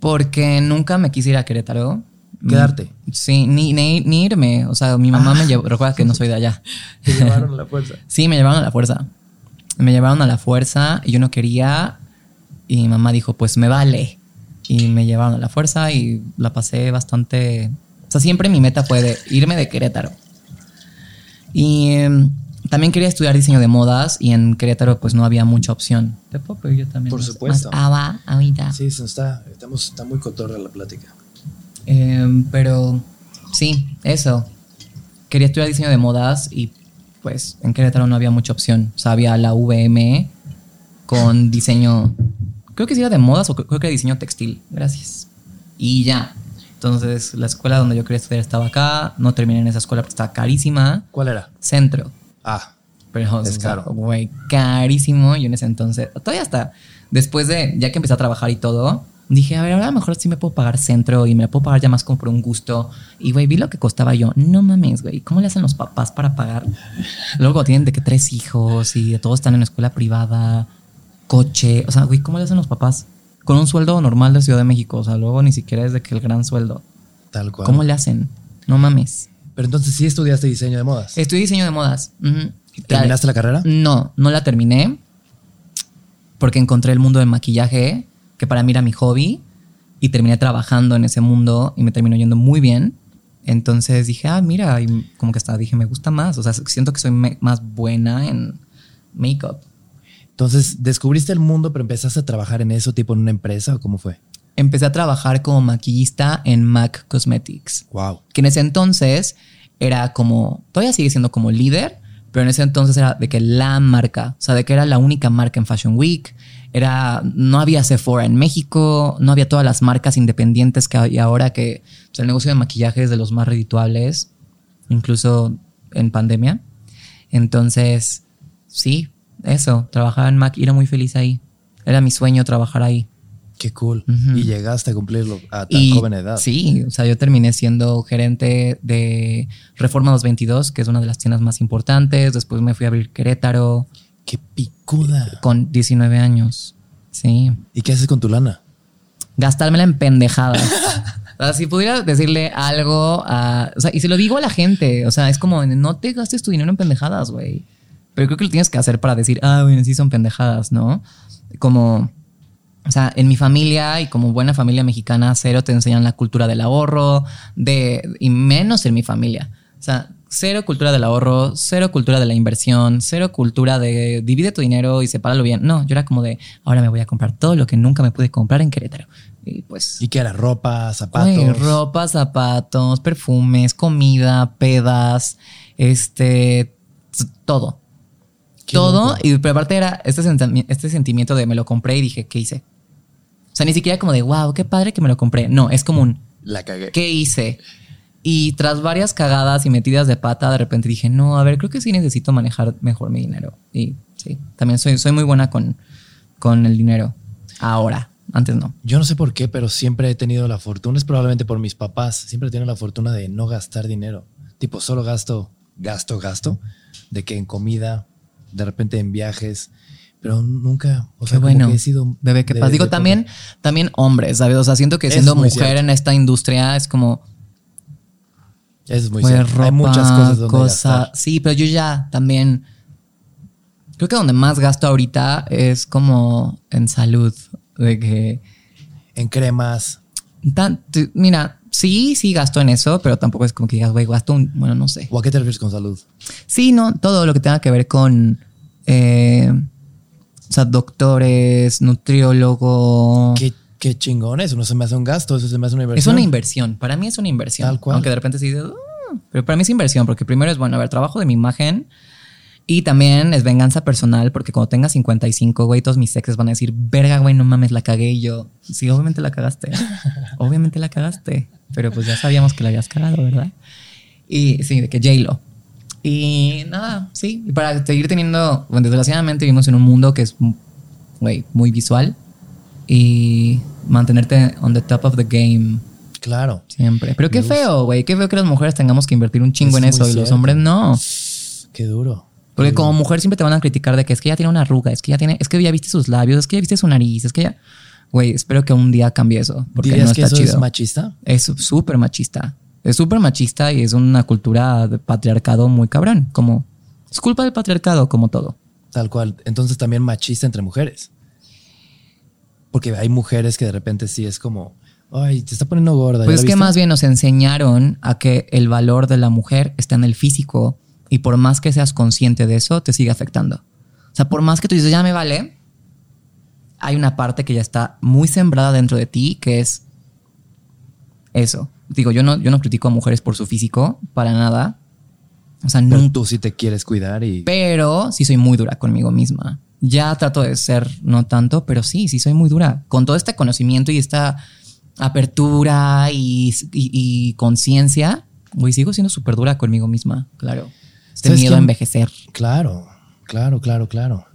Porque nunca me quise ir a Querétaro. Quedarte. Sí, ni, ni, ni irme. O sea, mi mamá me llevó. Recuerda que no soy de allá. (laughs) Te llevaron a la fuerza. (laughs) Sí, me llevaron a la fuerza. Me llevaron a la fuerza y yo no quería. Y mi mamá dijo, pues me vale. Y me llevaron a la fuerza y la pasé bastante. O sea, siempre mi meta fue de irme de Querétaro. Y em, también quería estudiar diseño de modas y en Querétaro pues no había mucha opción. ¿Te puedo pedir yo también? Por más- supuesto. Más agua, ahorita. Sí, está, estamos, está muy cotorra la plática. Em, pero sí, eso. Quería estudiar diseño de modas y pues en Querétaro no había mucha opción. O sea, había la VM con diseño, creo que sí era de modas o creo que era diseño textil. Gracias. Y ya. Entonces la escuela donde yo quería estudiar estaba acá. No terminé en esa escuela porque estaba carísima. ¿Cuál era? Centro. Ah, Pero Es o sea, caro. Güey, carísimo. Y en ese entonces, todavía hasta después de, ya que empecé a trabajar y todo, dije, a ver, ahora a lo mejor sí me puedo pagar centro y me puedo pagar ya más como por un gusto. Y güey, vi lo que costaba yo. No mames, güey, ¿cómo le hacen los papás para pagar? Luego tienen de que tres hijos y todos están en escuela privada, coche. O sea, güey, ¿cómo le hacen los papás? Con un sueldo normal de Ciudad de México. O sea, luego ni siquiera es de que el gran sueldo. tal cual. ¿Cómo le hacen? No mames. Pero entonces sí estudiaste diseño de modas. Estudié diseño de modas. ¿Terminaste la carrera? No, no la terminé porque encontré el mundo del maquillaje, que para mí era mi hobby, y terminé trabajando en ese mundo y me terminó yendo muy bien. Entonces dije, ah, mira, y como que hasta dije, me gusta más. O sea, siento que soy más buena en make-up. Entonces, ¿descubriste el mundo pero empezaste a trabajar en eso, tipo en una empresa o cómo fue? Empecé a trabajar como maquillista en MAC Cosmetics. Wow. que en ese entonces era como, todavía sigue siendo como líder, pero en ese entonces era de que la marca, o sea, de que era la única marca en Fashion Week, era, no había Sephora en México, no había todas las marcas independientes que hay ahora, que o sea, el negocio de maquillaje es de los más redituables, incluso en pandemia. Entonces, sí, eso, trabajaba en MAC y era muy feliz ahí. Era mi sueño trabajar ahí. Qué cool. Y llegaste a cumplirlo a tan Y joven edad. Sí, o sea, yo terminé siendo gerente de Reforma 222, que es una de las tiendas más importantes. Después me fui a abrir Querétaro Qué picuda. con 19 años. Sí. ¿Y qué haces con tu lana? Gastármela en pendejadas. (laughs) O sea, si pudiera decirle algo a. O sea, y se lo digo a la gente. O sea, es como, no te gastes tu dinero en pendejadas, güey. Pero creo que lo tienes que hacer para decir, ah, bueno, sí son pendejadas, ¿no? Como. O sea, en mi familia y como buena familia mexicana, cero te enseñan la cultura del ahorro, de, y menos en mi familia. O sea, cero cultura del ahorro, cero cultura de la inversión, cero cultura de divide tu dinero y sepáralo bien. No, yo era como de, ahora me voy a comprar todo lo que nunca me pude comprar en Querétaro. Y pues... ¿Y qué era? ¿Ropa, zapatos? Ropa, zapatos, perfumes, comida, pedas, este, todo. Todo. Y pero aparte era este, este sentimiento de me lo compré y dije, ¿qué hice? O sea, ni siquiera como de, wow, qué padre que me lo compré. No, es como un, La cagué. ¿qué hice? Y tras varias cagadas y metidas de pata, de repente dije, no, a ver, creo que sí necesito manejar mejor mi dinero. Y sí, también soy, soy muy buena con, con el dinero. Ahora. Antes no. Yo no sé por qué, pero siempre he tenido la fortuna, es probablemente por mis papás, siempre he tenido la fortuna de no gastar dinero. Tipo, solo gasto, gasto, gasto, de que en comida, de repente en viajes, pero nunca, o sea, como bueno. que he sido... Bebé, que pasa. Digo, de- también, también hombres, ¿sabes? O sea, siento que siendo mujer cierto. en esta industria es como, Eso es muy pues, cierto. ropa, Hay muchas cosas donde cosa- gastar. Sí, pero yo ya también. Creo que donde más gasto ahorita es como en salud. De que. En cremas, tan- mira, sí, sí gasto en eso, pero tampoco es como que digas, güey, gasto un. Bueno, no sé. ¿o a qué te refieres con salud? Sí, no, todo lo que tenga que ver con. eh, o sea, doctores, nutriólogo. Qué, qué chingón, eso no se me hace un gasto, eso se me hace una Es inversión. una inversión. Para mí es una inversión. Tal cual. Aunque de repente sí dices, "Ah", pero para mí es inversión, porque primero es bueno, a ver, trabajo de mi imagen. Y también es venganza personal, porque cuando tenga 55, güey, todos mis exes van a decir, verga, güey, no mames, la cagué. Y yo, sí, obviamente la cagaste. (laughs) obviamente la cagaste. Pero pues ya sabíamos que la habías cagado, ¿verdad? Y sí, de que J-Lo. Y nada, sí. Y para seguir teniendo, bueno, desgraciadamente vivimos en un mundo que es, güey, muy visual. Y mantenerte on the top of the game Claro. siempre. Pero qué gusta. feo, güey. Qué feo que las mujeres tengamos que invertir un chingo Es en eso y los cierto. hombres no. Qué duro. Porque Qué como duro. mujer siempre te van a criticar de que es que ya tiene una arruga, es que ya tiene, es que ya viste sus labios, es que ya viste su nariz, es que ya. Güey, espero que un día cambie eso. Porque ¿Dirías no que está eso chido. es machista? Es súper machista. Es súper machista y es una cultura de patriarcado muy cabrón. Como es culpa del patriarcado, como todo. Tal cual. Entonces también machista entre mujeres. Porque hay mujeres que de repente sí es como, ay, te está poniendo gorda. Pues ¿ya es que viste?" más bien nos enseñaron a que el valor de la mujer está en el físico y por más que seas consciente de eso, te sigue afectando. O sea, por más que tú dices, ya me vale, hay una parte que ya está muy sembrada dentro de ti que es eso. Digo, yo no, yo no critico a mujeres por su físico, para nada. O sea, Pero nunca. tú sí te quieres cuidar y... Pero sí soy muy dura conmigo misma. Ya trato de ser no tanto, pero sí, sí soy muy dura. Con todo este conocimiento y esta apertura y, y- y conciencia, güey, sigo siendo súper dura conmigo misma, claro. Este ¿Sabes miedo a envejecer. Claro, claro, claro, claro.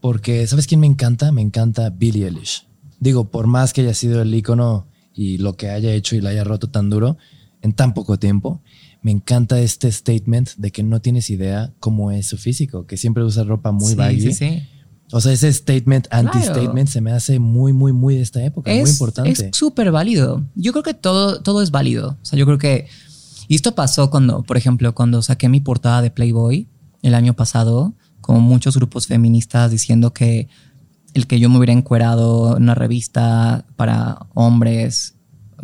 Porque, ¿sabes quién me encanta? Me encanta Billie Eilish. Digo, por más que haya sido el ícono y lo que haya hecho y la haya roto tan duro en tan poco tiempo, me encanta este statement de que no tienes idea cómo es su físico, que siempre usa ropa muy sí, baggy. sí, sí. O sea, ese statement, anti-statement, se me hace muy, muy, muy de esta época, muy es, importante. Es súper válido. Yo creo que todo, todo es válido. O sea, yo creo que. Y esto pasó cuando, por ejemplo, cuando saqué mi portada de Playboy el año pasado, con muchos grupos feministas diciendo que el que yo me hubiera encuerado en una revista para hombres,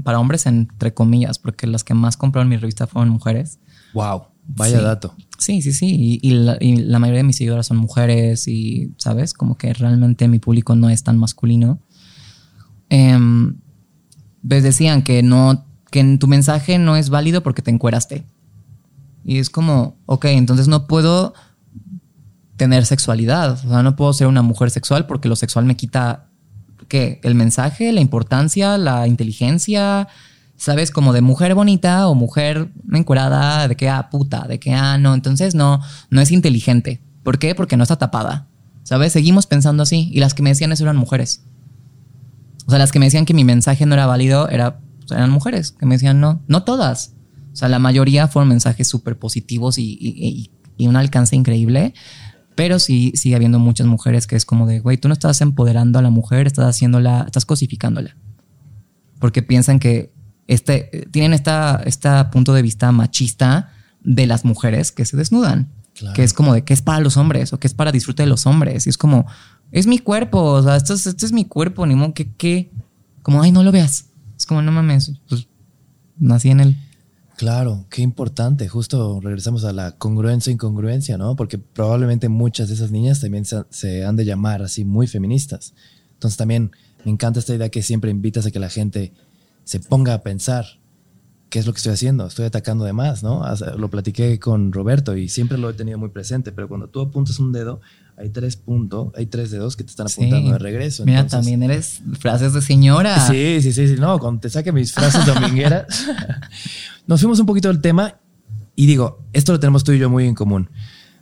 para hombres entre comillas, porque las que más compraron mi revista fueron mujeres. Wow, vaya Sí. dato. Sí, sí, sí. Y, y la, y la mayoría de mis seguidoras son mujeres y, ¿sabes? Como que realmente mi público no es tan masculino. Em, pues decían que no, que en tu mensaje no es válido porque te encueraste. Y es como, ok, entonces no puedo tener sexualidad. O sea, no puedo ser una mujer sexual porque lo sexual me quita, ¿qué? El mensaje, la importancia, la inteligencia, ¿sabes? Como de mujer bonita o mujer encuerada, de que, ah, puta, de que, ah, no. Entonces no, no es inteligente. ¿Por qué? Porque no está tapada. ¿Sabes? Seguimos pensando así. Y las que me decían eso eran mujeres. O sea, las que me decían que mi mensaje no era válido era, eran mujeres. Que me decían no. No todas. O sea, la mayoría fueron mensajes súper positivos y, y- y- y un alcance increíble. Pero sí sigue habiendo muchas mujeres que es como de, güey, tú no estás empoderando a la mujer, estás haciéndola, estás cosificándola. Porque piensan que este, tienen esta, esta punto de vista machista de las mujeres que se desnudan. Claro. Que es como de que es para los hombres o que es para disfrute de los hombres. Y es como, es mi cuerpo, o sea, esto es, este es mi cuerpo, ni modo que, que, como, ay, no lo veas. Es como, no mames, pues nací en él. Claro, qué importante. Justo regresamos a la congruencia e incongruencia, ¿no? Porque probablemente muchas de esas niñas también se, se han de llamar así muy feministas. Entonces también me encanta esta idea que siempre invitas a que la gente se ponga a pensar qué es lo que estoy haciendo. Estoy atacando de más, ¿no? Lo platiqué con Roberto y siempre lo he tenido muy presente, pero cuando tú apuntas un dedo, hay tres puntos, hay tres dedos que te están apuntando Sí. de regreso. Mira, Entonces- también eres frases de señora. Sí, sí, sí, sí. No, cuando te saque mis frases (laughs) domingueras. Nos fuimos un poquito del tema y digo, esto lo tenemos tú y yo muy en común.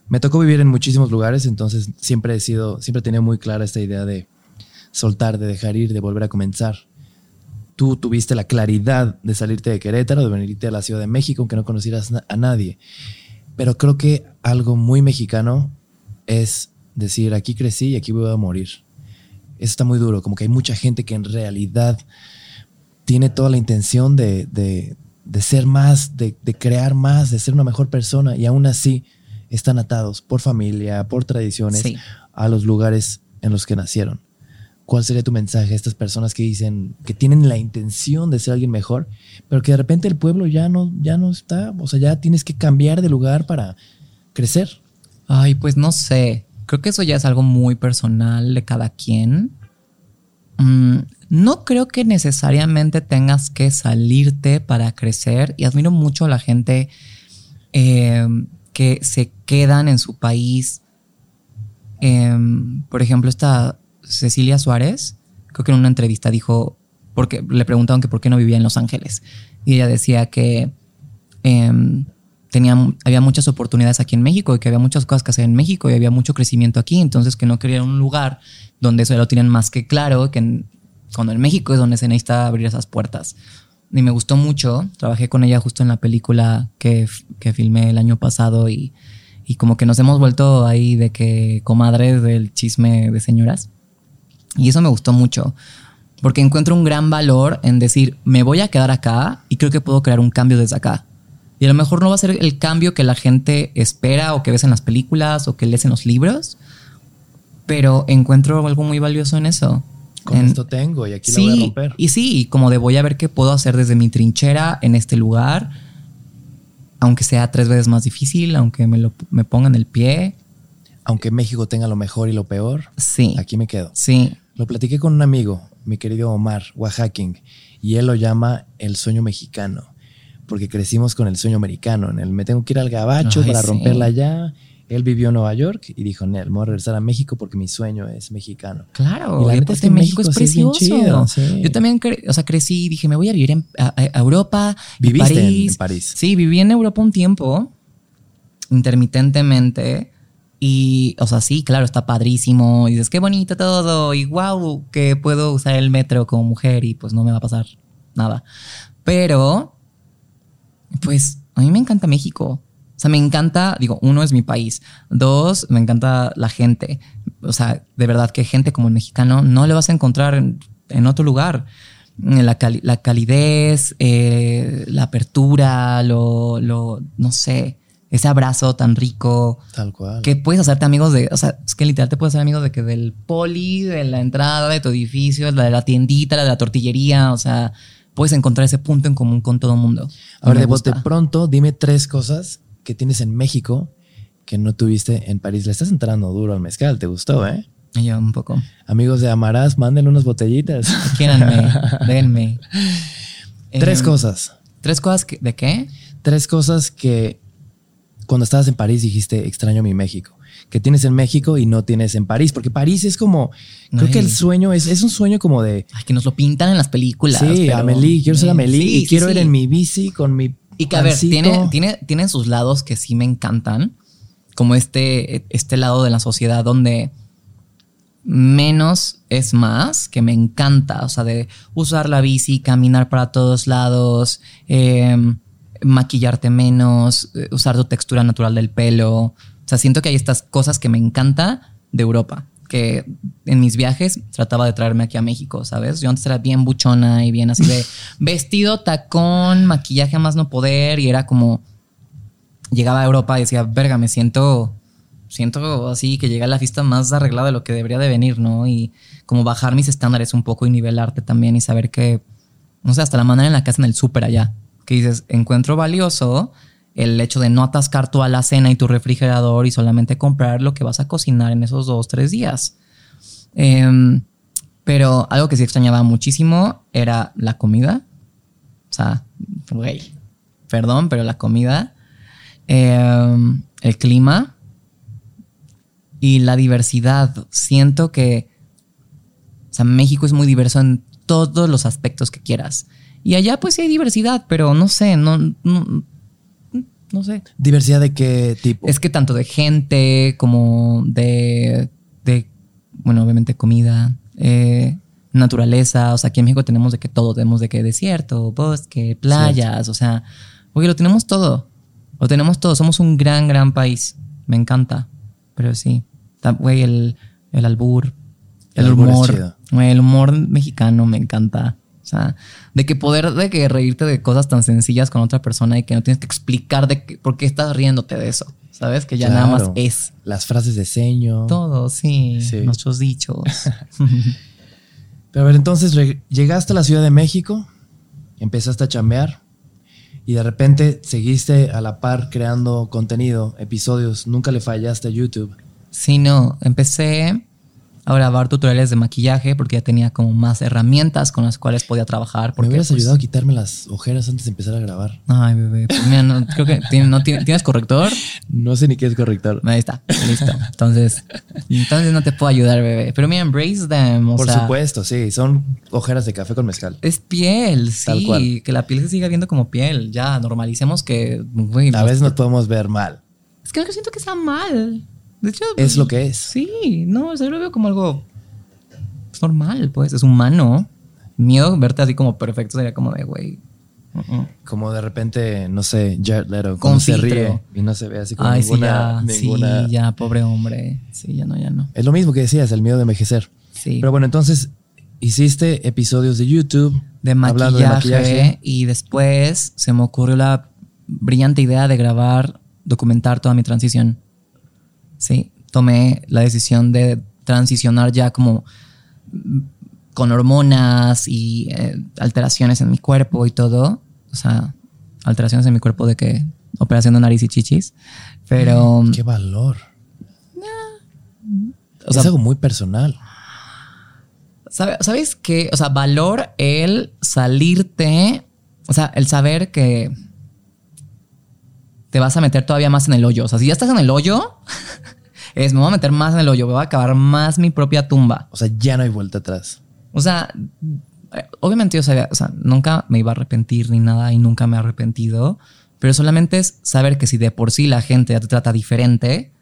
Me tocó vivir en muchísimos lugares, entonces siempre he sido, siempre he tenido muy clara esta idea de soltar, de dejar ir, de volver a comenzar. Tú tuviste la claridad de salirte de Querétaro, de venirte a la Ciudad de México, aunque no conocieras a nadie. Pero creo que algo muy mexicano es decir, aquí crecí y aquí voy a morir. Eso está muy duro, como que hay mucha gente que en realidad tiene toda la intención de, ser más, de, crear más, de ser una mejor persona y aún así están atados por familia, por tradiciones a los lugares en los que nacieron. ¿Cuál sería tu mensaje a estas personas que dicen que tienen la intención de ser alguien mejor, pero que de repente el pueblo ya no, ya no está? O sea, ya tienes que cambiar de lugar para crecer. Ay, pues no sé. Creo que eso ya es algo muy personal de cada quien. Mm, no creo que necesariamente tengas que salirte para crecer y admiro mucho a la gente eh, que se quedan en su país. Em, por ejemplo, esta Cecilia Suárez, creo que en una entrevista dijo, porque le preguntaron que por qué no vivía en Los Ángeles. Y ella decía que em, tenía, había muchas oportunidades aquí en México y que había muchas cosas que hacer en México y había mucho crecimiento aquí. Entonces que no quería un lugar donde eso lo tienen más que claro, que cuando en México es donde se necesita abrir esas puertas. Y me gustó mucho. Trabajé con ella justo en la película que, que filmé el año pasado y, y como que nos hemos vuelto ahí de que comadres del chisme de señoras. Y eso me gustó mucho, porque encuentro un gran valor en decir, me voy a quedar acá y creo que puedo crear un cambio desde acá. Y a lo mejor no va a ser el cambio que la gente espera o que ves en las películas o que lees en los libros, pero encuentro algo muy valioso en eso. Con esto tengo y aquí lo voy a romper. Y sí, como de voy a ver qué puedo hacer desde mi trinchera en este lugar, aunque sea tres veces más difícil, aunque me, lo, me pongan el pie. Aunque México tenga lo mejor y lo peor, sí. aquí me quedo. Sí. Lo platiqué con un amigo, mi querido Omar Oaxaquín, y él lo llama el sueño mexicano, porque crecimos con el sueño americano. En el me tengo que ir al gabacho para romperla ya. Él vivió en Nueva York y dijo, Nel, me voy a regresar a México porque mi sueño es mexicano. Claro, y la verdad es que México, es precioso. Yo también o sea, crecí y dije, me voy a vivir en, a, Europa. ¿Viviste París. en París? Sí, viví en Europa un tiempo, intermitentemente. Y, o sea, sí, claro, está padrísimo. Y dices, qué bonito todo. Y wow, que puedo usar el metro como mujer y pues no me va a pasar nada. Pero, pues, a mí me encanta México. O sea, me encanta, digo, uno es mi país. Dos, me encanta la gente. O sea, de verdad que gente como el mexicano no le vas a encontrar en, otro lugar. La, la calidez, eh, la apertura, lo, lo, no sé ese abrazo tan rico. Tal cual. Que puedes hacerte amigos de, o sea, es que literal te puedes hacer amigos de que del poli, de la entrada de tu edificio, la de la tiendita, la de la tortillería, o sea, puedes encontrar ese punto en común con todo el mundo. A ver, de bote pronto, dime tres cosas que tienes en México que no tuviste en París. Le estás entrando duro al mezcal, ¿te gustó, eh? Yo un poco. Amigos de Amarás, mándenle unas botellitas. (laughs) Quírenme, (laughs) denme. Tres em, cosas. ¿Tres cosas de qué? Tres cosas que cuando estabas en París dijiste, extraño mi México, que tienes en México y no tienes en París, porque París es como, creo que el sueño es, es un sueño como de... Ay, que nos lo pintan en las películas. Sí, Amelie, quiero ser Amelie y quiero ir en mi bici con mi... Y que a ver, tiene, tiene, tiene sus lados que sí me encantan, como este, este lado de la sociedad donde menos es más, que me encanta, o sea, de usar la bici, caminar para todos lados, eh, maquillarte menos, eh, usar tu textura natural del pelo. O sea, siento que hay estas cosas que me encanta de Europa, que en mis viajes trataba de traerme aquí a México, ¿sabes? Yo antes era bien buchona y bien así de (laughs) vestido, tacón, maquillaje a más no poder y era como llegaba a Europa y decía, verga, me siento siento así que llegué a la fiesta más arreglada de lo que debería de venir, ¿no? Y como bajar mis estándares un poco y nivelarte también y saber que, no sé, hasta la manera en la que hacen el súper allá que dices, encuentro valioso el hecho de no atascar tu alacena y tu refrigerador y solamente comprar lo que vas a cocinar en esos dos, tres días. Em, pero algo que sí extrañaba muchísimo era la comida. O sea, güey, perdón, pero la comida, em, el clima y la diversidad. Siento que o sea, México es muy diverso en todos los aspectos que quieras. Y allá pues sí hay diversidad, pero no sé, no, no, sé. ¿Diversidad de qué tipo? Es que tanto de gente como de, de bueno, obviamente comida, eh, naturaleza. O sea, aquí en México tenemos de que todo, tenemos de que desierto, bosque, playas, o sea, porque lo tenemos todo. Lo tenemos todo. Somos un gran, gran país. Me encanta. Pero sí. Güey, el, el albur, el, humor. el humor mexicano me encanta. O sea, de que poder de que reírte de cosas tan sencillas con otra persona y que no tienes que explicar de por qué estás riéndote de eso. ¿Sabes? Que ya nada más es. Las frases de seño. Todo, sí. Nuestros dichos. (laughs) Pero a ver, entonces llegaste a la Ciudad de México, empezaste a chambear y de repente seguiste a la par creando contenido, episodios. Nunca le fallaste a YouTube. Sí, no. Empecé a grabar tutoriales de maquillaje porque ya tenía como más herramientas con las cuales podía trabajar. Porque, Me hubieras pues, ayudado a quitarme las ojeras antes de empezar a grabar. Ay, bebé. Pues mira, no, creo que ¿no tienes corrector. No sé ni qué es corrector. Ahí está, listo. Entonces, entonces no te puedo ayudar, bebé. Pero mira, embrace them. Por supuesto, sí. Son ojeras de café con mezcal. Es piel, sí. Que la piel se siga viendo como piel. Ya, normalicemos que. a veces nos podemos ver mal. Es que no siento que sea mal. De hecho, es lo que es. Sí, no, yo lo veo como algo normal, pues, es humano. Miedo verte así como perfecto sería como de, güey. Como de repente, no sé, Jared Leto, como se ríe y no se ve así como Ay, ninguna, sí, ya, sí, ya, pobre hombre. Sí, ya no, ya no. Es lo mismo que decías, el miedo de envejecer. Sí. Pero bueno, entonces hiciste episodios de YouTube de maquillaje, de maquillaje y después se me ocurrió la brillante idea de grabar, documentar toda mi transición. Sí, tomé la decisión de transicionar ya como con hormonas y eh, alteraciones en mi cuerpo y todo. O sea, alteraciones en mi cuerpo de que operación de nariz y chichis. Pero. ¡Qué valor! es algo muy personal. ¿Sabes qué? O sea, valor el salirte. O sea, el saber que te vas a meter todavía más en el hoyo. O sea, si ya estás en el hoyo, (laughs) es me voy a meter más en el hoyo, me voy a acabar más mi propia tumba. O sea, ya no hay vuelta atrás. O sea, obviamente yo sabía, o sea, nunca me iba a arrepentir ni nada y nunca me he arrepentido, pero solamente es saber que si de por sí la gente ya te trata diferente,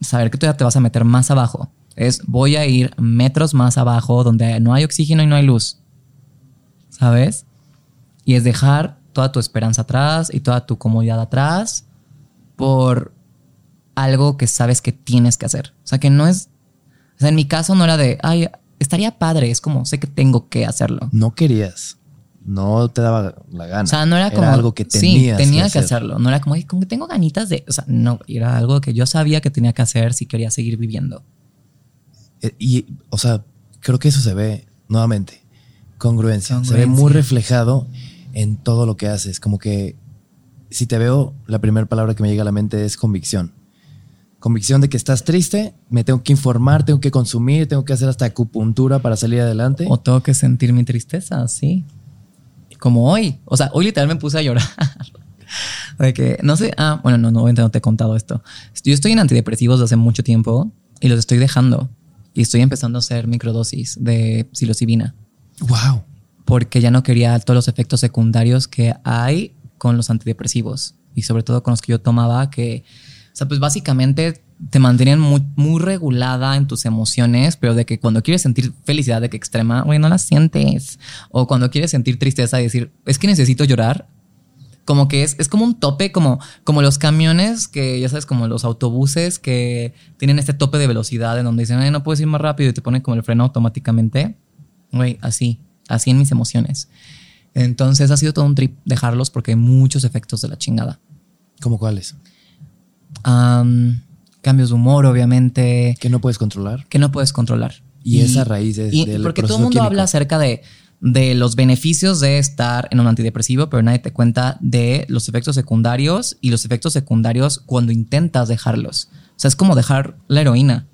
saber que tú ya te vas a meter más abajo. Es voy a ir metros más abajo donde no hay oxígeno y no hay luz. ¿Sabes? Y es dejar toda tu esperanza atrás y toda tu comodidad atrás por algo que sabes que tienes que hacer. O sea, que no es. O sea, en mi caso no era de, ay, estaría padre. Es como, sé que tengo que hacerlo. No querías. No te daba la gana. O sea, no era como. algo que tenías sí, tenía que, hacerlo. No era como, como que tengo ganitas de. O sea, no, era algo que yo sabía que tenía que hacer si quería seguir viviendo. Eh, y, o sea, creo que eso se ve nuevamente. Congruencia. Se ve muy reflejado en todo lo que haces. Como que si te veo, la primera palabra que me llega a la mente es convicción convicción de que estás triste, me tengo que informar, tengo que consumir, tengo que hacer hasta acupuntura para salir adelante. O tengo que sentir mi tristeza, sí. Como hoy. O sea, hoy literal me puse a llorar. (laughs) de que, no sé, ah, bueno, no, no, no te he contado esto. Yo estoy en antidepresivos desde hace mucho tiempo y los estoy dejando. Y estoy empezando a hacer microdosis de psilocibina. Wow. Porque ya no quería todos los efectos secundarios que hay con los antidepresivos. Y sobre todo con los que yo tomaba, que o sea, pues básicamente te mantenían muy, muy regulada en tus emociones, pero de que cuando quieres sentir felicidad de que extrema, güey, no la sientes. O cuando quieres sentir tristeza decir, es que necesito llorar, como que es, es como un tope, como, como los camiones que, ya sabes, como los autobuses que tienen este tope de velocidad en donde dicen, Ay, no puedes ir más rápido y te ponen como el freno automáticamente. Güey, así, así en mis emociones. Entonces ha sido todo un trip dejarlos porque hay muchos efectos de la chingada. ¿Cómo cuáles? cambios de humor, obviamente. Que no puedes controlar. Que no puedes controlar. Y, esa raíz es y, Porque todo el mundo habla acerca de, de los beneficios de estar en un antidepresivo, pero nadie te cuenta de los efectos secundarios y los efectos secundarios cuando intentas dejarlos. O sea, es como dejar la heroína.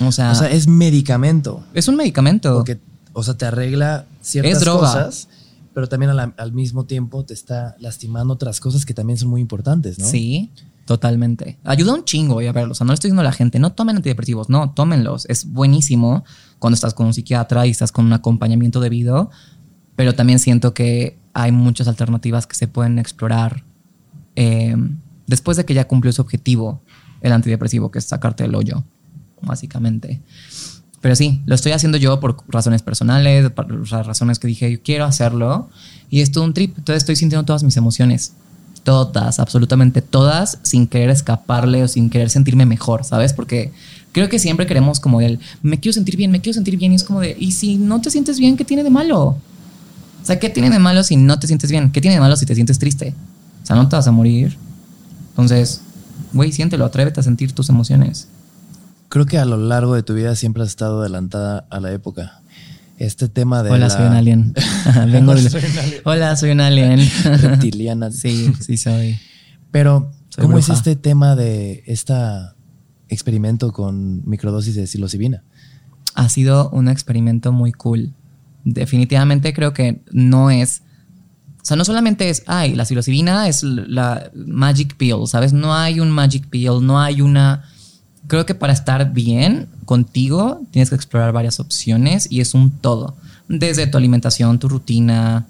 O sea, o sea es medicamento. Es un medicamento. Porque, o sea, te arregla ciertas es cosas pero también al, mismo tiempo te está lastimando otras cosas que también son muy importantes, ¿no? Sí, totalmente. Ayuda un chingo, a verlo. O sea, no le estoy diciendo a la gente, no tomen antidepresivos, no, tómenlos. Es buenísimo cuando estás con un psiquiatra y estás con un acompañamiento debido, pero también siento que hay muchas alternativas que se pueden explorar eh, después de que ya cumplió su objetivo, el antidepresivo, que es sacarte el hoyo. Básicamente. Pero sí, lo estoy haciendo yo por razones personales, por razones que dije, yo quiero hacerlo. Y es todo un trip. Entonces estoy sintiendo todas mis emociones. Todas, absolutamente todas, sin querer escaparle o sin querer sentirme mejor, ¿sabes? Porque creo que siempre queremos como el, me quiero sentir bien, me quiero sentir bien. Y es como de, ¿y si no te sientes bien, qué tiene de malo? O sea, ¿qué tiene de malo si no te sientes bien? ¿Qué tiene de malo si te sientes triste? O sea, no te vas a morir. Entonces, güey, siéntelo, atrévete a sentir tus emociones. Creo que a lo largo de tu vida siempre has estado adelantada a la época. Este tema de. Hola, soy un alien. (laughs) Vengo Hola, de- soy un alien. Hola, soy un alien. reptiliana. (laughs) sí, sí soy. Pero, Soy ¿cómo es este tema de este experimento con microdosis de psilocibina? Ha sido un experimento muy cool. Definitivamente creo que no es. O sea, no solamente es, ay, la psilocibina es la magic pill, ¿sabes? No hay un magic pill, no hay una. Creo que para estar bien contigo tienes que explorar varias opciones y es un todo. Desde tu alimentación, tu rutina,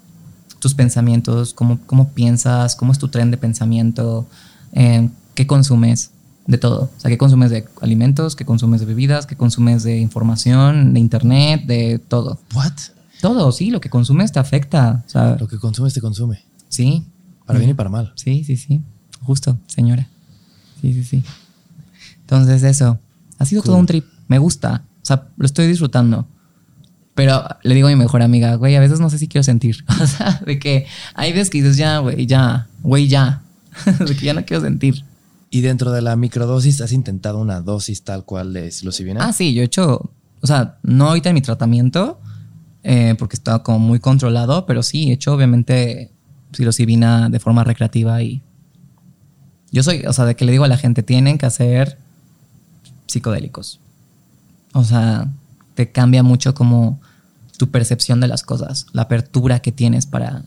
tus pensamientos, cómo, cómo piensas, cómo es tu tren de pensamiento, eh, qué consumes, de todo. O sea, qué consumes de alimentos, qué consumes de bebidas, qué consumes de información, de internet, de todo. ¿What? Todo, sí, lo que consumes te afecta. O sea, Lo que consumes te consume. sí, Para bien y para mal. sí, sí, sí. Justo, señora. Sí, sí, sí. Entonces, eso. Ha sido todo un trip. Me gusta. O sea, lo estoy disfrutando. Pero le digo a mi mejor amiga, güey, a veces no sé si quiero sentir. (laughs) O sea, de que hay veces que dices, ya, güey, ya, güey, ya. (laughs) de que ya no quiero sentir. Y dentro de la microdosis, ¿has intentado una dosis tal cual de psilocibina? Ah, sí, yo he hecho, o sea, no ahorita en mi tratamiento, eh, porque estaba como muy controlado, pero sí, he hecho obviamente psilocibina de forma recreativa y yo soy, o sea, de que le digo a la gente, tienen que hacer psicodélicos. O sea, te cambia mucho como tu percepción de las cosas, la apertura que tienes para,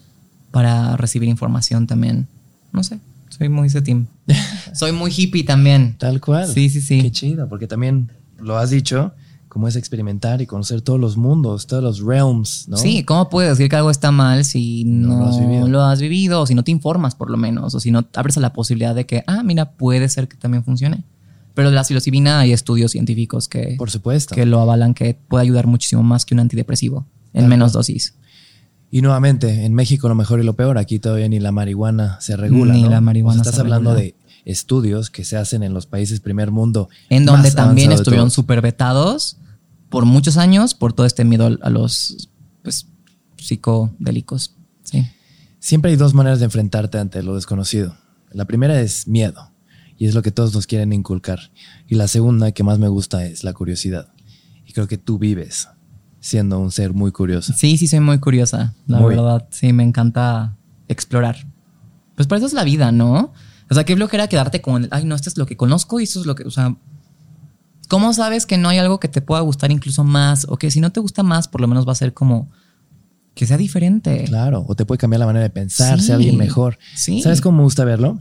para recibir información también. No sé, soy muy ese team. (laughs) soy muy hippie también. Tal cual. Sí, sí, sí. Qué chido, porque también lo has dicho, como es experimentar y conocer todos los mundos, todos los realms, ¿no? Sí, ¿cómo puedes decir que algo está mal si No no, lo has vivido. lo has vivido o si no te informas por lo menos o si no abres a la posibilidad de que, ah, mira, puede ser que también funcione? Pero de la psilocibina hay estudios científicos que, Por supuesto. que lo avalan que puede ayudar muchísimo más que un antidepresivo en menos dosis. Y nuevamente, en México lo mejor y lo peor, aquí todavía ni la marihuana se regula. Ni ¿no? la marihuana O sea, estás se hablando regula. de estudios que se hacen en los países primer mundo. En donde también estuvieron súper vetados por muchos años por todo este miedo a los pues, psicodélicos. Sí. Siempre hay dos maneras de enfrentarte ante lo desconocido. La primera es miedo, y es lo que todos nos quieren inculcar. Y la segunda, que más me gusta, es la curiosidad. Y creo que tú vives siendo un ser muy curioso. Sí, sí, soy muy curiosa, la Muy. verdad. Sí, me encanta explorar. Pues para eso es la vida, ¿no? O sea, qué flojera quedarte con el, ay, no, esto es lo que conozco y esto es lo que, o sea, ¿cómo sabes que no hay algo que te pueda gustar incluso más? O que si no te gusta más, por lo menos va a ser como que sea diferente. Claro, o te puede cambiar la manera de pensar, Sí. ser alguien mejor. Sí. ¿Sabes cómo me gusta verlo?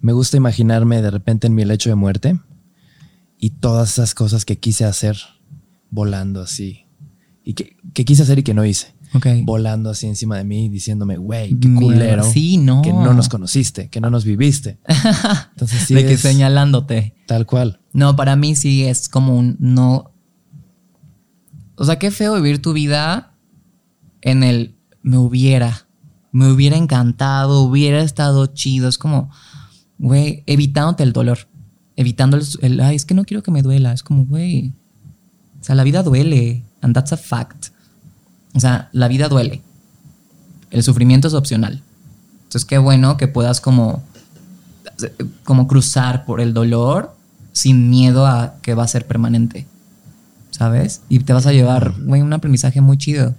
Me gusta imaginarme de repente en mi lecho de muerte y todas esas cosas que quise hacer volando así. Y que, que quise hacer y que no hice. Volando así encima de mí, diciéndome, güey, qué culero. Sí, no. Que no nos conociste, que no nos viviste. (laughs) Entonces sí, de que señalándote. tal cual. No, para mí sí es como un no. O sea, qué feo vivir tu vida en el me hubiera, me hubiera encantado, hubiera estado chido. Es como, güey, evitándote el dolor, evitando el, ay, es que no quiero que me duela. Es como, güey, o sea, la vida duele, and that's a fact. O sea, la vida duele. El sufrimiento es opcional. Entonces, qué bueno que puedas como como cruzar por el dolor sin miedo a que va a ser permanente. ¿Sabes? Y te vas a llevar, güey, un aprendizaje muy chido.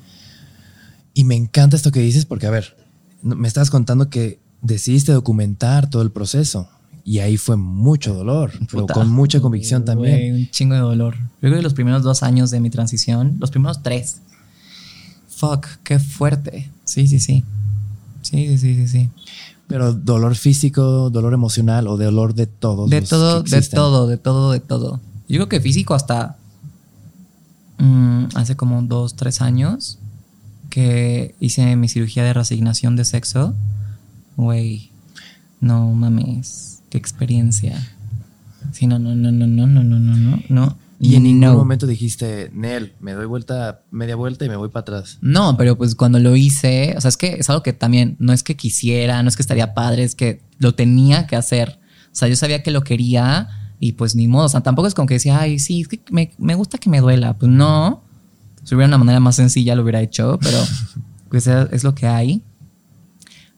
Y me encanta esto que dices porque, a ver, me estabas contando que decidiste documentar todo el proceso y ahí fue mucho dolor, pero Puta. con mucha convicción también. Güey, un chingo de dolor. Yo creo que los primeros dos años de mi transición, los primeros tres. Fuck, qué fuerte. Sí, sí, sí. Sí, sí, sí, sí, sí. Pero dolor físico, dolor emocional o dolor de todos. De todo, de todo, de todo, de todo. Yo creo que físico hasta mm, hace como dos, tres años que hice mi cirugía de reasignación de sexo. Güey, no mames, qué experiencia. Sí, no, no, no, no, no, no, no, no, no. Y en ningún No. momento dijiste, Nel, me doy vuelta, media vuelta y me voy para atrás. No, pero pues cuando lo hice, o sea, es que es algo que también no es que quisiera, no es que estaría padre, es que lo tenía que hacer. O sea, yo sabía que lo quería y pues ni modo. O sea, tampoco es como que decía, ay, sí, es que me, me gusta que me duela. Pues no. Si hubiera una manera más sencilla lo hubiera hecho, pero pues es es lo que hay.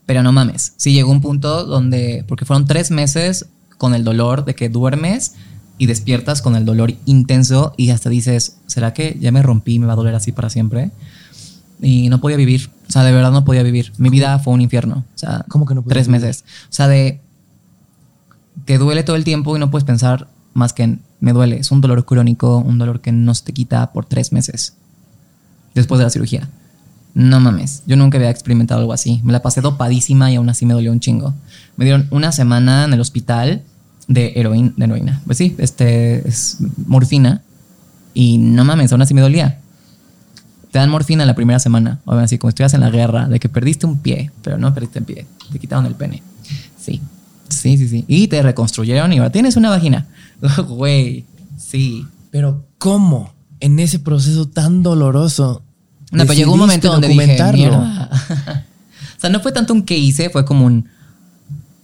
Pero no mames. Sí llegó un punto donde, porque fueron tres meses con el dolor de que duermes y despiertas con el dolor intenso y hasta dices, ¿será que ya me rompí y me va a doler así para siempre? Y no podía vivir. O sea, de verdad no podía vivir. Mi vida fue un infierno. O sea, ¿Cómo que no podías tres vivir? meses. O sea, de que duele todo el tiempo y no puedes pensar más que en me duele. Es un dolor crónico, un dolor que no se te quita por tres meses después de la cirugía. No mames, yo nunca había experimentado algo así. Me la pasé dopadísima y aún así me dolió un chingo. Me dieron una semana en el hospital de heroína, de. Pues sí, este es morfina y no mames, aún así me dolía. Te dan morfina la primera semana, o así como estuvieras en la guerra, de que perdiste un pie, pero no perdiste el pie, te quitaron el pene. Sí, sí, sí, sí. Y te reconstruyeron y ahora tienes una vagina. (laughs) Güey, sí. Pero ¿cómo? En ese proceso tan doloroso. No, pero llegó un momento donde dije? "Mierda". (laughs) o sea, no fue tanto un que hice, fue como un,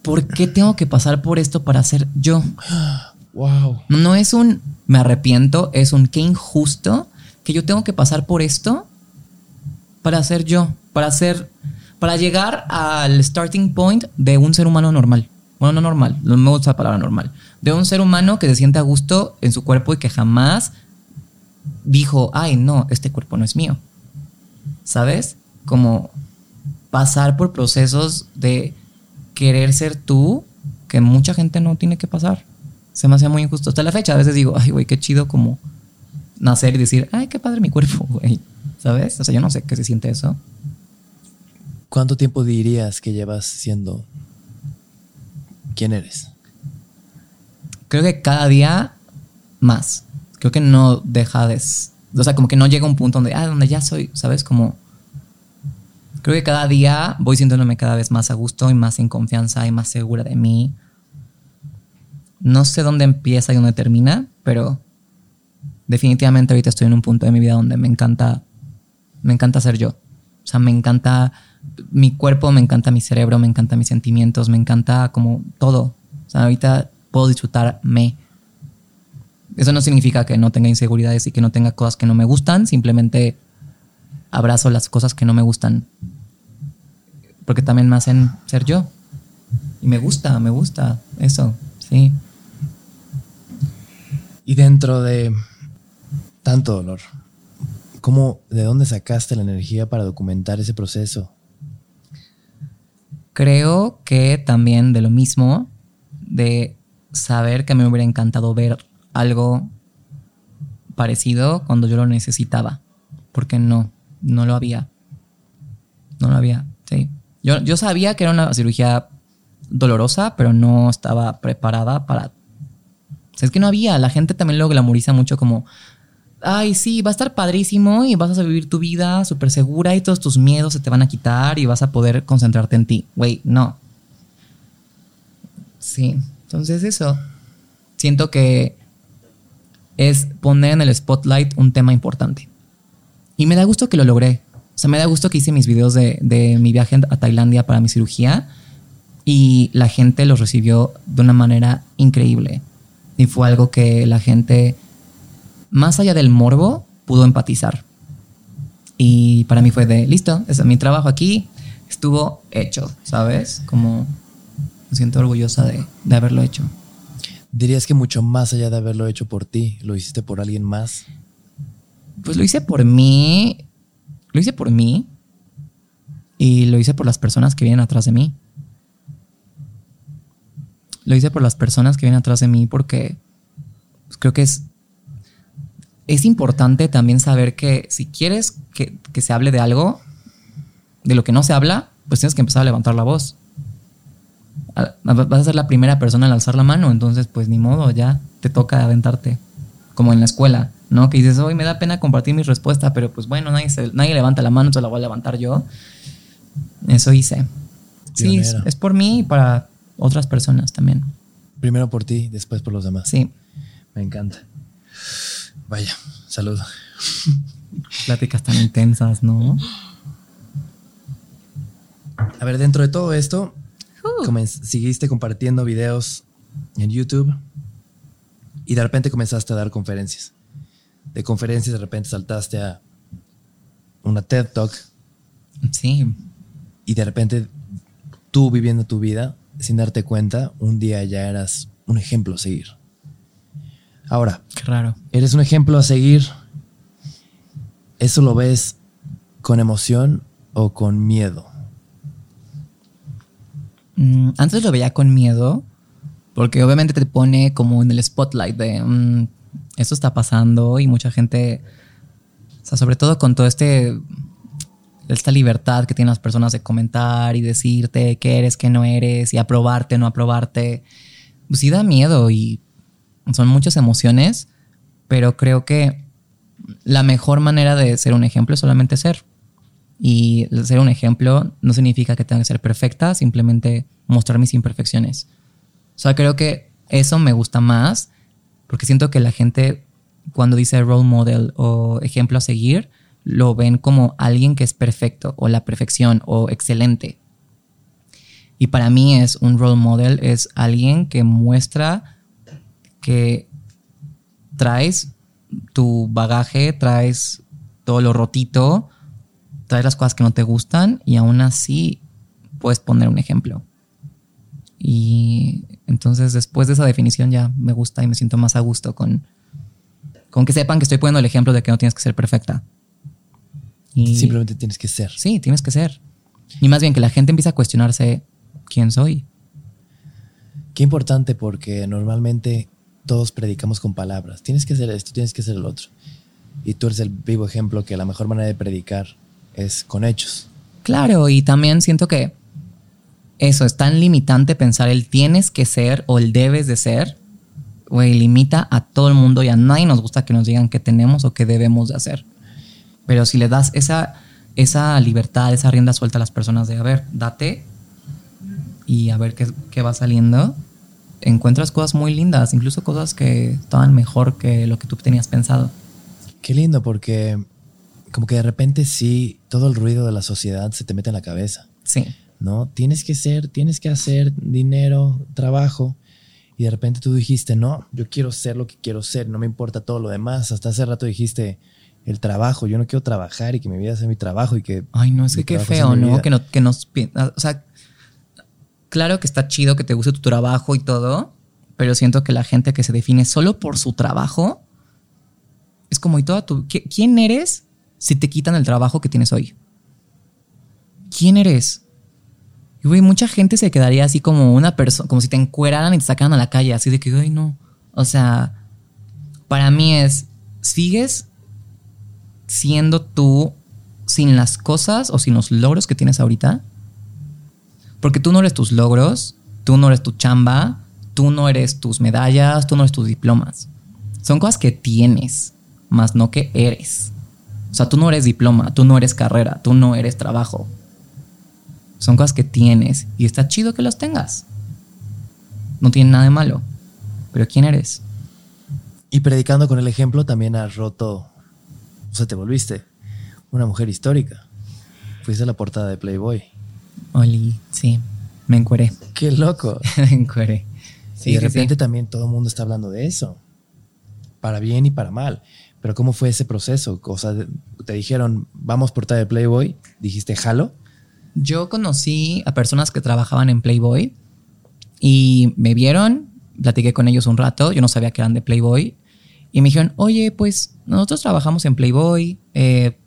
¿por qué tengo que pasar por esto para ser yo? (gasps) Wow. No, no es un, me arrepiento, es un, qué injusto que yo tengo que pasar por esto para ser yo, para ser, para llegar al starting point de un ser humano normal. Bueno, no normal, no me gusta la palabra normal. De un ser humano que se siente a gusto en su cuerpo y que jamás dijo, ay, no, este cuerpo no es mío. ¿Sabes? Como pasar por procesos de querer ser tú que mucha gente no tiene que pasar. Se me hacía muy injusto. Hasta la fecha a veces digo, ay, güey, qué chido como nacer y decir, ay, qué padre mi cuerpo, (laughs) güey. ¿Sabes? O sea, yo no sé qué se siente eso. ¿Cuánto tiempo dirías que llevas siendo quién eres? Creo que cada día más. Creo que no deja de... O sea, como que no llega un punto donde, ah, donde ya soy, ¿sabes? Como... Creo que cada día voy sintiéndome cada vez más a gusto y más en confianza y más segura de mí. No sé dónde empieza y dónde termina, pero definitivamente ahorita estoy en un punto de mi vida donde me encanta, me encanta ser yo. O sea, me encanta mi cuerpo, me encanta mi cerebro, me encanta mis sentimientos, me encanta como todo. O sea, ahorita puedo disfrutarme. Eso no significa que no tenga inseguridades y que no tenga cosas que no me gustan, simplemente abrazo las cosas que no me gustan. Porque también me hacen ser yo. Y me gusta, me gusta eso, sí. Y dentro de tanto dolor, ¿cómo, de dónde sacaste la energía para documentar ese proceso? Creo que también de lo mismo, de saber que me hubiera encantado ver algo parecido cuando yo lo necesitaba. Porque no, no lo había. No lo había, sí. Yo, yo sabía que era una cirugía dolorosa, pero no estaba preparada para... Es que no había. La gente también lo glamoriza mucho como... Ay, sí, va a estar padrísimo y vas a vivir tu vida súper segura y todos tus miedos se te van a quitar y vas a poder concentrarte en ti. Güey, no. Sí, entonces eso. Siento que es poner en el spotlight un tema importante. Y me da gusto que lo logré. O sea, me da gusto que hice mis videos de, de mi viaje a Tailandia para mi cirugía y la gente los recibió de una manera increíble. Y fue algo que la gente, más allá del morbo, pudo empatizar. Y para mí fue de, listo, es mi trabajo aquí, estuvo hecho, ¿sabes? Como me siento orgullosa de, de haberlo hecho. Dirías que mucho más allá de haberlo hecho por ti, lo hiciste por alguien más. Pues lo hice por mí, lo hice por mí y lo hice por las personas que vienen atrás de mí. Lo hice por las personas que vienen atrás de mí porque pues, creo que es, es importante también saber que si quieres que, que se hable de algo, de lo que no se habla, pues tienes que empezar a levantar la voz. Vas a ser la primera persona en alzar la mano, entonces pues ni modo, ya te toca aventarte. Como en la escuela, ¿no? Que dices, hoy me da pena compartir mi respuesta, pero pues bueno, nadie, se- nadie levanta la mano, entonces la voy a levantar yo. Eso hice. Sí, es, por mí y para otras personas también. Primero por ti, después por los demás. Sí. Me encanta. Vaya, salud. Pláticas tan intensas, ¿no? A ver, dentro de todo esto, seguiste compartiendo videos en YouTube y de repente comenzaste a dar conferencias. De conferencias de repente saltaste a una TED Talk. Sí. Y de repente tú viviendo tu vida sin darte cuenta, un día ya eras un ejemplo a seguir. Ahora, claro. Eres un ejemplo a seguir. ¿Eso lo ves con emoción o con miedo? Mm, antes lo veía con miedo, porque obviamente te pone como en el spotlight de mm, esto está pasando y mucha gente, o sea, sobre todo con todo este esta libertad que tienen las personas de comentar y decirte qué eres, qué no eres y aprobarte, no aprobarte, pues sí da miedo y son muchas emociones, pero creo que la mejor manera de ser un ejemplo es solamente ser. Y ser un ejemplo no significa que tenga que ser perfecta, simplemente mostrar mis imperfecciones. O sea, creo que eso me gusta más porque siento que la gente cuando dice role model o ejemplo a seguir, lo ven como alguien que es perfecto o la perfección o excelente. Y para mí es un role model, es alguien que muestra que traes tu bagaje, traes todo lo rotito, traes las cosas que no te gustan y aún así puedes poner un ejemplo. Y entonces después de esa definición ya me gusta y me siento más a gusto con, con que sepan que estoy poniendo el ejemplo de que no tienes que ser perfecta. Y Simplemente tienes que ser. Sí, tienes que ser. Y más bien que la gente empieza a cuestionarse quién soy. Qué importante porque normalmente todos predicamos con palabras. Tienes que hacer esto, tienes que hacer el otro. Y tú eres el vivo ejemplo que la mejor manera de predicar es con hechos. Claro, y también siento que eso es tan limitante pensar el tienes que ser o el debes de ser. Güey, limita a todo el mundo y a nadie nos gusta que nos digan qué tenemos o qué debemos de hacer. Pero si le das esa, esa libertad, esa rienda suelta a las personas de, a ver, date y a ver qué, qué va saliendo, encuentras cosas muy lindas, incluso cosas que estaban mejor que lo que tú tenías pensado. Qué lindo, porque como que de repente sí, todo el ruido de la sociedad se te mete en la cabeza. Sí. ¿No? Tienes que ser, tienes que hacer dinero, trabajo. Y de repente tú dijiste, no, yo quiero ser lo que quiero ser, no me importa todo lo demás. Hasta hace rato dijiste, el trabajo, yo no quiero trabajar y que mi vida sea mi trabajo y que... Ay, no, es que qué feo, ¿no? Que, ¿no? que nos... O sea, claro que está chido que te guste tu trabajo y todo, pero siento que la gente que se define solo por su trabajo es como y toda tu ¿quién eres si te quitan el trabajo que tienes hoy? ¿Quién eres? Y güey, mucha gente se quedaría así como una persona, como si te encueraran y te sacaran a la calle, así de que, ay, no. O sea, para mí es, sigues siendo tú sin las cosas o sin los logros que tienes ahorita, porque tú no eres tus logros, tú no eres tu chamba, tú no eres tus medallas, tú no eres tus diplomas. Son cosas que tienes, más no que eres. O sea, tú no eres diploma, tú no eres carrera, tú no eres trabajo. Son cosas que tienes y está chido que las tengas. No tiene nada de malo. Pero ¿quién eres? Y predicando con el ejemplo también has roto, o sea, te volviste una mujer histórica. Fuiste a la portada de Playboy. Oli, sí, me encueré. Qué loco. (laughs) me encueré. y de repente también todo el mundo está hablando de eso. Para bien y para mal. Pero ¿cómo fue ese proceso? O sea, te dijeron, vamos portada de Playboy. Dijiste, jalo. Yo conocí a personas que trabajaban en Playboy y me vieron, platiqué con ellos un rato. Yo no sabía que eran de Playboy. Y me dijeron, oye, pues nosotros trabajamos en Playboy. Eh,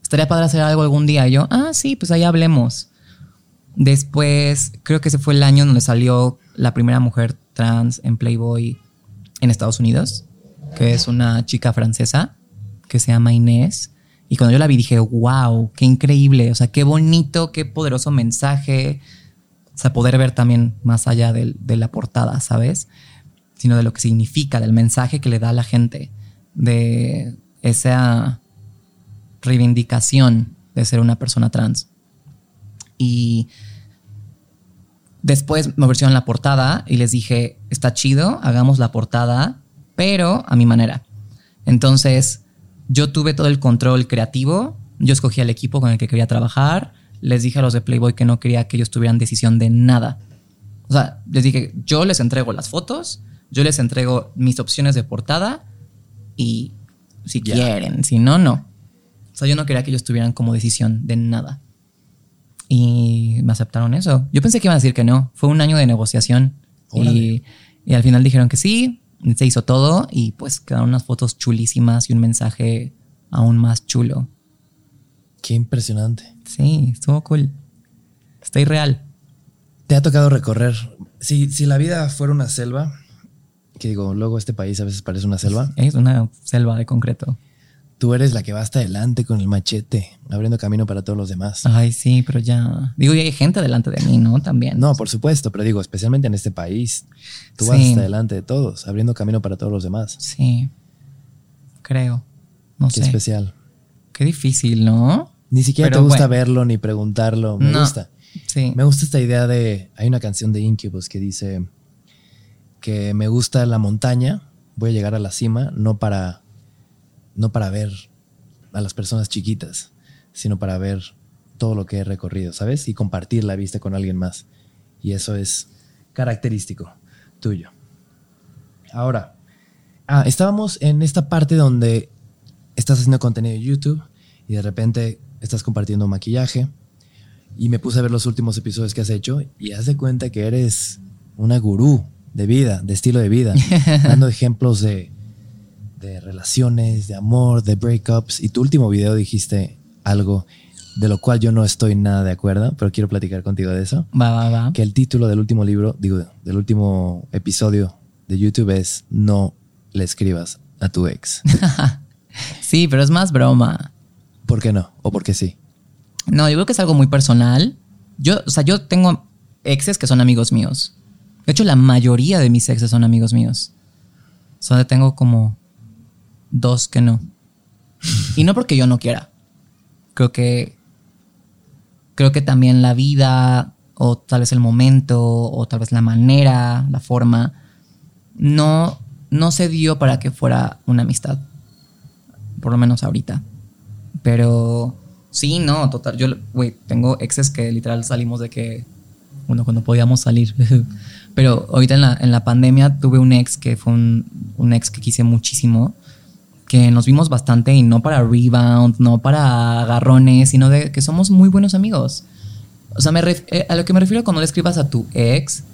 estaría padre hacer algo algún día. Y yo, ah, sí, pues ahí hablemos. Después, creo que ese fue el año donde salió la primera mujer trans en Playboy en Estados Unidos, que es una chica francesa que se llama Inés. Y cuando yo la vi dije, wow, qué increíble, o sea, qué bonito, qué poderoso mensaje. O sea, poder ver también más allá de, la portada, ¿sabes? Sino de lo que significa, del mensaje que le da a la gente, de esa reivindicación de ser una persona trans. Y Después me ofrecieron la portada y les dije, está chido, hagamos la portada, pero a mi manera. Entonces, yo tuve todo el control creativo, yo escogí al equipo con el que quería trabajar, les dije a los de Playboy que no quería que ellos tuvieran decisión de nada. O sea, les dije, yo les entrego las fotos, yo les entrego mis opciones de portada y si quieren, si no, no. O sea, yo no quería que ellos tuvieran como decisión de nada. Y me aceptaron eso. Yo pensé que iban a decir que no. Fue un año de negociación. Y al final dijeron que sí. Se hizo todo y pues quedaron unas fotos chulísimas y un mensaje aún más chulo. Qué impresionante. Sí, estuvo cool. Está irreal. ¿Te ha tocado recorrer? Si, si la vida fuera una selva, que digo, luego este país a veces parece una selva, Es una selva de concreto. Tú eres la que va hasta adelante con el machete, abriendo camino para todos los demás. Ay, sí, pero ya. Digo, y hay gente delante de mí, ¿no? También. No, por supuesto, pero digo, especialmente en este país, tú vas hasta adelante de todos, abriendo camino para todos los demás. Sí. Creo. No Qué sé. especial. Qué difícil, ¿no? Ni siquiera Pero te gusta bueno. verlo ni preguntarlo. Me No. gusta. Sí. Me gusta esta idea de. Hay una canción de Incubus que dice que me gusta la montaña, voy a llegar a la cima, no para. No para ver a las personas chiquitas, sino para ver todo lo que he recorrido, ¿sabes? Y compartir la vista con alguien más. Y eso es característico tuyo. Ahora, ah, estábamos en esta parte donde estás haciendo contenido de YouTube y de repente estás compartiendo maquillaje y me puse a ver los últimos episodios que has hecho y haz de cuenta que eres una gurú de vida, de estilo de vida, (laughs) dando ejemplos de, de relaciones, de amor, de breakups. Y tu último video dijiste algo de lo cual yo no estoy nada de acuerdo, pero quiero platicar contigo de eso. Va, va, va. Que el título del último libro, digo, del último episodio de YouTube es No le escribas a tu ex. (laughs) Sí, pero es más broma. ¿Por qué no? ¿O por qué sí? No, yo creo que es algo muy personal. Yo, o sea, yo tengo exes que son amigos míos. De hecho, la mayoría de mis exes son amigos míos. Solo tengo como dos que no. Y no porque yo no quiera. Creo que. Creo que también la vida, o tal vez el momento, o tal vez la manera, la forma, no, no se dio para que fuera una amistad. Por lo menos ahorita. Pero sí, no, total. Yo, güey, tengo exes que literal salimos de que, bueno, cuando podíamos salir. (laughs) Pero ahorita en la, en la pandemia tuve un ex que fue un, un ex que quise muchísimo, que nos vimos bastante y no para rebound, no para agarrones, sino de que somos muy buenos amigos. O sea, me eh, a lo que me refiero cuando le escribas a tu ex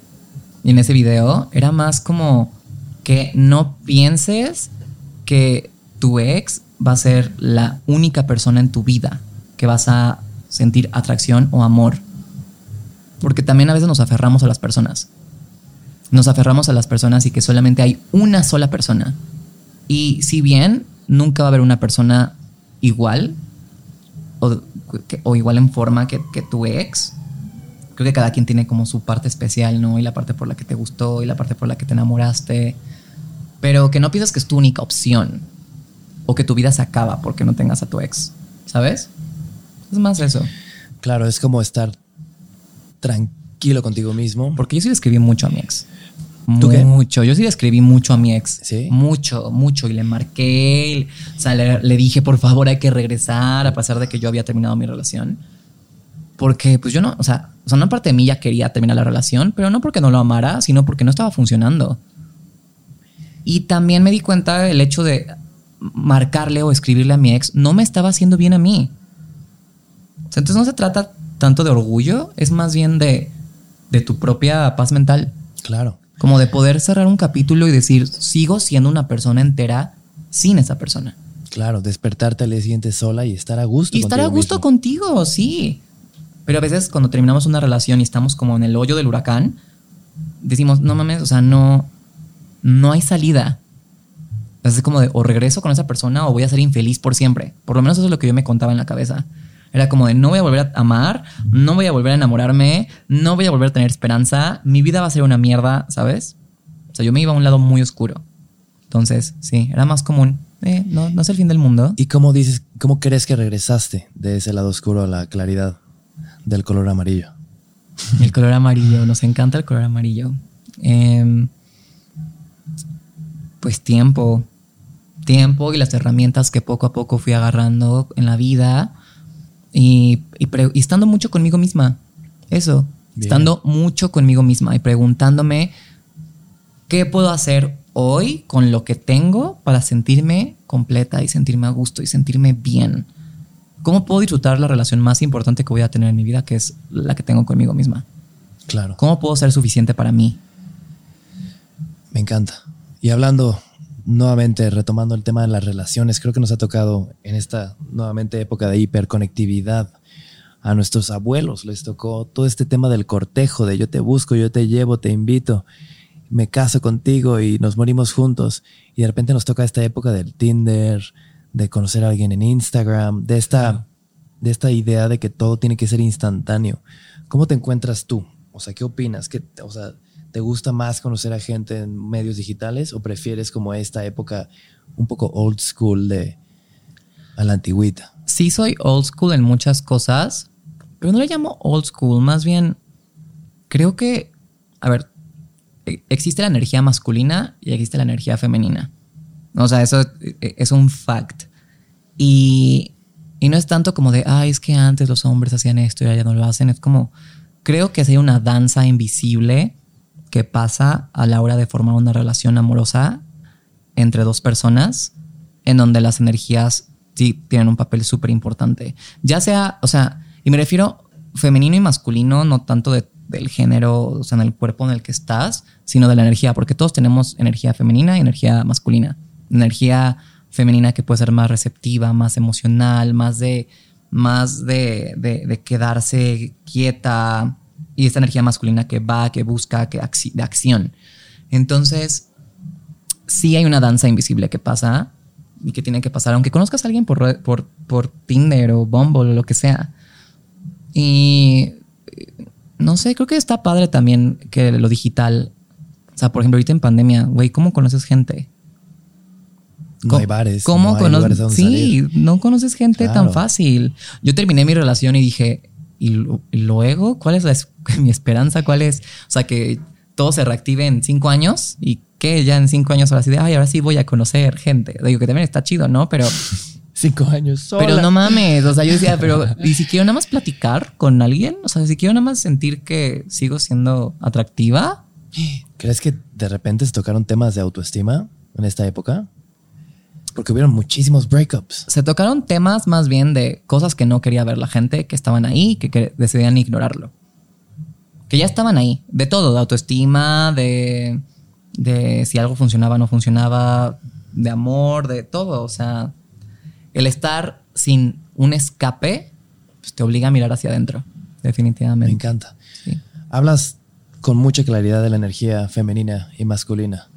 en ese video, era más como que no pienses que tu ex va a ser la única persona en tu vida que vas a sentir atracción o amor. Porque también a veces nos aferramos a las personas. Nos aferramos a las personas y que solamente hay una sola persona. Y si bien nunca va a haber una persona igual o, que- o igual en forma que, que tu ex, creo que cada quien tiene como su parte especial, ¿no? Y la parte por la que te gustó y la parte por la que te enamoraste. Pero que no piensas que es tu única opción o que tu vida se acaba porque no tengas a tu ex, ¿sabes? Es más eso. Claro, es como estar tranquilo contigo mismo. Porque yo sí le escribí mucho a mi ex. Mucho. Yo sí le escribí mucho a mi ex. ¿Sí? Mucho, mucho. Y le marqué. y- o sea, le, le dije, por favor, hay que regresar, a pesar de que yo había terminado mi relación. Porque, pues yo no, o sea, o sea, una parte de mí ya quería terminar la relación, pero no porque no lo amara, sino porque no estaba funcionando. Y también me di cuenta el hecho de marcarle o escribirle a mi ex no me estaba haciendo bien a mí. O sea, entonces no se trata tanto de orgullo, es más bien de, de tu propia paz mental. Claro. Como de poder cerrar un capítulo y decir, sigo siendo una persona entera sin esa persona. Claro, despertarte al día siguiente sola y estar a gusto. Y estar a gusto mismo. contigo, sí. Pero a veces cuando terminamos una relación y estamos como en el hoyo del huracán, decimos, no mames, o sea, no, no hay salida. Es como de, o regreso con esa persona o voy a ser infeliz por siempre. Por lo menos eso es lo que yo me contaba en la cabeza. Era como de, no voy a volver a amar, no voy a volver a enamorarme, no voy a volver a tener esperanza, mi vida va a ser una mierda, ¿sabes? O sea, yo me iba a un lado muy oscuro. Entonces, sí, era más común. Eh, no, no es el fin del mundo. ¿Y cómo dices, cómo crees que regresaste de ese lado oscuro a la claridad del color amarillo? (laughs) El color amarillo, nos encanta el color amarillo. Em, pues tiempo, tiempo y las herramientas que poco a poco fui agarrando en la vida y, estando mucho conmigo misma. Eso, estando mucho conmigo misma y preguntándome qué puedo hacer hoy con lo que tengo para sentirme completa y sentirme a gusto y sentirme bien. ¿Cómo puedo disfrutar la relación más importante que voy a tener en mi vida, que es la que tengo conmigo misma? Claro. ¿Cómo puedo ser suficiente para mí? Me encanta. Y hablando nuevamente, retomando el tema de las relaciones, creo que nos ha tocado en esta nuevamente época de hiperconectividad. A nuestros abuelos les tocó todo este tema del cortejo, de yo te busco, yo te llevo, te invito, me caso contigo y nos morimos juntos. Y de repente nos toca esta época del Tinder, de conocer a alguien en Instagram, de esta, de esta idea de que todo tiene que ser instantáneo. ¿Cómo te encuentras tú? O sea, ¿qué opinas? ¿Qué, o sea, ¿te gusta más conocer a gente en medios digitales o prefieres como esta época un poco old school de a la antigüita? Sí, soy old school en muchas cosas, pero no le llamo old school, más bien creo que, a ver, e, existe la energía masculina y existe la energía femenina. O sea, eso e, es un fact. Y, y no es tanto como de, ay, es que antes los hombres hacían esto y ya no lo hacen. Es como, creo que hay una danza invisible que pasa a la hora de formar una relación amorosa entre dos personas, en donde las energías sí tienen un papel súper importante. Ya sea, o sea, y me refiero femenino y masculino, no tanto del género, o sea, en el cuerpo en el que estás, sino de la energía, porque todos tenemos energía femenina y energía masculina. Energía femenina que puede ser más receptiva, más emocional, más de, más de, de, quedarse quieta, y esta energía masculina que va, que busca, que de acción. Entonces, sí hay una danza invisible que pasa y que tiene que pasar, aunque conozcas a alguien por, por, por Tinder o Bumble o lo que sea. Y no sé, creo que está padre también que lo digital. O sea, por ejemplo, ahorita en pandemia, güey, ¿cómo conoces gente? No hay bares. ¿Cómo conoces? Sí, no conoces gente tan fácil. Yo terminé mi relación y dije, ¿y, luego? ¿Cuál es (laughs) mi esperanza? ¿Cuál es? O sea, que todo se reactive en cinco años y que ya en cinco años ahora sí de, ay, ahora sí voy a conocer gente. Digo que también está chido, ¿no? Pero... (laughs) cinco años sola. Pero no mames, o sea, yo decía, pero (laughs) ¿y si quiero nada más platicar con alguien? O sea, si quiero nada más sentir que sigo siendo atractiva. (gasps) ¿Crees que de repente se tocaron temas de autoestima en esta época? Porque hubieron muchísimos breakups. Se tocaron temas más bien de cosas que no quería ver la gente, que estaban ahí, que, decidían ignorarlo. Que ya estaban ahí. De todo, de autoestima, de, de si algo funcionaba o no funcionaba, de amor, de todo. O sea, el estar sin un escape pues, te obliga a mirar hacia adentro, definitivamente. Me encanta. Hablas con mucha claridad de la energía femenina y masculina.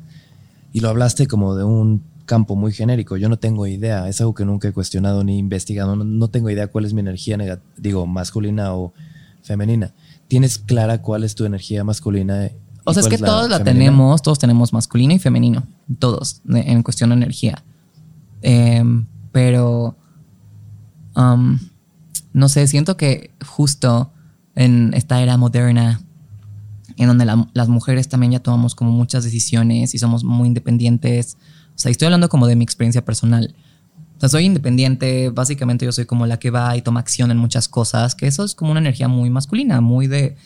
Y lo hablaste como de un campo muy genérico. Yo no tengo idea, es algo que nunca he cuestionado ni investigado. No, tengo idea cuál es mi energía, digo, masculina o femenina. ¿Tienes clara cuál es tu energía masculina? O sea, es que todos la tenemos, todos tenemos masculino y femenino, todos, en cuestión de energía. Em, pero, um, no sé, siento que justo en esta era moderna, en donde las mujeres también ya tomamos como muchas decisiones y somos muy independientes, sea, estoy hablando como de mi experiencia personal. O sea, soy independiente, básicamente yo soy como la que va y toma acción en muchas cosas, que eso es como una energía muy masculina, muy de,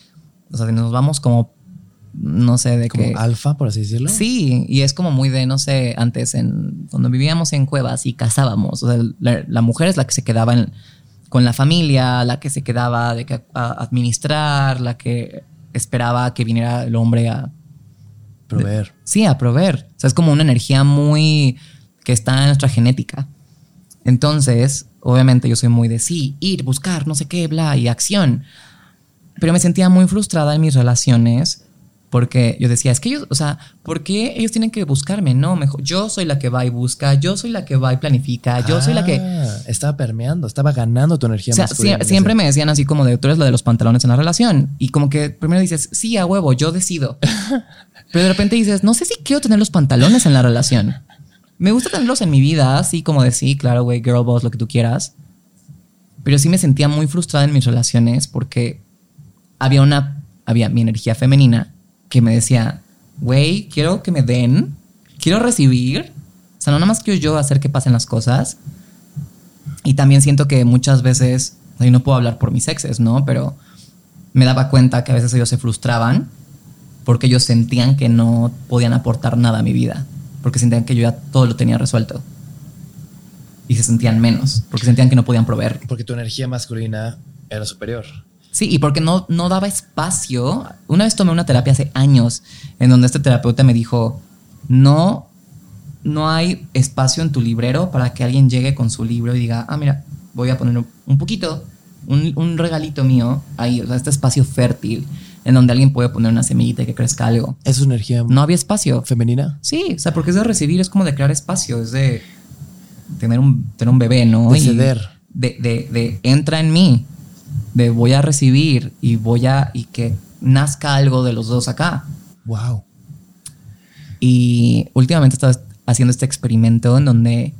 o sea, nos vamos como, no sé, de como alfa, por así decirlo. Sí, y es como muy de, no sé, antes en, cuando vivíamos en cuevas y cazábamos, o sea, la, mujer es la que se quedaba con la familia, la que se quedaba de que, a administrar, la que esperaba que viniera el hombre a Proveer. sí, a proveer. O sea, es como una energía muy que está en nuestra genética. Entonces, obviamente yo soy muy de sí, ir, buscar, no sé qué, bla, y acción. Pero me sentía muy frustrada en mis relaciones porque yo decía, es que ellos, o sea, ¿por qué ellos tienen que buscarme? No, mejor, yo soy la que va y busca, yo soy la que va y planifica, yo soy la que... Ah, estaba permeando, estaba ganando tu energía. O sea, siempre me decían así como de, tú eres la de los pantalones en la relación. Y como que primero dices, sí, a huevo, yo decido. (laughs) Pero de repente dices, no sé si quiero tener los pantalones en la relación. Me gusta tenerlos en mi vida, así como de sí, claro, güey, girl boss, lo que tú quieras. Pero sí me sentía muy frustrada en mis relaciones porque había una, había mi energía femenina que me decía, güey, quiero que me den, quiero recibir, sea, no nada más quiero yo hacer que pasen las cosas. Y también siento que muchas veces, y no puedo hablar por mis exes, ¿no? Pero me daba cuenta que a veces ellos se frustraban porque ellos sentían que no podían aportar nada a mi vida, porque sentían que yo ya todo lo tenía resuelto. Y se sentían menos, porque sentían que no podían proveer. Porque tu energía masculina era superior. Sí, y porque no, no daba espacio. Una vez tomé una terapia hace años en donde este terapeuta me dijo, no, no hay espacio en tu librero para que alguien llegue con su libro y diga, ah, mira, voy a poner un poquito, un, un regalito mío ahí, o sea, este espacio fértil en donde alguien puede poner una semillita y que crezca algo. ¿Es una energía No había espacio. femenina? Sí, o sea, porque es de recibir, es como de crear espacio, es de tener un, tener un bebé, ¿no? De ceder. De, de, de entra en mí, de voy a recibir y voy a, y que nazca algo de los dos acá. Wow. Y últimamente estaba haciendo este experimento en donde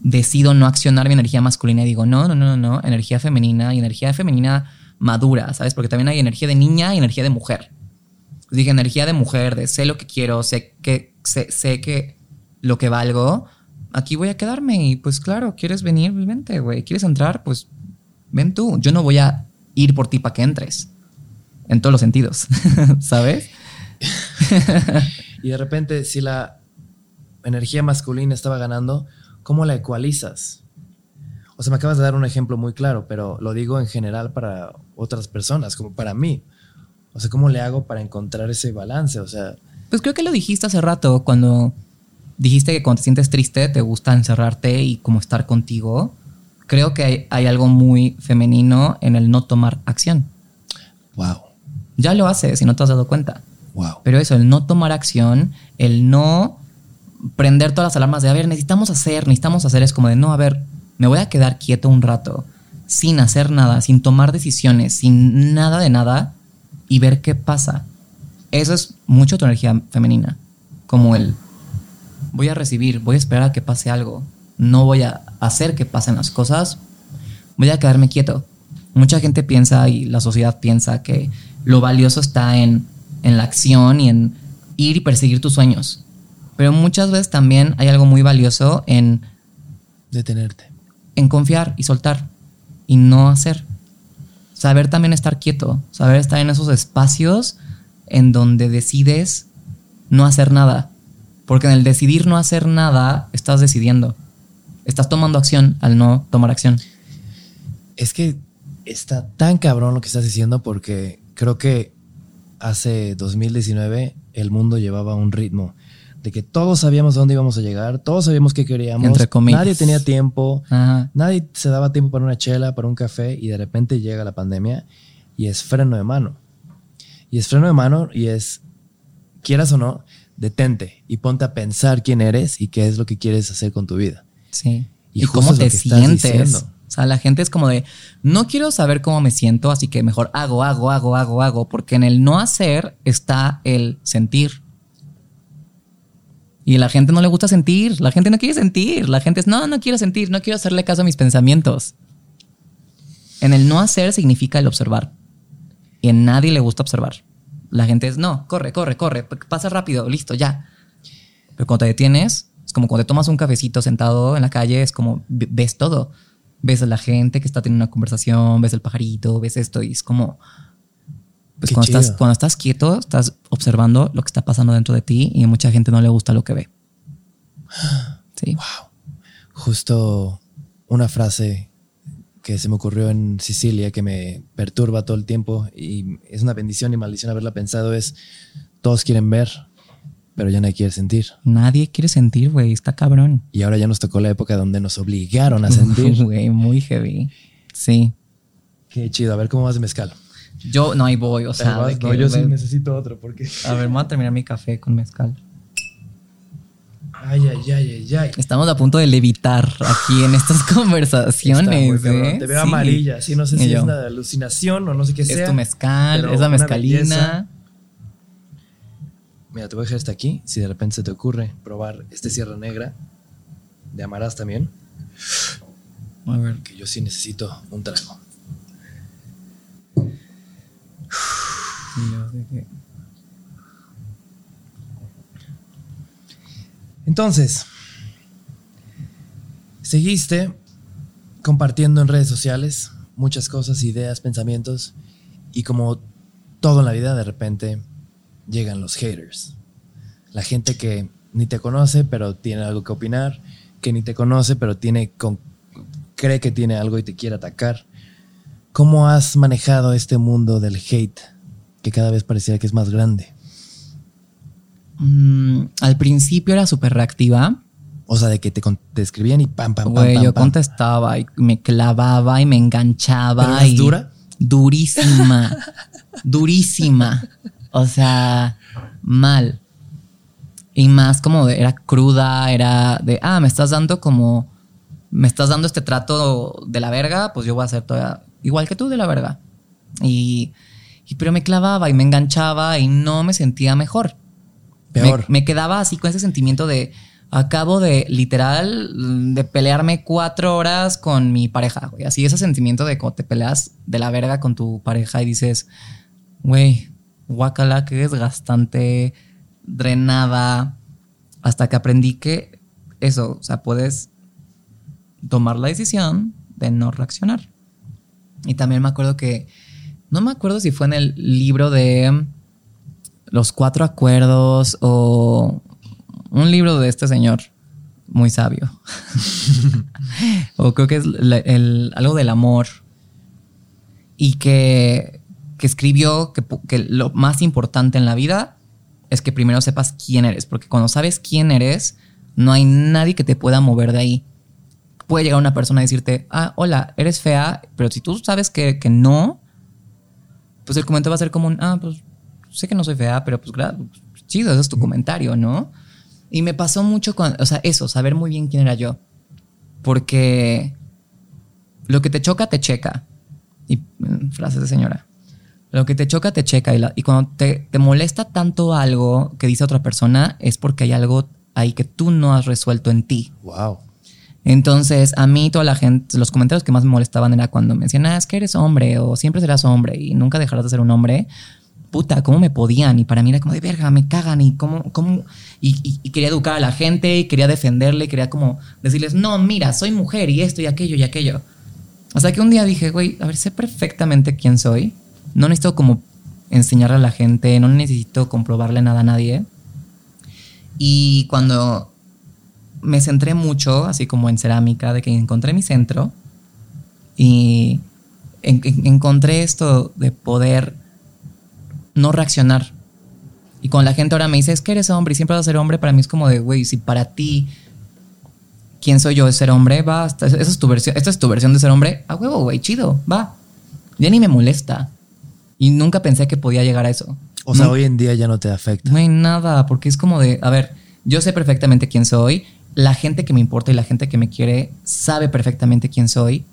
decido no accionar mi energía masculina y digo, no, no, no, no, no, energía femenina y energía femenina madura, ¿sabes? Porque también hay energía de niña y energía de mujer. Dije energía de mujer, de sé lo que quiero, sé que, sé, sé que lo que valgo, aquí voy a quedarme y pues claro, ¿quieres venir? Pues vente, güey. ¿Quieres entrar? Pues ven tú. Yo no voy a ir por ti para que entres. En todos los sentidos, (laughs) ¿sabes? (laughs) Y de repente, si la energía masculina estaba ganando, ¿cómo la ecualizas? O sea, me acabas de dar un ejemplo muy claro, pero lo digo en general para otras personas, como para mí. O sea, ¿cómo le hago para encontrar ese balance? O sea, Pues creo que lo dijiste hace rato cuando dijiste que cuando te sientes triste te gusta encerrarte y como estar contigo. Creo que hay, hay algo muy femenino en el no tomar acción. wow, Ya lo haces y no te has dado cuenta. wow. Pero eso, el no tomar acción, el no prender todas las alarmas de, a ver, necesitamos hacer, necesitamos hacer, es como de, no, a ver, me voy a quedar quieto un rato, sin hacer nada, sin tomar decisiones, sin nada de nada, y ver qué pasa. Eso es mucho tu energía femenina, como el, voy a recibir, voy a esperar a que pase algo, no voy a hacer que pasen las cosas, voy a quedarme quieto. Mucha gente piensa y la sociedad piensa que lo valioso está en, en la acción y en ir y perseguir tus sueños. Pero muchas veces también hay algo muy valioso en, Detenerte. En confiar y soltar y no hacer. Saber también estar quieto, saber estar en esos espacios en donde decides no hacer nada. Porque en el decidir no hacer nada, estás decidiendo. Estás tomando acción al no tomar acción. Es que está tan cabrón lo que estás diciendo porque creo que hace 2019 el mundo llevaba un ritmo de que todos sabíamos a dónde íbamos a llegar, todos sabíamos qué queríamos, Entre comillas. nadie tenía tiempo, Ajá. nadie se daba tiempo para una chela, para un café y de repente llega la pandemia y es freno de mano. Y es freno de mano y es, quieras o no, detente y ponte a pensar quién eres y qué es lo que quieres hacer con tu vida. Sí. Y Y, cómo te sientes. O sea, la gente es como de, no quiero saber cómo me siento, así que mejor hago, hago, hago, hago, hago, porque en el no hacer está el sentir. Y la gente no le gusta sentir, la gente no quiere sentir, la gente es, no, no quiero sentir, no quiero hacerle caso a mis pensamientos. En el no hacer significa el observar. Y a nadie le gusta observar. La gente es, no, corre, corre, corre, pasa rápido, listo, ya. Pero cuando te detienes, es como cuando te tomas un cafecito sentado en la calle, es como ves todo. Ves a la gente que está teniendo una conversación, ves el pajarito, ves esto y es como... Pues cuando estás, cuando estás quieto, estás observando lo que está pasando dentro de ti y a mucha gente no le gusta lo que ve. Sí. (gasps) Justo una frase que se me ocurrió en Sicilia que me perturba todo el tiempo y es una bendición y maldición haberla pensado es todos quieren ver, pero ya nadie quiere sentir. Nadie quiere sentir, güey, está cabrón. Y ahora ya nos tocó la época donde nos obligaron a sentir. (laughs) Güey, muy heavy. Sí. Qué chido, a ver cómo vas de mezcal. Yo no ahí voy, o sea, vas. no, yo sí necesito otro porque... A ver, voy a terminar mi café con mezcal. Ay, ay, ay, ay, ay. Estamos a punto de levitar aquí en estas (laughs) conversaciones. ¿eh? Te veo Sí. amarilla, sí, no sé Y si yo. es una alucinación o no sé qué sea. Es tu mezcal, es la mezcalina. Mira, te voy a dejar hasta aquí. Si de repente se te ocurre probar este Sierra Negra de Amarás también, A ver. que yo sí necesito un trago. Entonces, Seguiste compartiendo en redes sociales muchas cosas, ideas, pensamientos, y como todo en la vida, de repente llegan los haters. La gente que ni te conoce, pero tiene algo que opinar, que ni te conoce, pero tiene cree que tiene algo y te quiere atacar. ¿Cómo has manejado este mundo del hate que cada vez parecía que es más grande? Mm, al principio era súper reactiva. O sea, de que te, te escribían y pam, pam, pam. Güey, pam, yo pam. contestaba y me clavaba y me enganchaba. ¿Pero y dura? Durísima. durísima. O sea, mal. Y más como de- era cruda, era de, ah, me estás dando como, me estás dando este trato de la verga, pues yo voy a hacer toda, igual que tú de la verga. Y, y pero me clavaba y me enganchaba y no me sentía mejor. Peor. Me, me quedaba así con ese sentimiento de acabo de literal de pelearme cuatro horas con mi pareja. güey. Así ese sentimiento de cuando te peleas de la verga con tu pareja y dices, güey, guacala, qué desgastante, drenada. Hasta que aprendí que eso, o sea, puedes tomar la decisión de no reaccionar. Y también me acuerdo que, no me acuerdo si fue en el libro de los cuatro acuerdos o un libro de este señor muy sabio. (laughs) o creo que es algo del amor. Y que, que escribió que lo más importante en la vida es que primero sepas quién eres. Porque cuando sabes quién eres, no hay nadie que te pueda mover de ahí. Puede llegar una persona a decirte, ah, hola, eres fea, pero si tú sabes que, que no, pues el comentario va a ser como un, ah, pues sé que no soy fea, pero pues claro, chido, ese es tu comentario, ¿no? Y me pasó mucho con, o sea, eso, saber muy bien quién era yo. Porque lo que te choca, te checa. Y mm, frases de señora. Lo que te choca, te checa. Y, la- y cuando te, te molesta tanto algo que dice otra persona, es porque hay algo ahí que tú no has resuelto en ti. Wow. Entonces, a mí toda la gente, los comentarios que más me molestaban era cuando me decían, ah, es que eres hombre o siempre serás hombre y nunca dejarás de ser un hombre. Puta, ¿cómo me podían? Y para mí era como de verga, me cagan y cómo, cómo. Y, y- y quería educar a la gente y quería defenderle, y quería como decirles, no, mira, soy mujer y esto y aquello y aquello. Hasta que un día dije, güey, a ver, sé perfectamente quién soy. No necesito como enseñarle a la gente, no necesito comprobarle nada a nadie. Y cuando me centré mucho, así como en cerámica, de que encontré mi centro y en- en- encontré esto de poder no reaccionar. Y cuando la gente ahora me dice, es que eres hombre y siempre vas a ser hombre, para mí es como de, güey, si para ti, ¿quién soy yo de ser hombre? Va, esta esa es tu versión, esta es tu versión de ser hombre, a huevo, güey, chido, va. Ya ni me molesta. Y nunca pensé que podía llegar a eso. O sea, Nun- hoy en día ya no te afecta. no hay nada, porque es como de, a ver, yo sé perfectamente quién soy, la gente que me importa y la gente que me quiere sabe perfectamente quién soy.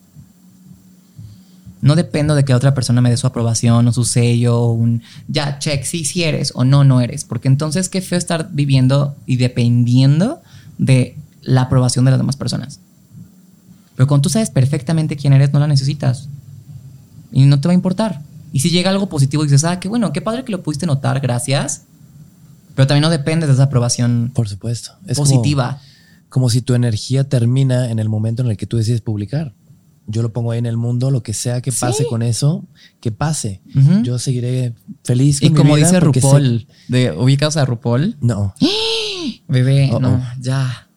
No dependo de que otra persona me dé su aprobación o su sello o un ya, check, sí, sí eres o no, no eres. Porque entonces qué feo estar viviendo y dependiendo de la aprobación de las demás personas. Pero cuando tú sabes perfectamente quién eres, no la necesitas. Y no te va a importar. Y si llega algo positivo, dices, ah, qué bueno, qué padre que lo pudiste notar, gracias. Pero también no depende de esa aprobación Por supuesto. Es positiva. Como, si tu energía termina en el momento en el que tú decides publicar. Yo lo pongo ahí en el mundo, lo que sea que pase Sí. con eso, que pase. Yo seguiré feliz con Y mi como vida dice RuPaul, de ubicados a RuPaul, No. (gasps) bebé, no, ya.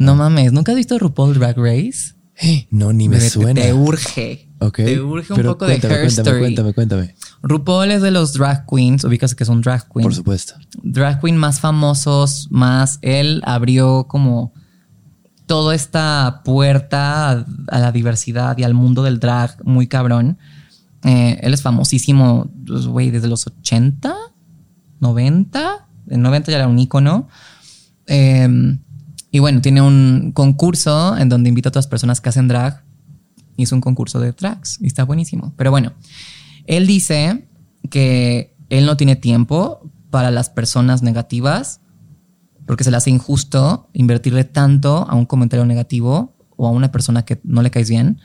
No mames, ¿nunca has visto RuPaul Drag Race? (gasps) No, ni me Bebé, te- suena. Te urge. Ok. Te urge un Pero poco cuéntame, de Hair cuéntame, Story. Cuéntame, cuéntame. RuPaul es de los drag queens, ubicas que son drag queens. Por supuesto. drag queen más famosos, más él abrió como toda esta puerta a, a la diversidad y al mundo del drag muy cabrón. Eh, él es famosísimo, pues, güey, desde los 80, 90. En 90 ya era un ícono. Eh, y bueno, tiene un concurso en donde invita a otras personas que hacen drag. Es un concurso de drags. Y está buenísimo. Pero bueno, él dice que él no tiene tiempo para las personas negativas porque se le hace injusto invertirle tanto a un comentario negativo o a una persona que no le caes bien.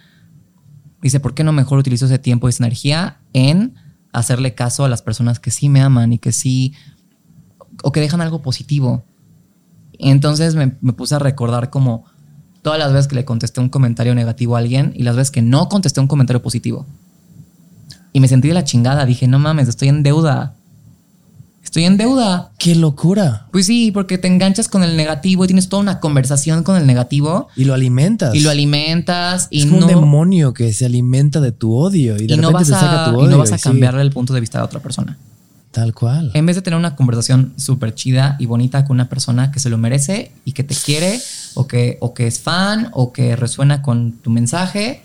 Dice, ¿por qué no mejor utilizo ese tiempo y esa energía en hacerle caso a las personas que sí me aman y que sí, o que dejan algo positivo? Entonces me, me puse a recordar como todas las veces que le contesté un comentario negativo a alguien y las veces que no contesté un comentario positivo. Y me sentí de la chingada. Dije, no mames, estoy en deuda. Estoy en deuda. ¡Qué locura! Pues sí, porque te enganchas con el negativo y tienes toda una conversación con el negativo. Y lo alimentas. Y lo alimentas. Y es como un demonio que se alimenta de tu odio y de repente te saca tu odio. Y no vas a cambiarle el punto de vista de otra persona. Tal cual. En vez de tener una conversación súper chida y bonita con una persona que se lo merece y que te quiere, o que, o que es fan, o que resuena con tu mensaje,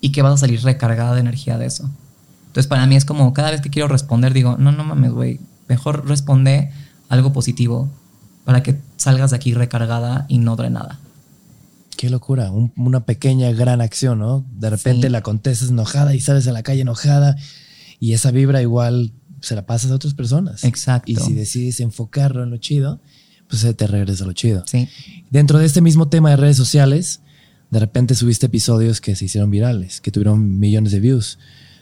y que vas a salir recargada de energía de eso. Entonces, para mí es como cada vez que quiero responder, digo, no, no mames, güey, mejor responde algo positivo para que salgas de aquí recargada y no drenada. Qué locura, una pequeña gran acción, ¿no? De repente la contestas enojada y sales a la calle enojada y esa vibra igual se la pasas a otras personas. Exacto. Y si decides enfocarlo en lo chido, pues se te regresa lo chido. Sí. Dentro de este mismo tema de redes sociales, de repente subiste episodios que se hicieron virales, que tuvieron millones de views.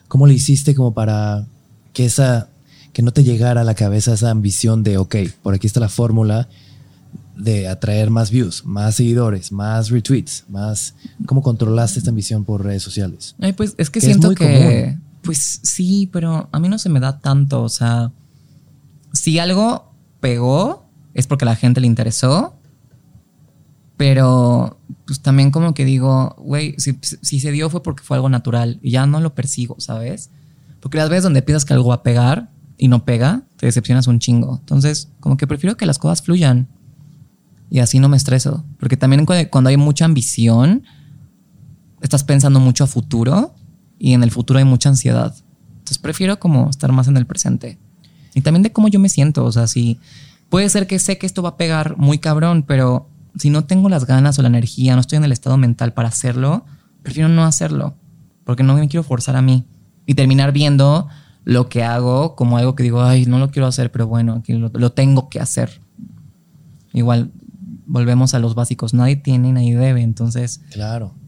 ¿Cómo le hiciste como para que esa que no te llegara a la cabeza esa ambición de, ok, por aquí está la fórmula de atraer más views, más seguidores, más retweets, más... ¿Cómo controlaste esta ambición por redes sociales? Ay, pues es que, siento que... Pues sí, pero a mí no se me da tanto. O sea, si algo pegó es porque la gente le interesó. Pero pues también como que digo, güey, si, se dio fue porque fue algo natural y ya no lo persigo, ¿sabes? Porque las veces donde piensas que algo va a pegar y no pega, te decepcionas un chingo. Entonces, como que prefiero que las cosas fluyan y así no me estreso. Porque también cuando hay mucha ambición, estás pensando mucho a futuro y en el futuro hay mucha ansiedad. Entonces prefiero como estar más en el presente. Y también de cómo yo me siento. O sea, si puede ser que sé que esto va a pegar muy cabrón, pero si no tengo las ganas o la energía, no estoy en el estado mental para hacerlo, prefiero no hacerlo. Porque no me quiero forzar a mí. Y terminar viendo lo que hago como algo que digo, ay, no lo quiero hacer, pero bueno, aquí lo, lo tengo que hacer. Igual volvemos a los básicos. Nadie tiene, nadie debe. Entonces. Claro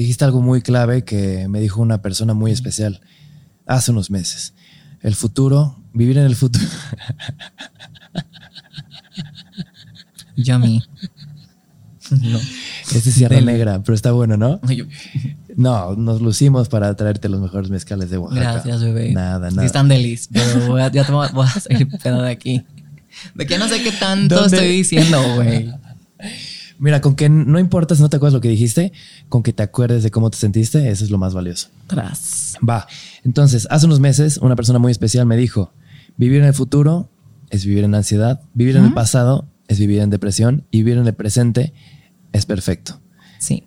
dijiste algo muy clave que me dijo una persona muy especial hace unos meses. El futuro, vivir en el futuro. (laughs) Yummy. No. Este es Sierra Negra, pero está bueno, ¿no? No, nos lucimos para traerte los mejores mezcales de Oaxaca. Gracias, bebé. Nada, nada. Sí están delis, pero ya te voy a, salir pedo de aquí. De que no sé qué tanto estoy diciendo, güey. Mira, con que no importa si no te acuerdas lo que dijiste, con que te acuerdes de cómo te sentiste, eso es lo más valioso. Tras. Va. Entonces, hace unos meses, una persona muy especial me dijo: vivir en el futuro es vivir en ansiedad, vivir en el pasado es vivir en depresión y vivir en el presente es perfecto. Sí.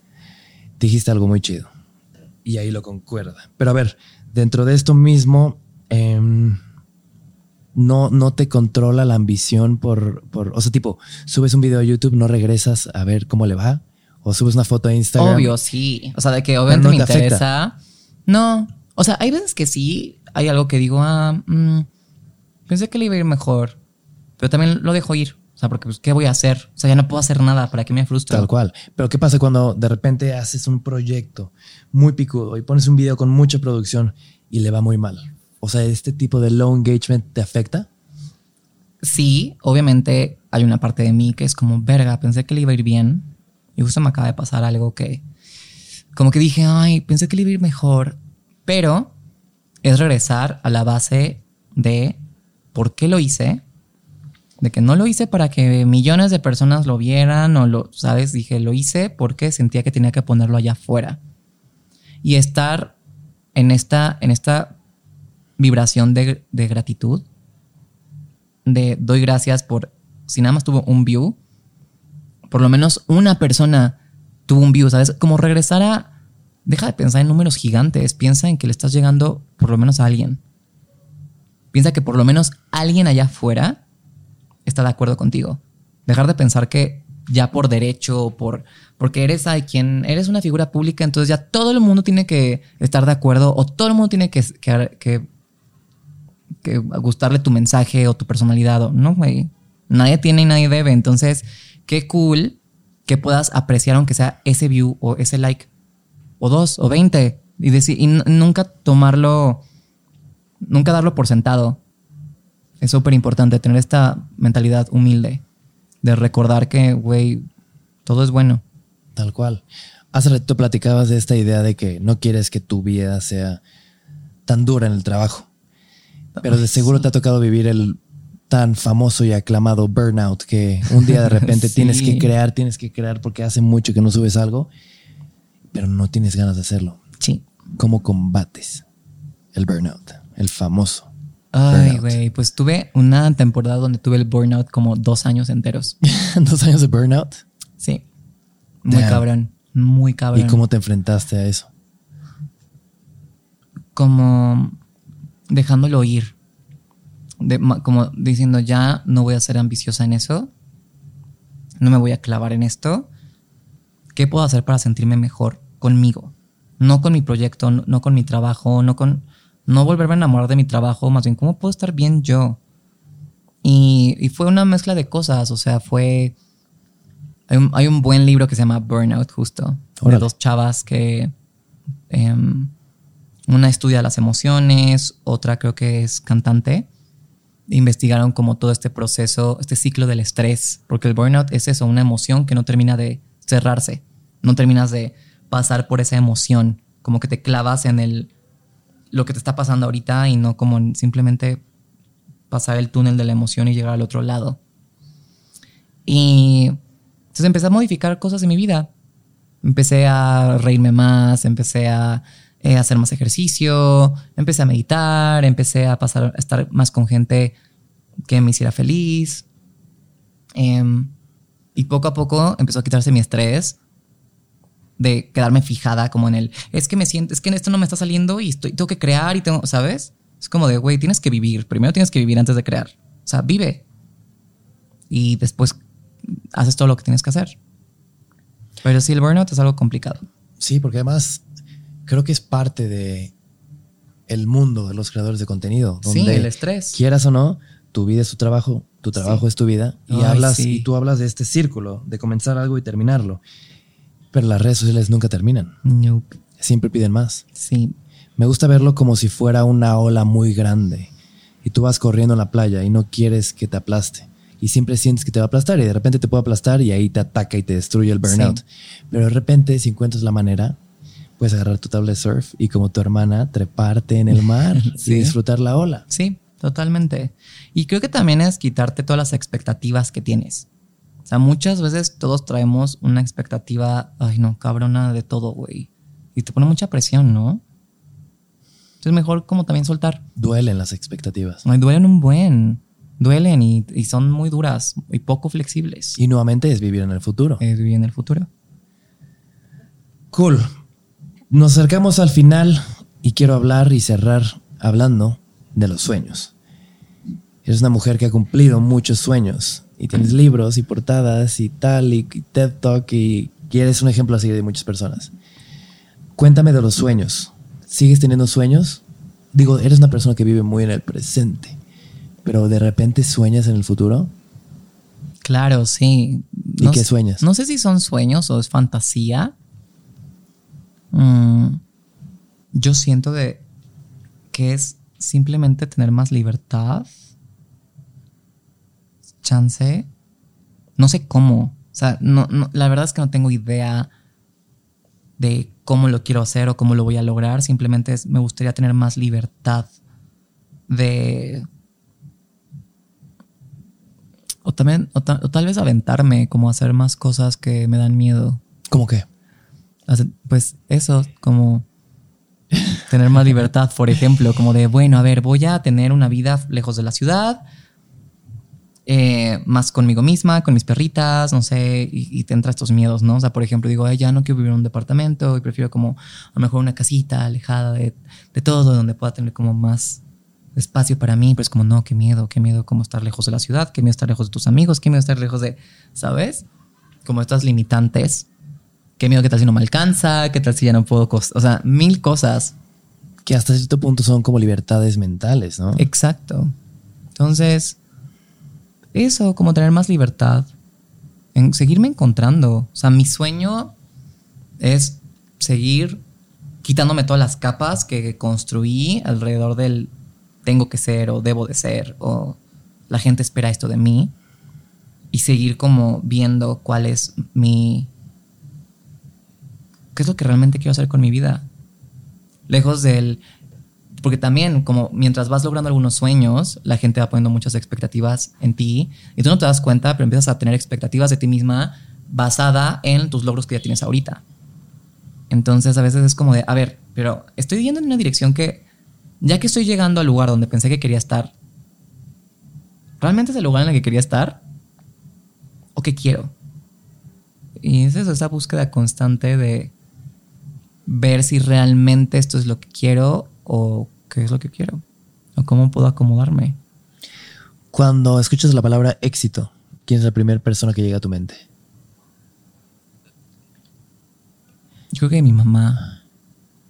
Dijiste algo muy chido y ahí lo concuerda. Pero a ver, dentro de esto mismo, eh, no, no te controla la ambición por, por, o sea, tipo, subes un video a YouTube, no regresas a ver cómo le va, o subes una foto a Instagram. Obvio, sí. O sea, de que obviamente me interesa. No, o sea, hay veces que sí, hay algo que digo, ah, mm, pensé que le iba a ir mejor, pero también lo dejo ir. O sea, porque pues, ¿qué voy a hacer? O sea, ya no puedo hacer nada, ¿para que me frustro? Tal cual. Pero ¿qué pasa cuando de repente haces un proyecto muy picudo y pones un video con mucha producción y le va muy mal? O sea, ¿este tipo de low engagement te afecta? Sí, obviamente hay una parte de mí que es como, verga, pensé que le iba a ir bien. Y justo me acaba de pasar algo que, como que dije, ay, pensé que le iba a ir mejor. Pero es regresar a la base de por qué lo hice. De que no lo hice para que millones de personas lo vieran o lo, ¿sabes? Dije, lo hice porque sentía que tenía que ponerlo allá afuera. Y estar en esta, en esta vibración de, gratitud, de doy gracias por, si nada más tuvo un view, por lo menos una persona tuvo un view, ¿sabes? Como regresar a, deja de pensar en números gigantes, piensa en que le estás llegando por lo menos a alguien. Piensa que por lo menos alguien allá afuera está de acuerdo contigo. Dejar de pensar que ya por derecho, por, porque eres ay, quien eres una figura pública, entonces ya todo el mundo tiene que estar de acuerdo o todo el mundo tiene que gustarle tu mensaje o tu personalidad. O, no, güey. Nadie tiene y nadie debe. Entonces, qué cool que puedas apreciar aunque sea ese view o ese like o dos o veinte y decir y nunca tomarlo nunca darlo por sentado es súper importante tener esta mentalidad humilde de recordar que güey todo es bueno Tal cual. Hace rato platicabas de esta idea de que no quieres que tu vida sea tan dura en el trabajo. Pero de seguro te ha tocado vivir el tan famoso y aclamado burnout que un día de repente (laughs) Sí. tienes que crear, tienes que crear porque hace mucho que no subes algo, pero no tienes ganas de hacerlo. Sí. ¿Cómo combates el burnout? El famoso. Ay, güey, pues tuve una temporada donde tuve el burnout como dos años enteros. (laughs) Dos años de burnout. Sí. Muy Damn. cabrón. Muy cabrón. ¿Y cómo te enfrentaste a eso? como dejándolo ir. De- como diciendo, ya no voy a ser ambiciosa en eso. No me voy a clavar en esto. ¿Qué puedo hacer para sentirme mejor conmigo? No con mi proyecto, no, no con mi trabajo, no con. No volverme a enamorar de mi trabajo, más bien, ¿cómo puedo estar bien yo? Y, y fue una mezcla de cosas, o sea, fue. Hay un, hay un buen libro que se llama Burnout, justo, Órale. de dos chavas que. em, una estudia las emociones, otra creo que es cantante. Investigaron como todo este proceso, este ciclo del estrés, porque el burnout es eso, una emoción que no termina de cerrarse, no terminas de pasar por esa emoción, como que te clavas en el lo que te está pasando ahorita y no como en simplemente pasar el túnel de la emoción y llegar al otro lado. Y entonces empecé a modificar cosas en mi vida. Empecé a reírme más, empecé a eh, hacer más ejercicio, empecé a meditar, empecé a pasar a estar más con gente que me hiciera feliz. Em, y poco a poco empezó a quitarse mi estrés de quedarme fijada como en el, es que me siento, es que esto no me está saliendo y estoy, tengo que crear y tengo, ¿sabes? Es como de, güey, tienes que vivir. Primero tienes que vivir antes de crear. O sea, vive. Y después haces todo lo que tienes que hacer. Pero sí, el burnout es algo complicado. Sí, porque además creo que es parte de el mundo de los creadores de contenido. Sí, Donde el estrés. quieras o no, tu vida es tu trabajo, tu trabajo Sí. es tu vida. Y Ay, hablas, sí. y tú hablas de este círculo, de comenzar algo y terminarlo. Pero las redes sociales nunca terminan. Nope. Siempre piden más. Sí. Me gusta verlo como si fuera una ola muy grande. Y tú vas corriendo en la playa y no quieres que te aplaste. Y siempre sientes que te va a aplastar y de repente te puede aplastar y ahí te ataca y te destruye el burnout. Sí. Pero de repente, si encuentras la manera, puedes agarrar tu tabla de surf y como tu hermana, treparte en el mar (laughs) Sí. y disfrutar la ola. Sí, totalmente. Y creo que también es quitarte todas las expectativas que tienes. O sea, muchas veces todos traemos una expectativa, ay no, cabrona de todo, güey. Y te pone mucha presión, ¿no? Entonces mejor como también soltar. Duelen las expectativas. Ay, duelen un buen. Duelen y, y son muy duras y poco flexibles. Y nuevamente es vivir en el futuro. Es vivir en el futuro. Cool. Nos acercamos al final y quiero hablar y cerrar hablando de los sueños. Eres una mujer que ha cumplido muchos sueños y tienes libros y portadas y tal y, y TED Talk y, y eres un ejemplo así de muchas personas. Cuéntame de los sueños. ¿Sigues teniendo sueños? Digo, eres una persona que vive muy en el presente, pero de repente sueñas en el futuro. Claro, sí. ¿Y qué sueñas? No sé si son sueños o es fantasía. Mm, yo siento de que es simplemente tener más libertad. Chance. No sé cómo. O sea, no, no- la verdad es que no tengo idea de cómo lo quiero hacer o cómo lo voy a lograr. Simplemente es, me gustaría tener más libertad de o también, o, o tal vez aventarme, como hacer más cosas que me dan miedo. ¿Cómo qué? Pues eso, como tener más libertad, por ejemplo, como de, bueno, a ver, voy a tener una vida lejos de la ciudad, eh, más conmigo misma, con mis perritas, no sé, y, y te entra estos miedos, ¿no? O sea, por ejemplo, digo, "Ay, ya no quiero vivir en un departamento y prefiero como a lo mejor una casita alejada de, de todo, donde pueda tener como más espacio para mí, pero es como, no, qué miedo, qué miedo como estar lejos de la ciudad, qué miedo estar lejos de tus amigos, qué miedo estar lejos de, ¿sabes? Como estas limitantes, qué miedo que tal si no me alcanza, qué tal si ya no puedo, o sea, mil cosas. Que hasta cierto punto son como libertades mentales, ¿no? Exacto. Entonces, eso, como tener más libertad, en seguirme encontrando. O sea, mi sueño es seguir quitándome todas las capas que construí alrededor del tengo que ser o debo de ser o la gente espera esto de mí y seguir como viendo cuál es mi ¿qué es lo que realmente quiero hacer con mi vida? Lejos del... Porque también, como mientras vas logrando algunos sueños, la gente va poniendo muchas expectativas en ti y tú no te das cuenta, pero empiezas a tener expectativas de ti misma basada en tus logros que ya tienes ahorita. Entonces a veces es como de, a ver, pero estoy yendo en una dirección que, ya que estoy llegando al lugar donde pensé que quería estar, ¿realmente es el lugar en el que quería estar? ¿O qué quiero? Y es eso, esa búsqueda constante de ver si realmente esto es lo que quiero o qué es lo que quiero. O cómo puedo acomodarme. Cuando escuchas la palabra éxito, ¿quién es la primera persona que llega a tu mente? Yo creo que mi mamá.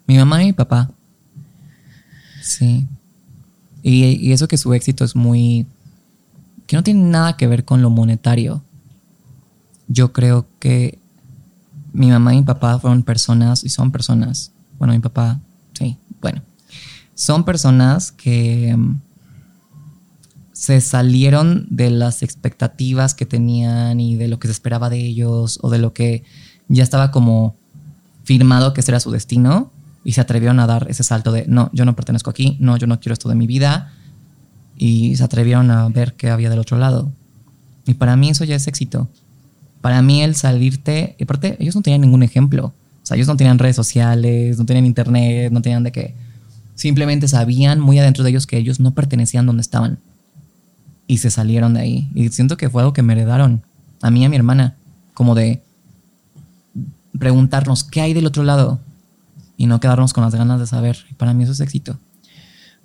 Mi mamá y mi papá. Sí. Y, y eso que su éxito es muy... que no tiene nada que ver con lo monetario. Yo creo que mi mamá y mi papá fueron personas y son personas. Bueno, mi papá, sí, bueno. Son personas que mm, se salieron de las expectativas que tenían y de lo que se esperaba de ellos o de lo que ya estaba como firmado que ese era su destino y se atrevieron a dar ese salto de no, yo no pertenezco aquí, no, yo no quiero esto de mi vida y se atrevieron a ver qué había del otro lado. Y para mí eso ya es éxito. Para mí el salirte, y aparte ellos no tenían ningún ejemplo, o sea, ellos no tenían redes sociales, no tenían internet, no tenían de qué. Simplemente sabían muy adentro de ellos que ellos no pertenecían donde estaban. Y se salieron de ahí. Y siento que fue algo que me heredaron, a mí y a mi hermana, como de, preguntarnos qué hay del otro lado y no quedarnos con las ganas de saber. Y para mí eso es éxito.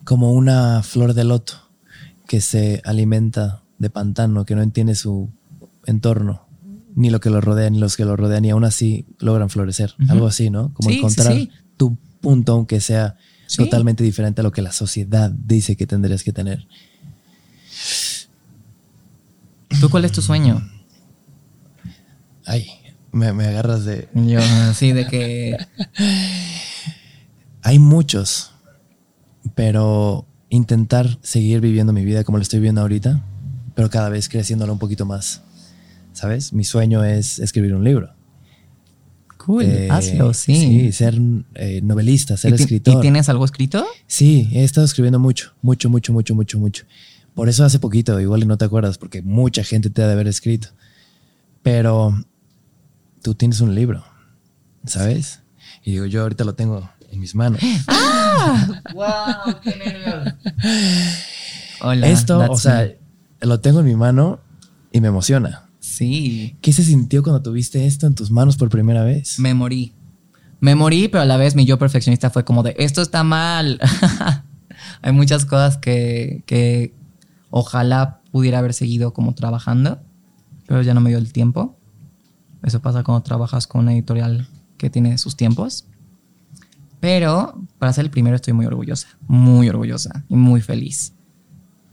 Como una flor de loto que se alimenta de pantano, que no entiende su entorno, ni lo que lo rodea, ni los que lo rodean, y aún así logran florecer. Algo así, ¿no? Como Sí, sí, encontrar sí. tu punto, aunque sea Sí. totalmente diferente a lo que la sociedad dice que tendrías que tener. ¿Tú cuál es tu sueño? Ay, me, me agarras de... Yo, así de que. (laughs) Hay muchos, pero intentar seguir viviendo mi vida como lo estoy viviendo ahorita, pero cada vez creciéndolo un poquito más. ¿Sabes? Mi sueño es escribir un libro. Cool, Eh, hazlo, sí. Sí, ser eh, novelista, ser ¿Y ti- escritor. ¿Y tienes algo escrito? Sí, he estado escribiendo mucho, mucho, mucho, mucho, mucho, mucho. Por eso hace poquito, igual y no te acuerdas, porque mucha gente te ha de haber escrito. Pero tú tienes un libro, ¿sabes? Y digo, yo ahorita lo tengo en mis manos. (gasps) ¡Wow! ¡Qué nervios! Hola. Esto, o sea, me. lo tengo en mi mano y me emociona. Sí. ¿Qué se sintió cuando tuviste esto en tus manos por primera vez? Me morí. Me morí, pero a la vez mi yo perfeccionista fue como de, esto está mal. (laughs) Hay muchas cosas que, que ojalá pudiera haber seguido como trabajando, pero ya no me dio el tiempo. Eso pasa cuando trabajas con una editorial que tiene sus tiempos. Pero para ser el primero estoy muy orgullosa, muy orgullosa y muy feliz.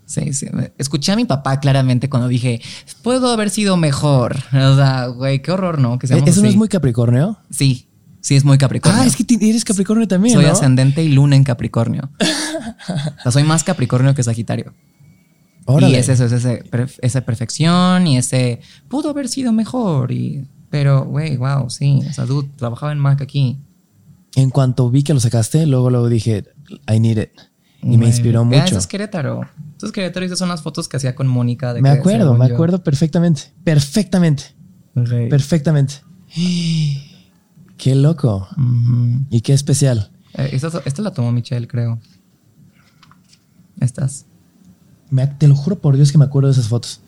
Sí, sí. Escuché a mi papá claramente cuando dije, puedo haber sido mejor. O sea, güey, qué horror, ¿no? Que seamos ¿Eso no es muy Capricornio? Sí, sí es muy Capricornio. Ah, es que eres Capricornio también, soy ¿no? ascendente y luna en Capricornio. o sea, soy más Capricornio que Sagitario. Órale. Y es eso, es ese, esa perfección y ese pudo haber sido mejor. Y, pero, güey, wow, sí. O sea, dude, trabajaba en Mac aquí. En cuanto vi que lo sacaste, luego luego dije, I need it. Y me inspiró ah, mucho. Eso es Querétaro. Eso es Querétaro y esas son las fotos que hacía con Mónica. de Me que acuerdo, me yo- acuerdo perfectamente. Perfectamente. Perfectamente. (gasps) Qué loco. Y qué especial. Eh, esta, esta la tomó Michelle, creo. Estas. Me- te lo juro por Dios que me acuerdo de esas fotos.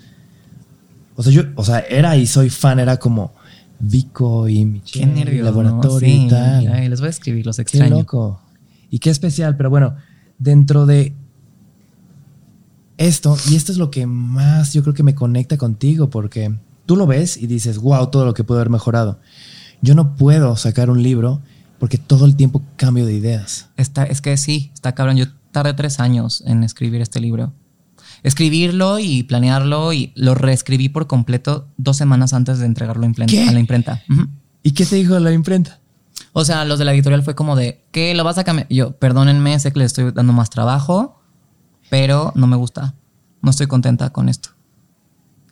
O sea, yo, o sea, era y soy fan, era como Vico y Qué Michelle, nervios. laboratorio ¿no? Sí. y tal. Ay, les voy a escribir, los Qué extraño. loco. Y qué especial, pero bueno, dentro de esto, y esto es lo que más yo creo que me conecta contigo, porque tú lo ves y dices, wow, todo lo que puedo haber mejorado. Yo no puedo sacar un libro porque todo el tiempo cambio de ideas. Está, es que sí, está cabrón. Yo tardé tres años en escribir este libro. Escribirlo y planearlo y lo reescribí por completo dos semanas antes de entregarlo a imprenta- ¿Qué? a la imprenta. ¿Y qué te dijo la imprenta? O sea, los de la editorial fue como de, ¿qué lo vas a cambiar? Yo, perdónenme, sé que les estoy dando más trabajo, pero no me gusta. No estoy contenta con esto.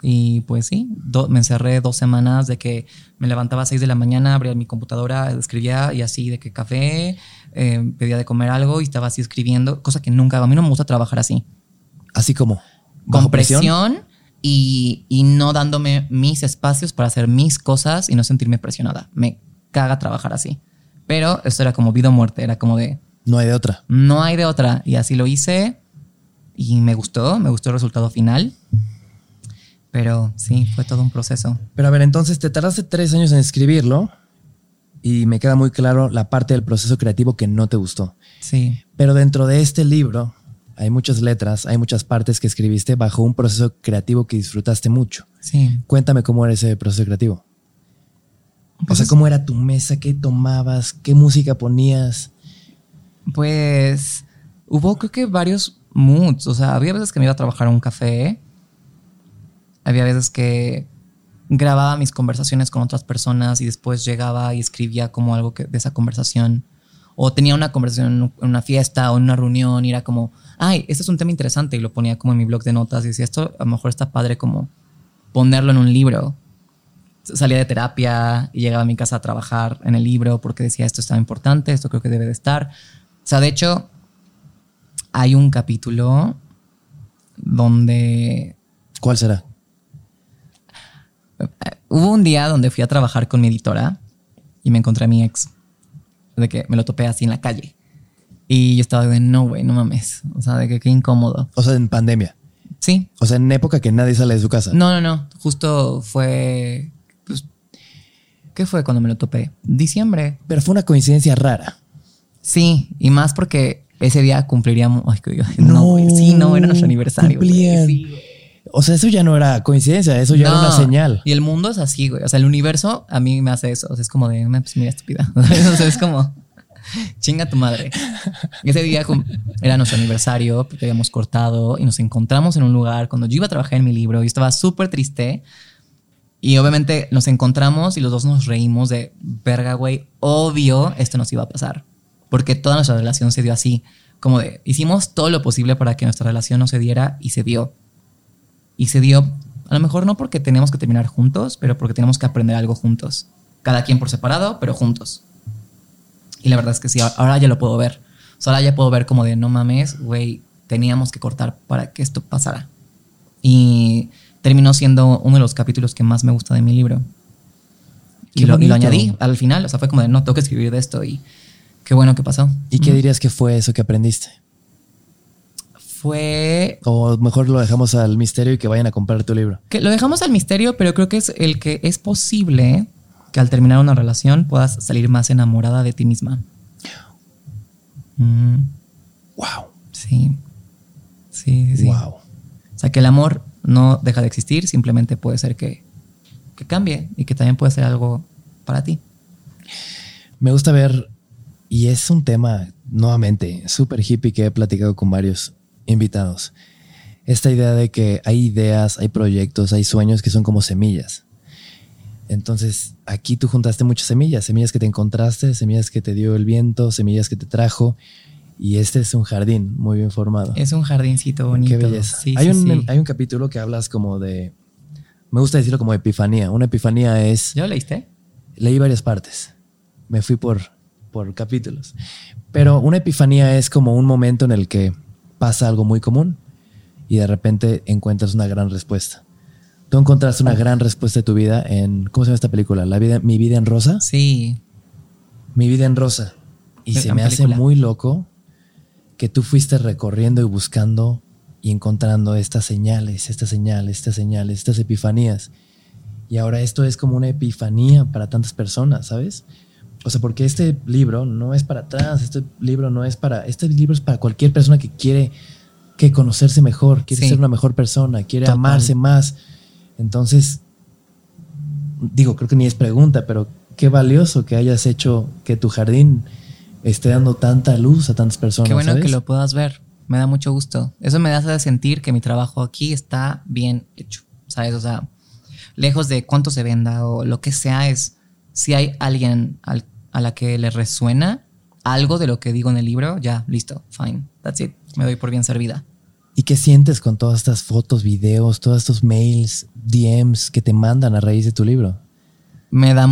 Y pues sí, do- me encerré dos semanas de que me levantaba a 6 de la mañana, abría mi computadora, escribía y así de que café, eh, pedía de comer algo y estaba así escribiendo, cosa que nunca. A mí no me gusta trabajar así. Así como. Con ¿bajo presión, y, y no dándome mis espacios para hacer mis cosas y no sentirme presionada. Me caga trabajar así. Pero esto era como vida o muerte, era como de, No hay de otra. no hay de otra. Y así lo hice y me gustó, me gustó el resultado final. Pero sí, fue todo un proceso. Pero a ver, entonces te tardaste tres años en escribirlo y me queda muy claro la parte del proceso creativo que no te gustó. Sí, Pero dentro de este libro hay muchas letras, hay muchas partes que escribiste bajo un proceso creativo que disfrutaste mucho. sí. Cuéntame cómo era ese proceso creativo. O Pues sea, es- cómo era tu mesa, qué tomabas, qué música ponías. Pues hubo creo que varios moods. O sea, había veces que me iba a trabajar a un café. Había veces que grababa mis conversaciones con otras personas y después llegaba y escribía como algo de esa conversación. O tenía una conversación en una fiesta o en una reunión y era como, ay, este es un tema interesante y lo ponía como en mi blog de notas y decía, esto a lo mejor está padre como ponerlo en un libro. Salía de terapia y llegaba a mi casa a trabajar en el libro porque decía, esto está importante, esto creo que debe de estar. O sea, de hecho, hay un capítulo donde ¿Cuál será? hubo un día donde fui a trabajar con mi editora y me encontré a mi ex. De que me lo topé así en la calle. Y yo estaba de, no, güey, no mames. O sea, de que qué incómodo. O sea, en pandemia. Sí. O sea, en época que nadie sale de su casa. No, no, no. Justo fue. ¿Qué fue cuando me lo topé? Diciembre. Pero fue una coincidencia rara. Sí, y más porque ese día cumpliríamos. Ay, (laughs) no, güey. Sí, no, era nuestro aniversario. Sí. O sea, eso ya no era coincidencia, eso ya era No, una señal. Y el mundo es así, güey. O sea, el universo a mí me hace eso. O sea, es como de, "No, pues mira, estúpida. (laughs) o sea, es como, (laughs) chinga tu madre. Y ese día era nuestro aniversario porque habíamos cortado y nos encontramos en un lugar cuando yo iba a trabajar en mi libro y estaba súper triste. Y obviamente nos encontramos y los dos nos reímos de, verga, güey, obvio esto nos iba a pasar. Porque toda nuestra relación se dio así. Como de, hicimos todo lo posible para que nuestra relación no se diera y se dio. Y se dio, a lo mejor no porque teníamos que terminar juntos, pero porque teníamos que aprender algo juntos. Cada quien por separado, pero juntos. Y la verdad es que sí, ahora ya lo puedo ver. O sea, ahora ya puedo ver como de, no mames, güey, teníamos que cortar para que esto pasara. Y terminó siendo uno de los capítulos que más me gusta de mi libro. Y lo, y lo bonito. añadí al final, o sea, fue como de, no, tengo que escribir de esto y qué bueno que pasó. ¿Y qué dirías que fue eso que aprendiste? Fue O mejor lo dejamos al misterio y que vayan a comprar tu libro. Que lo dejamos al misterio, pero creo que es el que es posible que al terminar una relación puedas salir más enamorada de ti misma. Mm, Wow. Sí, sí, sí. Wow. O sea, que el amor no deja de existir, simplemente puede ser que, que cambie y que también puede ser algo para ti. Me gusta ver, y es un tema nuevamente súper hippie que he platicado con varios invitados. Esta idea de que hay ideas, hay proyectos, hay sueños que son como semillas. Entonces, aquí tú juntaste muchas semillas, semillas que te encontraste, semillas que te dio el viento, semillas que te trajo. Y este es un jardín muy bien formado. Es un jardincito bonito. Qué belleza. Sí, hay, sí, un, sí. hay un capítulo que hablas como de. Me gusta decirlo como epifanía. Una epifanía es. ¿Ya lo leíste? Leí varias partes. Me fui por, por capítulos. Pero una epifanía es como un momento en el que pasa algo muy común y de repente encuentras una gran respuesta. Tú encontraste una gran respuesta de tu vida en. ¿Cómo se llama esta película? La vida, Mi vida en rosa. Sí. Mi vida en rosa. Y se me hace muy loco que tú fuiste recorriendo y buscando y encontrando estas señales, estas señales, estas señales, estas epifanías. Y ahora esto es como una epifanía para tantas personas, ¿sabes? O sea, porque este libro no es para atrás, este libro no es para, este libro es para cualquier persona que quiere que conocerse mejor, quiere Sí. ser una mejor persona, quiere Total. amarse más. Entonces, digo, creo que ni es pregunta, pero qué valioso que hayas hecho que tu jardín esté dando tanta luz a tantas personas. Qué bueno ¿sabes? que lo puedas ver. Me da mucho gusto. Eso me hace sentir que mi trabajo aquí está bien hecho. ¿Sabes? O sea, lejos de cuánto se venda o lo que sea, es si hay alguien al- a la que le resuena algo de lo que digo en el libro, ya, listo, fine, that's it. Me doy por bien servida. ¿Y qué sientes con todas estas fotos, videos, todos estos mails, DMs que te mandan a raíz de tu libro? Me da,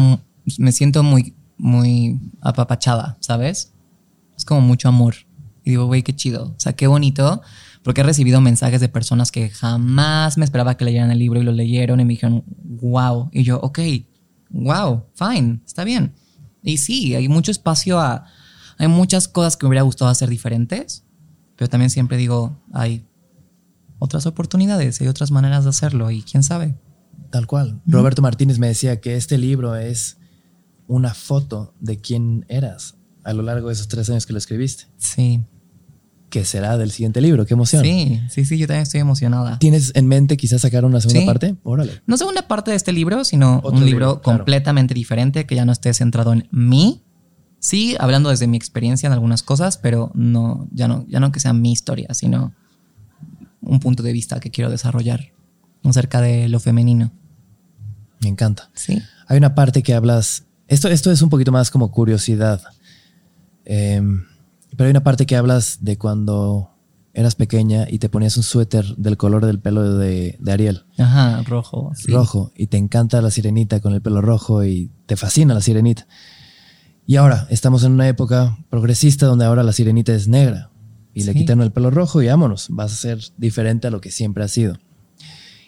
me siento muy, muy apapachada, ¿sabes? Es como mucho amor. Y digo, güey, qué chido. O sea, qué bonito. Porque he recibido mensajes de personas que jamás me esperaba que leyeran el libro y lo leyeron y me dijeron, wow. Y yo, ok, wow, fine, está bien. Y sí, hay mucho espacio a. Hay muchas cosas que me hubiera gustado hacer diferentes, pero también siempre digo, hay otras oportunidades, hay otras maneras de hacerlo y quién sabe. Tal cual. Roberto Martínez me decía que este libro es una foto de quién eras a lo largo de esos tres años que lo escribiste. Sí. ¿Qué será del siguiente libro? Qué emoción. Sí, sí, sí, yo también estoy emocionada. ¿Tienes en mente quizás sacar una segunda parte? Órale. No segunda parte de este libro, sino un libro, completamente diferente que ya no esté centrado en mí. Sí, hablando desde mi experiencia en algunas cosas, pero no, ya no, ya no que sea mi historia, sino un punto de vista que quiero desarrollar acerca de lo femenino. Me encanta. Sí. Hay una parte que hablas. Esto, esto es un poquito más como curiosidad. Eh, pero hay una parte que hablas de cuando eras pequeña y te ponías un suéter del color del pelo de, Ariel. Ajá, rojo. Rojo. Y te encanta la sirenita con el pelo rojo y te fascina la sirenita. Y ahora estamos en una época progresista donde ahora la sirenita es negra y le quitan el pelo rojo y vámonos, vas a ser diferente a lo que siempre ha sido.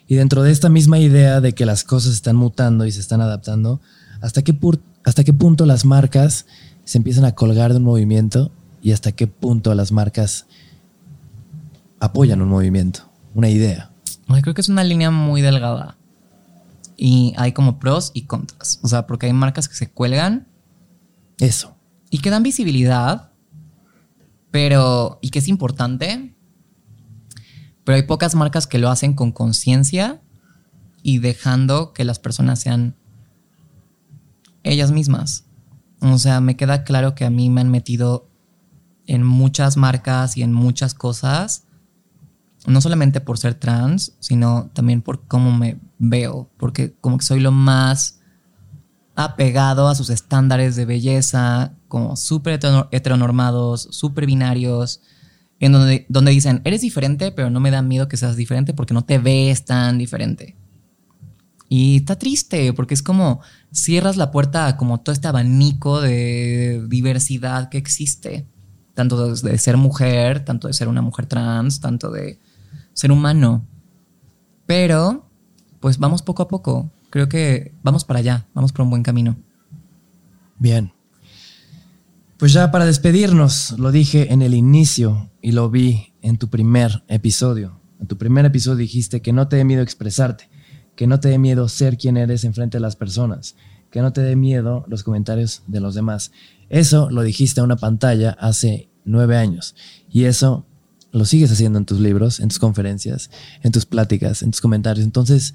Y dentro de esta misma idea de que las cosas están mutando y se están adaptando, ¿hasta qué, hasta qué punto las marcas se empiezan a colgar de un movimiento y hasta qué punto las marcas apoyan un movimiento, una idea. creo que es una línea muy delgada. Y hay como pros y contras. O sea, porque hay marcas que se cuelgan. Eso. Y que dan visibilidad. Pero. Y que es importante. Pero hay pocas marcas que lo hacen con conciencia. Y dejando que las personas sean ellas mismas. O sea, me queda claro que a mí me han metido en muchas marcas y en muchas cosas, no solamente por ser trans, sino también por cómo me veo, porque como que soy lo más apegado a sus estándares de belleza, como súper heteronormados, súper binarios, en donde, donde dicen, eres diferente, pero no me da miedo que seas diferente porque no te ves tan diferente. Y está triste, porque es como cierras la puerta a como todo este abanico de diversidad que existe tanto de ser mujer, tanto de ser una mujer trans, tanto de ser humano. Pero, pues vamos poco a poco. Creo que vamos para allá, vamos por un buen camino. Bien. Pues ya para despedirnos, lo dije en el inicio y lo vi en tu primer episodio. En tu primer episodio dijiste que no te dé miedo expresarte, que no te dé miedo ser quien eres enfrente de las personas, que no te dé miedo los comentarios de los demás. Eso lo dijiste a una pantalla hace nueve años. Y eso lo sigues haciendo en tus libros, en tus conferencias, en tus pláticas, en tus comentarios. Entonces,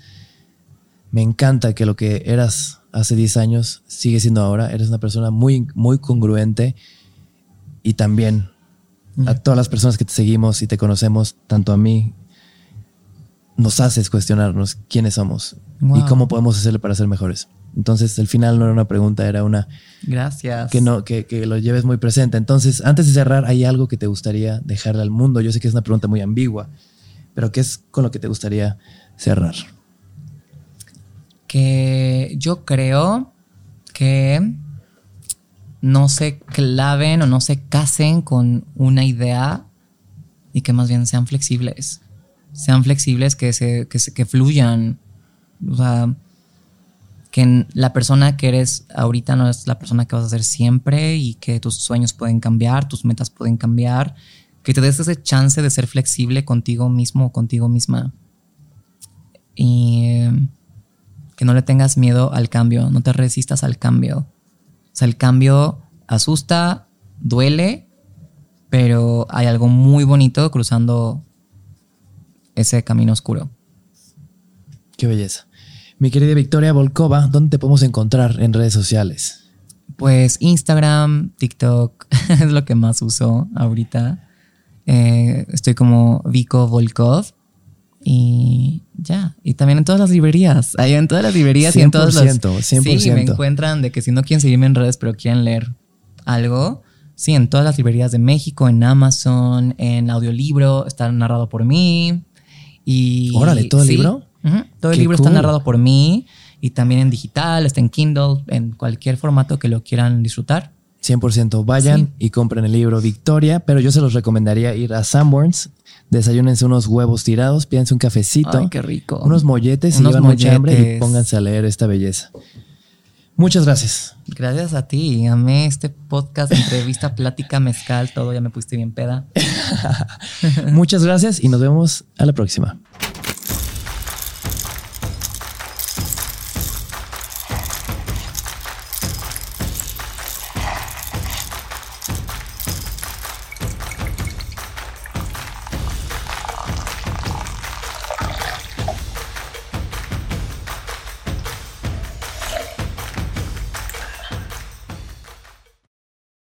me encanta que lo que eras hace diez años sigue siendo ahora. Eres una persona muy, muy congruente y también a todas las personas que te seguimos y te conocemos, tanto a mí, nos haces cuestionarnos quiénes somos y cómo podemos hacerle para ser mejores. Entonces, el final no era una pregunta, era una. Gracias. Que, no, que, que, lo lleves muy presente. Entonces, antes de cerrar, ¿hay algo que te gustaría dejarle al mundo? Yo sé que es una pregunta muy ambigua, pero ¿qué es con lo que te gustaría cerrar? Que yo creo que no se claven o no se casen con una idea y que más bien sean flexibles. Sean flexibles, que, se, que, se, que fluyan. O sea que la persona que eres ahorita no es la persona que vas a ser siempre y que tus sueños pueden cambiar, tus metas pueden cambiar, que te des ese chance de ser flexible contigo mismo o contigo misma y que no le tengas miedo al cambio, no te resistas al cambio. O sea, el cambio asusta, duele, pero hay algo muy bonito cruzando ese camino oscuro. Qué belleza. Mi querida Victoria Volkova, ¿dónde te podemos encontrar en redes sociales? Pues Instagram, TikTok (laughs) es lo que más uso ahorita. Eh, estoy como Vico Volkov y ya. Y también en todas las librerías. (laughs) Ahí en todas las librerías y en todos los. 100%. Sí, me encuentran de que si no quieren seguirme en redes pero quieren leer algo, Sí, en todas las librerías de México, en Amazon, en audiolibro, está narrado por mí. Y, Órale, ¿todo el sí, libro? todo el libro está narrado por mí y también en digital, está en Kindle, en cualquier formato que lo quieran disfrutar. 100% vayan y compren el libro Victoria, pero yo se los recomendaría ir a Sanborns, desayúnense unos huevos tirados, pídense un cafecito, Ay, qué rico. unos molletes Unos y llevan mucha hambre y molletes. pónganse a leer esta belleza. Muchas gracias. Gracias a ti. Amé este podcast, entrevista, (laughs) plática, mezcal, todo. Ya me pusiste bien peda. (laughs) Muchas gracias y nos vemos a la próxima.